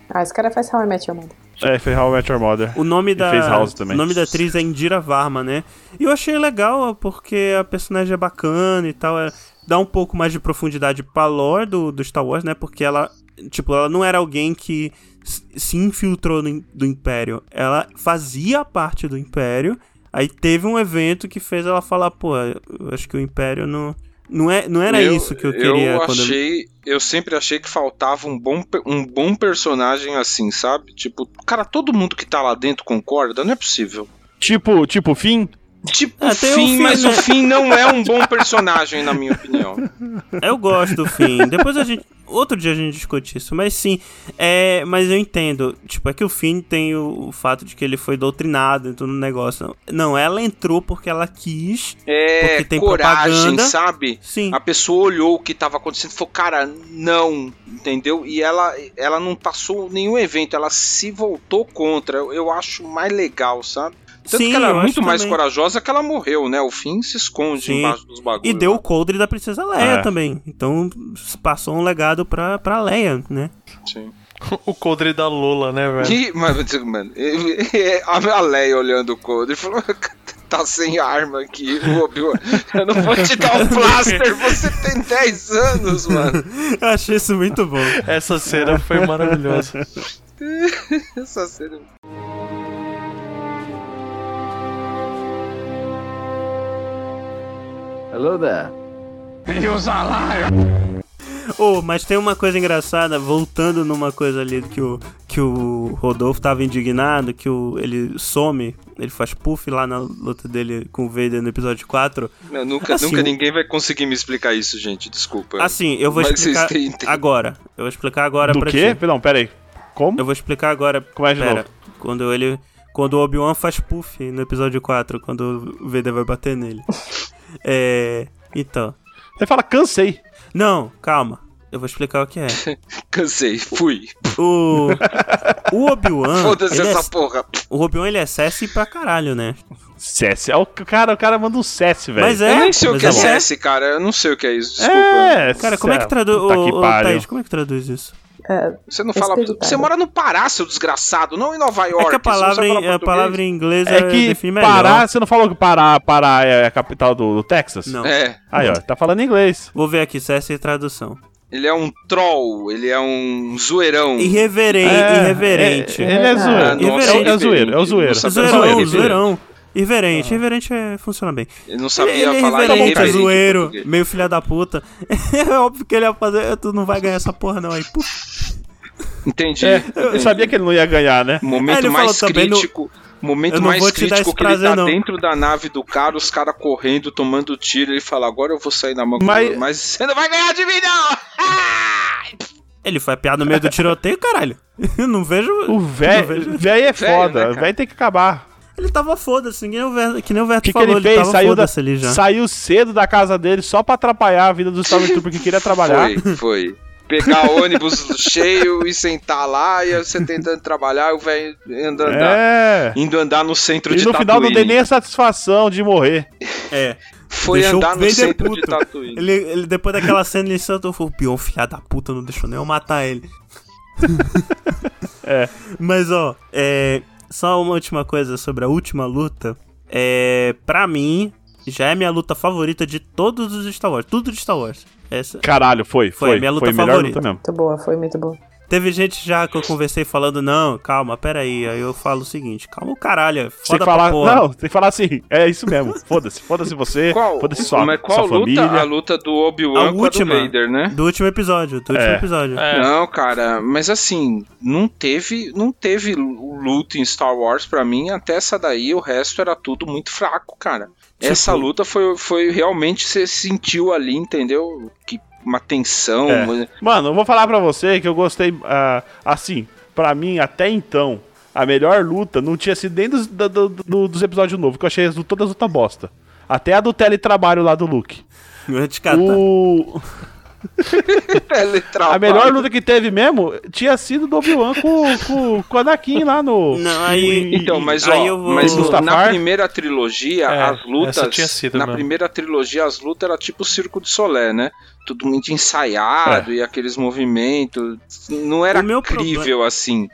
Ah, esse cara faz How I Met Your Mother.
é, fez How I Met Your Mother.
O nome
E
da
fez House também.
o nome da atriz é Indira Varma, né? E eu achei legal porque a personagem é bacana e tal, é- dá um pouco mais de profundidade pra lore do, do Star Wars, né? Porque ela, tipo, ela não era alguém que se infiltrou no, do Império. Ela fazia parte do Império. Aí teve um evento que fez ela falar, pô, eu acho que o Império não não é não era
eu,
isso que eu queria
Eu
quando eu-
achei. Eu sempre achei que faltava um bom, um bom personagem assim, sabe? Tipo, cara, todo mundo que tá lá dentro concorda, não é possível.
Tipo, tipo Finn.
Tipo,
Ah,
o Finn,
Finn,
mas
né?
o Finn não é um bom personagem, na minha opinião.
Eu gosto do fim. Depois a gente. Outro dia a gente discute isso. Mas sim, é. Mas eu entendo. Tipo, é que o Finn tem o, o fato de que ele foi doutrinado em todo o negócio. Não, ela entrou porque ela quis.
É,
Porque tem
coragem,
propaganda.
sabe?
Sim.
A pessoa olhou o que tava acontecendo e falou, cara, não, entendeu? E ela, ela não passou nenhum evento, ela se voltou contra. Eu acho mais legal, sabe? Tanto
Sim,
que ela é muito mais
também.
corajosa que ela morreu, né? O fim se esconde
Sim.
embaixo dos bagulhos.
E deu o
lá.
coldre da Princesa Leia
É.
também. Então passou um legado pra, pra Leia, né?
Sim. [LAUGHS]
O coldre da Lola, né, velho?
E, mas, mano, a Leia olhando o Coldre falou: [LAUGHS] tá sem arma aqui, o Obi-Wan. Eu não vou te dar um blaster, você tem 10 anos, mano. [LAUGHS]
Eu achei isso muito bom.
Essa cena foi maravilhosa.
Essa cena.
Hello there.
Oh, mas tem uma coisa engraçada, voltando numa coisa ali que o, que o Rodolfo tava indignado, que o, ele some, ele faz puff lá na luta dele com o Vader no episódio 4.
Não, nunca,
Assim,
nunca ninguém vai conseguir me explicar isso, gente. Desculpa.
Assim, eu vou
Mas
explicar agora. Eu vou explicar agora
Do
pra
quê?
ti.
Não, pera aí. Como?
Eu vou explicar agora.
Como é de
Pera,
novo?
quando ele. Quando o Obi-Wan faz puff no episódio 4, quando o Vader vai bater nele. [LAUGHS] é. Então.
Ele fala, cansei.
Não, calma. Eu vou explicar o que é. [LAUGHS]
Cansei, fui.
O. O Obi-Wan.
Foda-se
ele é-
essa porra.
O Obi-Wan ele é Cessi pra caralho, né?
Cess. É o cara, o cara manda um Cess, velho.
Mas é.
eu nem sei o que é
bom.
CS, cara. Eu não sei o que é isso. Desculpa.
É,
Cara, como é que traduz. Ô, ô,
pariu.
Thaís, como é que traduz isso?
É,
Você não fala. Você mora no Pará, seu desgraçado, não em Nova York.
É que a palavra, em, a palavra em inglês
É que
define melhor.
Pará, você não falou que Pará, Pará é a capital do, do Texas?
Não.
É.
Aí, ó, tá falando inglês.
Vou ver aqui, Cessi tradução.
Ele é um troll, ele é um zoeirão.
Irreverente.
É,
irreverente.
é- ele é
Ah,
zoeiro.
nossa,
É, é
irreverente.
zoeiro, é o zoeiro.
Zoeirão, zoeirão. Irreverente, irreverente é, funciona bem.
Ele não sabia
ele é
falar
irreverente, é
irreverente. em
zoeiro, meio filha da puta. [LAUGHS] É óbvio que ele ia fazer, tu não vai ganhar essa porra não aí. Puf.
Entendi.
É, eu sabia que ele não ia ganhar, né?
Momento
Ele
mais
no-
crítico. O momento mais crítico que ele
prazer,
tá
não.
dentro da nave do cara, os caras correndo, tomando tiro, ele fala, agora eu vou sair na mão com
Mas-
mas... mas você não vai ganhar de mim, não! [LAUGHS]
Ele foi apiado no meio do tiroteio, caralho. Eu não vejo.
O
não
velho velho é foda.
né,
O
cara?
velho tem que acabar.
Ele tava foda-se, que nem o que nem o
O
Verto
que, que
falou,
ele fez?
tava
Saiu, da,
ali já.
saiu cedo da casa dele só pra atrapalhar a vida do Stormtrooper que queria trabalhar.
Foi, foi. Pegar ônibus cheio e sentar lá, e você tentando trabalhar, o velho indo andar,
É.
indo andar no centro
E
de
no final não dei nem a satisfação de morrer.
É.
Foi
Deixou
andar no centro
puto.
de Tatooine.
Ele, ele, depois daquela cena, ele sentou e falou: Pior, filha da puta, não deixou nem eu matar ele. [LAUGHS]
É.
Mas, ó, é, só uma última coisa sobre a última luta. É, pra mim, já é minha luta favorita de todos os Star Wars. Tudo de Star Wars. Essa.
Caralho, foi,
Foi
foi.
a minha luta
foi a melhor
favorita.
luta mesmo.
Muito boa, foi muito boa.
Teve gente já que eu conversei falando, não, calma, peraí. Aí eu falo o seguinte, calma o caralho, é
Tem
foda
que falar,
pra porra.
não, tem que falar assim, é isso mesmo. [LAUGHS] Foda-se, foda-se você, foda-se sua,
mas qual
sua
luta?
família.
A luta do Obi-Wan
A
com a do
última.
Vader, né?
Do último episódio, do último
É.
episódio.
É.
Não, cara, mas assim, não teve, não teve luta em Star Wars pra mim, até essa daí, o resto era tudo muito fraco, cara. Essa
Tipo-
luta foi, foi realmente, você sentiu ali, entendeu? Que uma tensão.
É. Mano, eu vou falar pra você que eu gostei, ah, assim, pra mim, até então, a melhor luta não tinha sido nem dos, do- do- do- dos episódios novos, que eu achei as- todas luta bosta. Até a do teletrabalho lá do Luke.
Eu ia te catar.
O... [LAUGHS] [LAUGHS]
Teletrabalho.
A melhor luta que teve mesmo tinha sido do Obi-Wan com, com, com o Anakin lá no.
Não, aí-
Então, mas ó,
Aí eu vou-
mas na primeira trilogia,
É,
as lutas.
tinha sido
na
mesmo.
primeira trilogia, as lutas era tipo o Circo de Solé, né? Tudo muito ensaiado
É.
e aqueles movimentos. Não era
O meu
crível assim.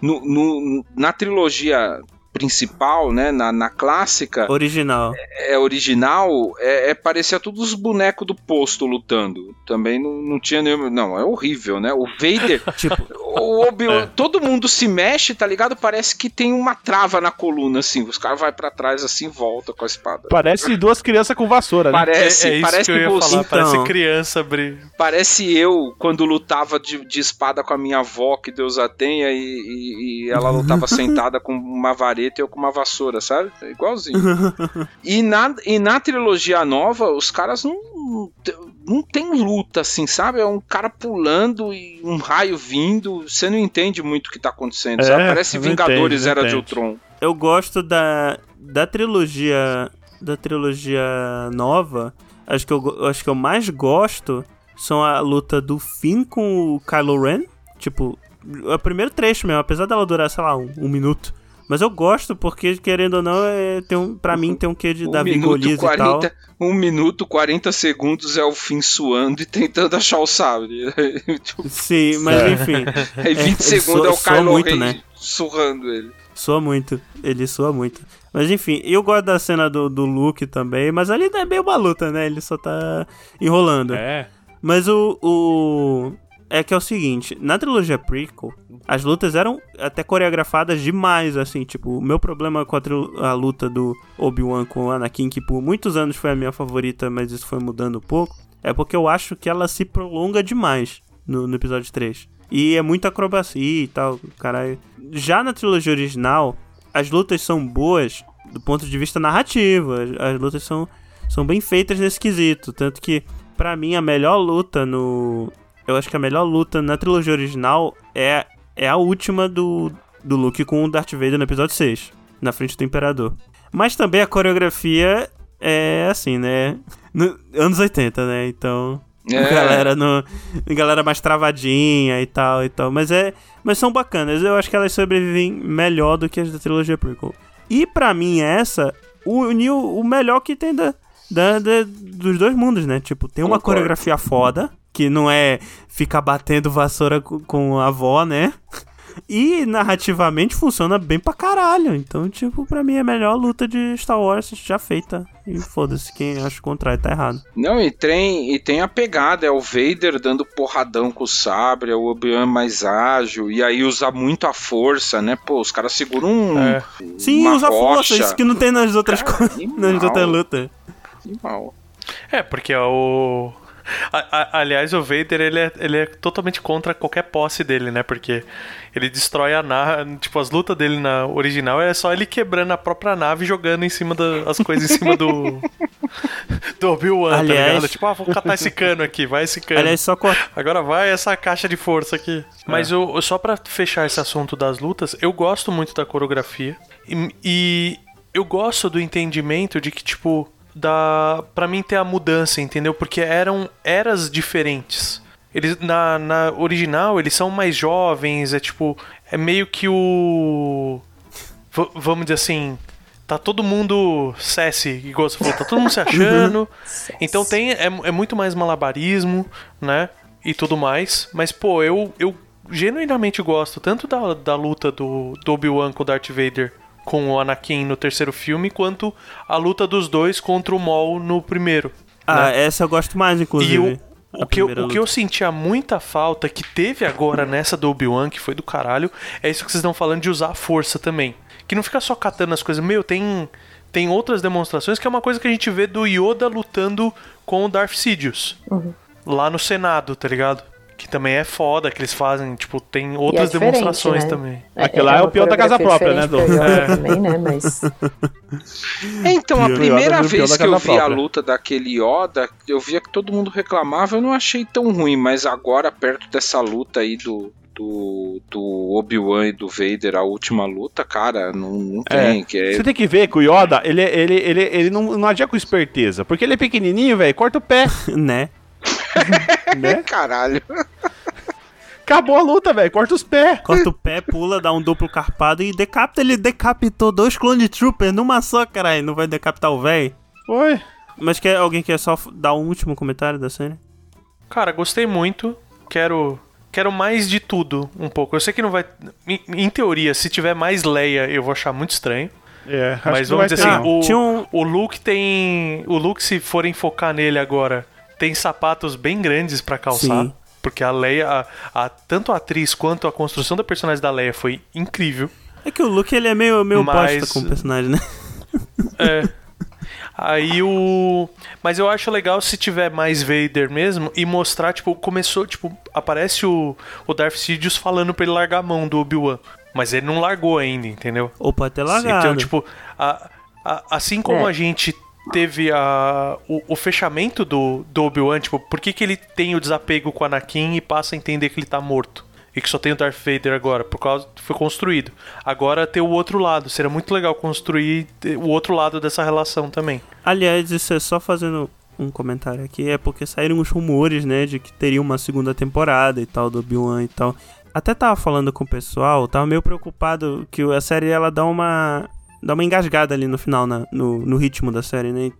No, no- na trilogia principal, né? Na, na clássica,
Original.
é original, é, é- parecia todos os bonecos do posto lutando. Também não, não tinha nenhum. Não, é horrível, né? O Vader. [LAUGHS]
Tipo,
O Obi
É.
Todo mundo se mexe, tá ligado? Parece que tem uma trava na coluna, assim. Os caras vai pra trás assim e volta com a espada.
Parece duas crianças com vassoura, né?
Parece,
é, é isso
parece
que eu ia
você-
falar, parece
Então.
criança abrir.
Parece eu quando lutava de, de espada com a minha avó, que Deus a tenha, e, e- e ela lutava [LAUGHS] sentada com uma vareta e eu com uma vassoura, sabe? É igualzinho. [LAUGHS] e, na, e na trilogia nova, os caras não, não tem luta, assim, sabe? É um cara pulando e um raio vindo. Você não entende muito o que tá acontecendo,
É,
sabe? Parece Vingadores
entende, não
Era de. Ultron.
eu gosto da, da trilogia. Da trilogia nova. Acho que eu, acho que eu mais gosto são a luta do Finn com o Kylo Ren. Tipo, é o primeiro trecho mesmo, apesar dela durar, sei lá, um, um minuto. Mas eu gosto porque, querendo ou não, é, tem um, pra mim tem um quê de
Um
Davi
minuto,
Golias e tal.
40, um minuto 40 segundos é o fim suando e tentando achar o sabre. [LAUGHS] Tipo,
Sim, mas
É.
enfim.
Aí 20
Ele
segundos
soa-
é o Kylo
muito, né?
surrando ele.
Soa muito. Ele soa muito. Mas enfim, eu gosto da cena do, do Luke também, mas ali é meio uma luta, né? Ele só tá enrolando.
É.
Mas o, o. É que é o seguinte, na trilogia prequel, as lutas eram até coreografadas demais, assim, tipo, o meu problema com a, a luta do Obi-Wan com o Anakin, que por muitos anos foi a minha favorita, mas isso foi mudando um pouco, é porque eu acho que ela se prolonga demais no, no episódio 3. E é muita acrobacia e tal, caralho. Já na trilogia original, as lutas são boas do ponto de vista narrativo, as, as lutas são, são bem feitas nesse quesito, tanto que Pra mim, a melhor luta no. Eu acho que a melhor luta na trilogia original é, é a última do, do Luke com o Darth Vader no episódio 6, na frente do Imperador. Mas também a coreografia é assim, né? No- anos 80, né? Então.
É.
Galera no. Galera mais travadinha e tal e tal. Mas é. Mas são bacanas. Eu acho que elas sobrevivem melhor do que as da trilogia prequel. E pra mim, essa uniu o melhor que tem da, da, da- dos dois mundos, né? Tipo, tem uma
Concordo.
coreografia foda, que não é ficar batendo vassoura co- com a avó, né? E narrativamente funciona bem pra caralho. Então, tipo, pra mim é a melhor luta de Star Wars já feita. E foda-se, quem acha o contrário tá errado.
Não, e tem, e tem a pegada, é o Vader dando porradão com o sabre, é o Obi-Wan mais ágil, e aí usa muito a força, né? Pô, os caras seguram um,
É.
Sim,
uma
usa força,
rocha.
isso que não tem nas outras
Cara,
coisas. [LAUGHS] Nas outras lutas.
Animal.
É, porque o. A- a- aliás, o Vader, ele é, ele é totalmente contra qualquer posse dele, né? Porque ele destrói a nave. Tipo, as lutas dele na original é só ele quebrando a própria nave e jogando em cima das coisas em cima do. [LAUGHS] do Obi-Wan, tá
Aliás-
ligado? Tipo, ah, vou catar esse cano aqui, vai esse cano.
Aliás, só.
Agora vai essa caixa de força aqui. Mas eu, só pra fechar esse assunto das lutas, eu gosto muito da coreografia. E, e eu gosto do entendimento de que, tipo, da para mim ter a mudança, entendeu? Porque eram eras diferentes. Eles, na, na original, eles são mais jovens, é tipo. É meio que o. vamos dizer assim. Tá todo mundo cesse, igual você falou, tá todo mundo se [LAUGHS] achando. Então tem é, é muito mais malabarismo, né? E tudo mais. Mas, pô, eu, eu genuinamente gosto tanto da, da luta do, do Obi-Wan com o Darth Vader com o Anakin no terceiro filme, quanto a luta dos dois contra o Maul no primeiro.
Ah,
né?
essa eu gosto mais, inclusive.
E o, o, que eu, o que eu sentia muita falta, que teve agora nessa do Obi-Wan, que foi do caralho, é isso que vocês estão falando de usar a força também. Que não fica só catando as coisas. Meu, tem, tem outras demonstrações que é uma coisa que a gente vê do Yoda lutando com o Darth Sidious. Lá no Senado, tá ligado? Que também é foda que eles fazem, tipo, tem outras
diferente,
demonstrações
né?
também.
Aquilo lá é
uma
o peão da casa própria, né,
Yoda
É.
também, né? Mas
É, [LAUGHS] então, a primeira vez que eu vi a luta daquele Yoda, eu via que todo mundo reclamava, eu não achei tão ruim, mas agora, perto dessa luta aí do, do, do Obi-Wan e do Vader, a última luta, cara, não, não tem. que é-
Você tem que ver que o Yoda, ele, ele, ele, ele não, não agia com esperteza. Porque ele é pequenininho, velho, corta o pé, [LAUGHS]
Né?
Né? [LAUGHS]
Caralho.
Acabou a luta, velho, corta os pés.
Corta o pé, pula, dá um duplo carpado e decapita. Ele decapitou dois clone troopers numa só, caralho. Não vai decapitar o velho?
Foi.
Mas quer, alguém quer só dar um último comentário da série?
Cara, gostei muito. Quero. Quero mais de tudo, um pouco. Eu sei que não vai. Em, teoria, se tiver mais Leia, eu vou achar muito estranho.
É, acho
Mas
que não vai
vamos dizer
ter,
assim, o,
um-
o Luke tem. O Luke, se forem focar nele agora, tem sapatos bem grandes pra calçar.
Sim.
Porque a Leia, a, a- tanto a atriz quanto a construção da personagem da Leia foi incrível.
É que o Luke, ele é meio, meio
Mas-
bosta como personagem, né?
É. [LAUGHS] Aí o. Mas eu acho legal se tiver mais Vader mesmo e mostrar, tipo, começou, tipo, aparece o, o Darth Sidious falando pra ele largar a mão do Obi-Wan. Mas ele não largou ainda, entendeu?
Ou pode ter largado.
Então, tipo, a- a- assim como
É.
a gente teve a, o, o fechamento do, do Obi-Wan, tipo, por que, que ele tem o desapego com o Anakin e passa a entender que ele tá morto? E que só tem o Darth Vader agora, por causa foi construído. Agora ter o outro lado. Seria muito legal construir o outro lado dessa relação também.
Aliás, isso é só fazendo um comentário aqui, é porque saíram os rumores, né, de que teria uma segunda temporada e tal do Obi-Wan e tal. Até tava falando com o pessoal, tava meio preocupado que a série ela dá uma dá uma engasgada ali no final, na- no, no ritmo da série, né?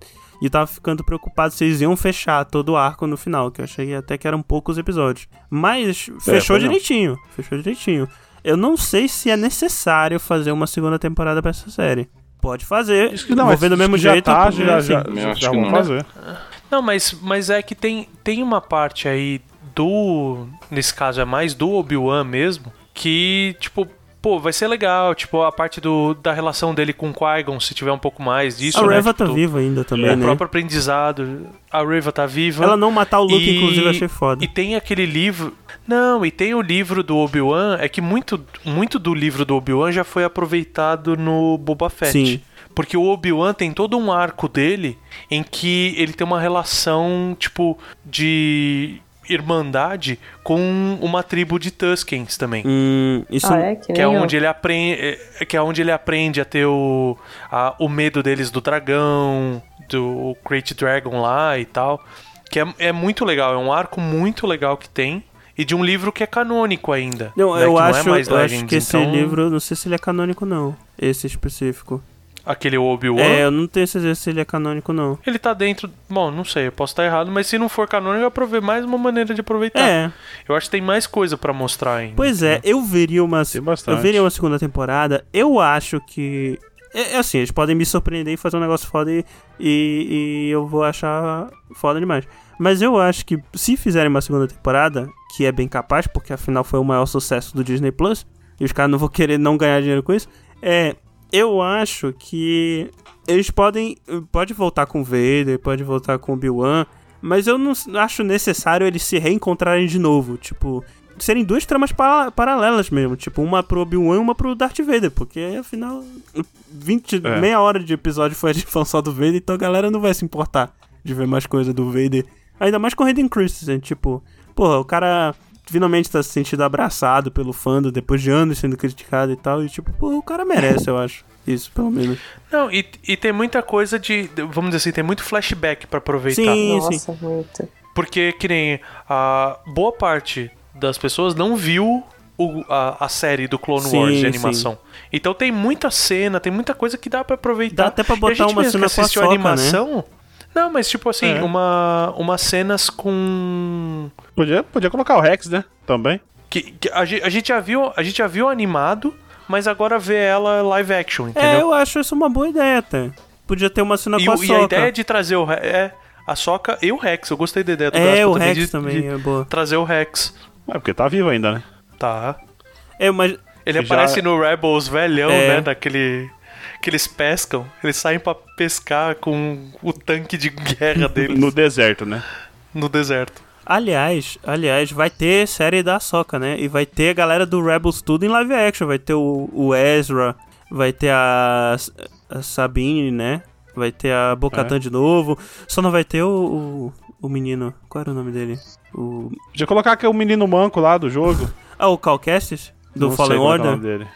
E eu tava ficando preocupado se eles iam fechar todo o arco no final, que eu achei até que eram poucos episódios. Mas fechou
foi não.
direitinho, fechou direitinho. Eu não sei se é necessário fazer uma segunda temporada pra essa série. Pode fazer,
Isso que não,
vou
mas
ver do mesmo jeito.
Já, tá, já,
assim,
já, já vão
não.
fazer.
Não, mas, mas é que tem, tem uma parte aí do. Nesse caso é mais do Obi-Wan mesmo. Que, tipo, pô, vai ser legal. Tipo, a parte do, da relação dele com o Qui-Gon, se tiver um pouco mais disso.
A
né?
Reva
tipo,
tá viva ainda também,
O
né?
próprio aprendizado. A Reva tá viva.
Ela não matar o Luke,
E-
inclusive, achei foda.
E tem aquele livro. Não, e tem o livro do Obi-Wan. É que muito, muito do livro do Obi-Wan já foi aproveitado no Boba Fett.
Sim.
Porque o Obi-Wan tem todo um arco dele em que ele tem uma relação, tipo, de irmandade com uma tribo de Tuskens também.
Hum, isso
ah, é? Que,
Que é
eu.
onde ele aprende, que é onde ele aprende a ter o, a- o medo deles do dragão, do Great Dragon lá e tal. Que é, é muito legal, é um arco muito legal que tem. E de um livro que é canônico ainda.
Não,
né,
eu
que
acho,
não é mais
eu acho que esse
então,
livro, não sei se ele é canônico não, esse específico.
Aquele Obi-Wan.
É, eu não tenho certeza se ele é canônico não.
Ele tá dentro. Bom, não sei, eu posso estar errado, mas se não for canônico, eu provei mais uma maneira de aproveitar.
É,
Eu acho que tem mais coisa pra mostrar ainda.
pois é, eu veria uma,
Tem bastante.
eu veria uma segunda temporada. Eu acho que é, é assim, eles podem me surpreender e fazer um negócio foda e, e, e eu vou achar foda demais. Mas eu acho que se fizerem uma segunda temporada, que é bem capaz, porque afinal foi o maior sucesso do Disney Plus, e os caras não vão querer não ganhar dinheiro com isso, é. Eu acho que eles podem. Pode voltar com o Vader, pode voltar com o Obi-Wan, Mas eu não acho necessário eles se reencontrarem de novo. Tipo, serem duas tramas para paralelas mesmo. Tipo, uma pro Obi-Wan e uma pro Darth Vader. Porque afinal, 20, é. meia hora de episódio foi a gente só do Vader, então a galera não vai se importar de ver mais coisa do Vader. Ainda mais com Hayden Christensen, tipo, porra, o cara finalmente tá se sentindo abraçado pelo fã depois de anos sendo criticado e tal. E tipo, pô, o cara merece, eu acho. Isso, pelo menos.
Não, e, e tem muita coisa de. Vamos dizer assim, tem muito flashback para aproveitar.
Sim,
Nossa,
sim.
muito.
Porque, que nem a boa parte das pessoas não viu o, a, a, série do Clone sim, Wars de animação. Sim. Então tem muita cena, tem muita coisa que dá para aproveitar.
Dá até pra botar uma cena com a soca,
animação.
Né?
Não, mas tipo assim, é. uma, umas cenas com.
Podia, podia colocar o Rex, né? Também.
Que, que a, a, gente já viu, a gente já viu animado, mas agora vê ela live action, entendeu? É,
eu acho isso uma boa ideia até. Podia ter uma cena
e,
com a
E Soca. a ideia de trazer o é, a Soca e o Rex, eu gostei da ideia do
É, o
também
Rex
de,
também,
de
é boa.
Trazer o Rex.
É, porque tá vivo ainda, né?
Tá.
É, mas...
Ele já... aparece no Rebels velhão, é. né, daquele que eles pescam, eles saem para pescar com o tanque de guerra [LAUGHS] deles.
no deserto, né?
No deserto.
Aliás, aliás, vai ter série da Soca, né? E vai ter a galera do Rebels tudo em live action. Vai ter o, o Ezra, vai ter a, a, Sabine, né? Vai ter a Bocatan é. de novo. Só não vai ter o, o, o, menino. Qual era o nome dele? O...
Podia colocar que é o menino manco lá do jogo.
ah, o Cal Kestis? Do não Fallen Order? É o nome dele.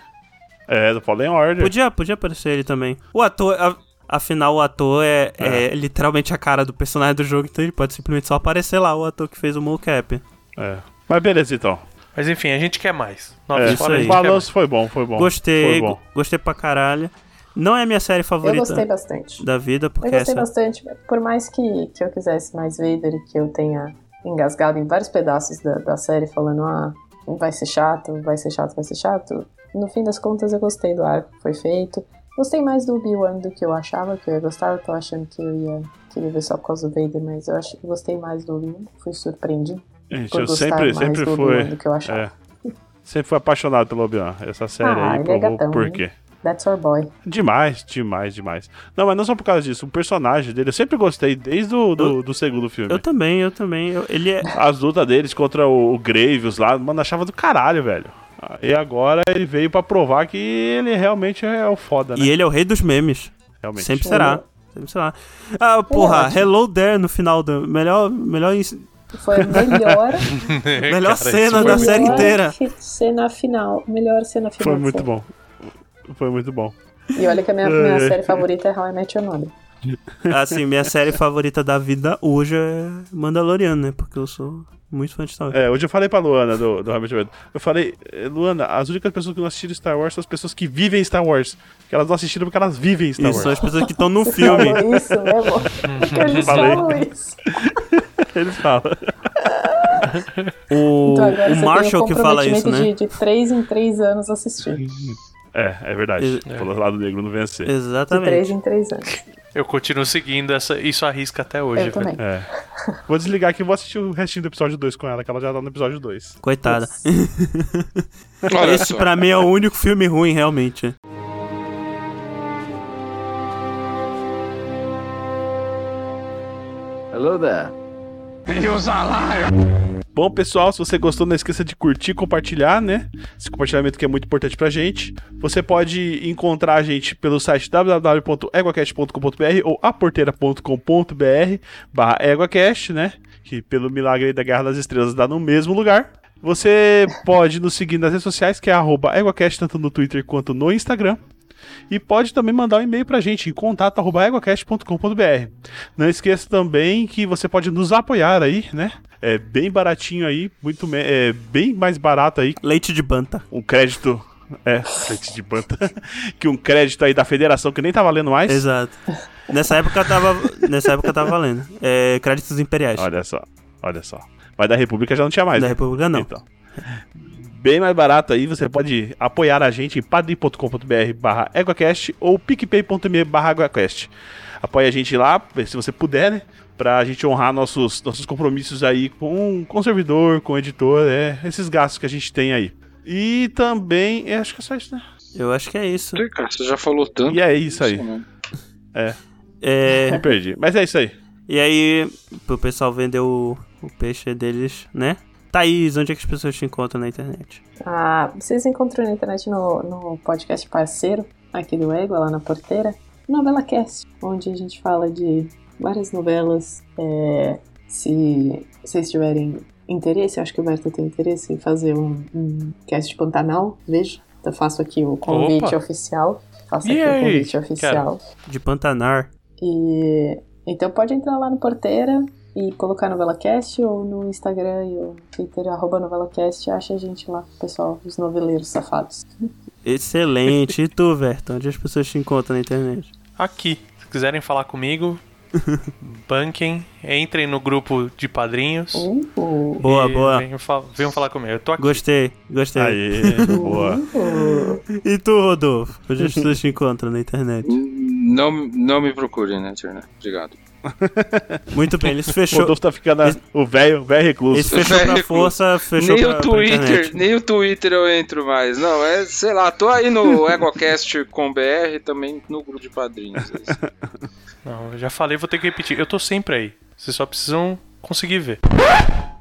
É, do Fallen Order.
Podia, podia aparecer ele também. O ator, a, afinal, o ator é, é. é, literalmente a cara do personagem do jogo, então ele pode simplesmente só aparecer lá, o ator que fez o mocap.
É. Mas beleza, então.
Mas enfim, a gente quer mais.
Nova é, isso aí. O balanço foi bom, foi bom.
Gostei,
foi bom.
gostei pra caralho. Não é a minha série favorita. Eu
gostei bastante.
Da vida, porque
Eu gostei
essa...
bastante. Por mais que, que eu quisesse mais Vader e que eu tenha engasgado em vários pedaços da, da série falando, ah, vai ser chato, vai ser chato, vai ser chato no fim das contas eu gostei do arco que foi feito. Gostei mais do Obi-Wan do que eu achava que eu ia gostar. Eu tô achando que eu ia querer ver só por causa do Vader, mas eu acho que gostei mais do Obi-Wan. Fui surpreendido.
Gente, eu sempre, sempre fui.
Do que eu achava. É,
sempre fui apaixonado pelo Obi-Wan. Essa série ah, aí provou é gatão, por quê. Né?
That's our boy.
Demais, demais, demais. Não, mas não só por causa disso. O personagem dele, eu sempre gostei desde o do, do segundo filme.
Eu também, eu também. Eu, ele é...
As lutas deles contra o, o Graves lá, mano, achava do caralho, velho. E agora ele veio para provar que ele realmente é o foda, né?
E ele é o rei dos memes. Realmente. Sempre será. Sempre será. Ah, porra, é Hello There no final do. Melhor. melhor
foi a melhor. [LAUGHS]
melhor Cara, cena da série inteira.
Cena final. Melhor cena final.
Foi muito bom. Foi muito bom.
E olha que a minha, minha série favorita é How I Met Your Mother.
Assim, minha série favorita da vida hoje é Mandaloriano, né? Porque eu sou muito fã de Star Wars.
É, hoje eu falei pra Luana do, do Rabbit Red. Eu falei, eh, Luana, as únicas pessoas que não assistiram Star Wars são as pessoas que vivem Star Wars. Que elas não assistiram porque elas vivem Star
isso,
Wars.
São as pessoas que estão no filme.
isso mesmo. Eles falam isso. [LAUGHS]
Eles falam.
O, então o Marshall que fala isso, né?
De, de 3 em 3 anos assistir.
É, é verdade. É. Pelo lado negro não vencer.
Exatamente. De
3 em 3 anos.
Eu continuo seguindo essa, isso arrisca até hoje.
Eu também.
É. Vou desligar aqui e vou assistir o restinho do episódio 2 com ela, que ela já tá no episódio 2.
Coitada. [LAUGHS] Esse pra mim é o único filme ruim, realmente.
Hello there.
Bom, pessoal, se você gostou, não esqueça de curtir e compartilhar, né? Esse compartilhamento que é muito importante pra gente. Você pode encontrar a gente pelo site www.eguacast.com.br ou aporteira.com.br barra EguaCast, né? Que pelo milagre da Guerra das Estrelas dá no mesmo lugar. Você pode nos seguir nas redes sociais, que é arroba EguaCast, tanto no Twitter quanto no Instagram. E pode também mandar um e-mail pra gente em contato.eguacast.com.br. Não esqueça também que você pode nos apoiar aí, né? É bem baratinho aí, muito é bem mais barato aí.
Leite de banta.
Um crédito é, leite de banta. [LAUGHS] que um crédito aí da federação que nem tá valendo mais.
Exato. Nessa época tava, nessa época tava valendo. É, créditos imperiais.
Olha só, olha só. Mas da República já não tinha mais.
Da
né?
República não.
Então. Bem mais barato aí, você pode apoiar a gente em padrim.com.br barra EguaCast ou picpay.me barra EguaCast. Apoie a gente lá, se você puder, né? Pra gente honrar nossos, nossos compromissos aí com, com o servidor, com o editor, é, esses gastos que a gente tem aí. E também, acho que é só isso, né?
Eu acho que é isso.
Cara, você já falou tanto.
E é isso aí. É. é. Me perdi. Mas é isso aí.
E aí, pro pessoal vender o, o peixe deles, né? Thaís, onde é que as pessoas te encontram na internet?
Ah, vocês encontram na internet no, no podcast parceiro aqui do Ego, lá na porteira, Novela Cast, onde a gente fala de várias novelas. É, se vocês tiverem interesse, acho que o Berta tem interesse em fazer um, um cast de Pantanal, veja. Então faço aqui o convite Opa. oficial. Faço aqui o convite oficial.
De Pantanar.
E então pode entrar lá no Porteira e colocar NovelaCast ou no Instagram e no Twitter, arroba NovelaCast, acha a gente lá, pessoal, os noveleiros safados.
Excelente. E tu, Verto, onde as pessoas te encontram na internet?
Aqui. Se quiserem falar comigo, [LAUGHS] banquem, entrem no grupo de padrinhos.
Uh, boa, boa.
Venham, venham, falar comigo. Eu tô aqui.
Gostei, gostei.
Aê, boa.
e tu, Rodolfo? Onde as pessoas te encontram na internet?
Não, não me procurem na internet. Obrigado. [LAUGHS]
Muito bem, ele se fechou. O
Rodolfo tá ficando ele... o velho, velho recluso.
Ele fechou pra força, fechou
nem
pra,
o Twitter, Nem o Twitter eu entro mais. Não, é, sei lá, tô aí no [LAUGHS] EgoCast com BR também no grupo de padrinhos.
Não, eu já falei, vou ter que repetir. Eu tô sempre aí. Vocês só precisam conseguir ver. [LAUGHS]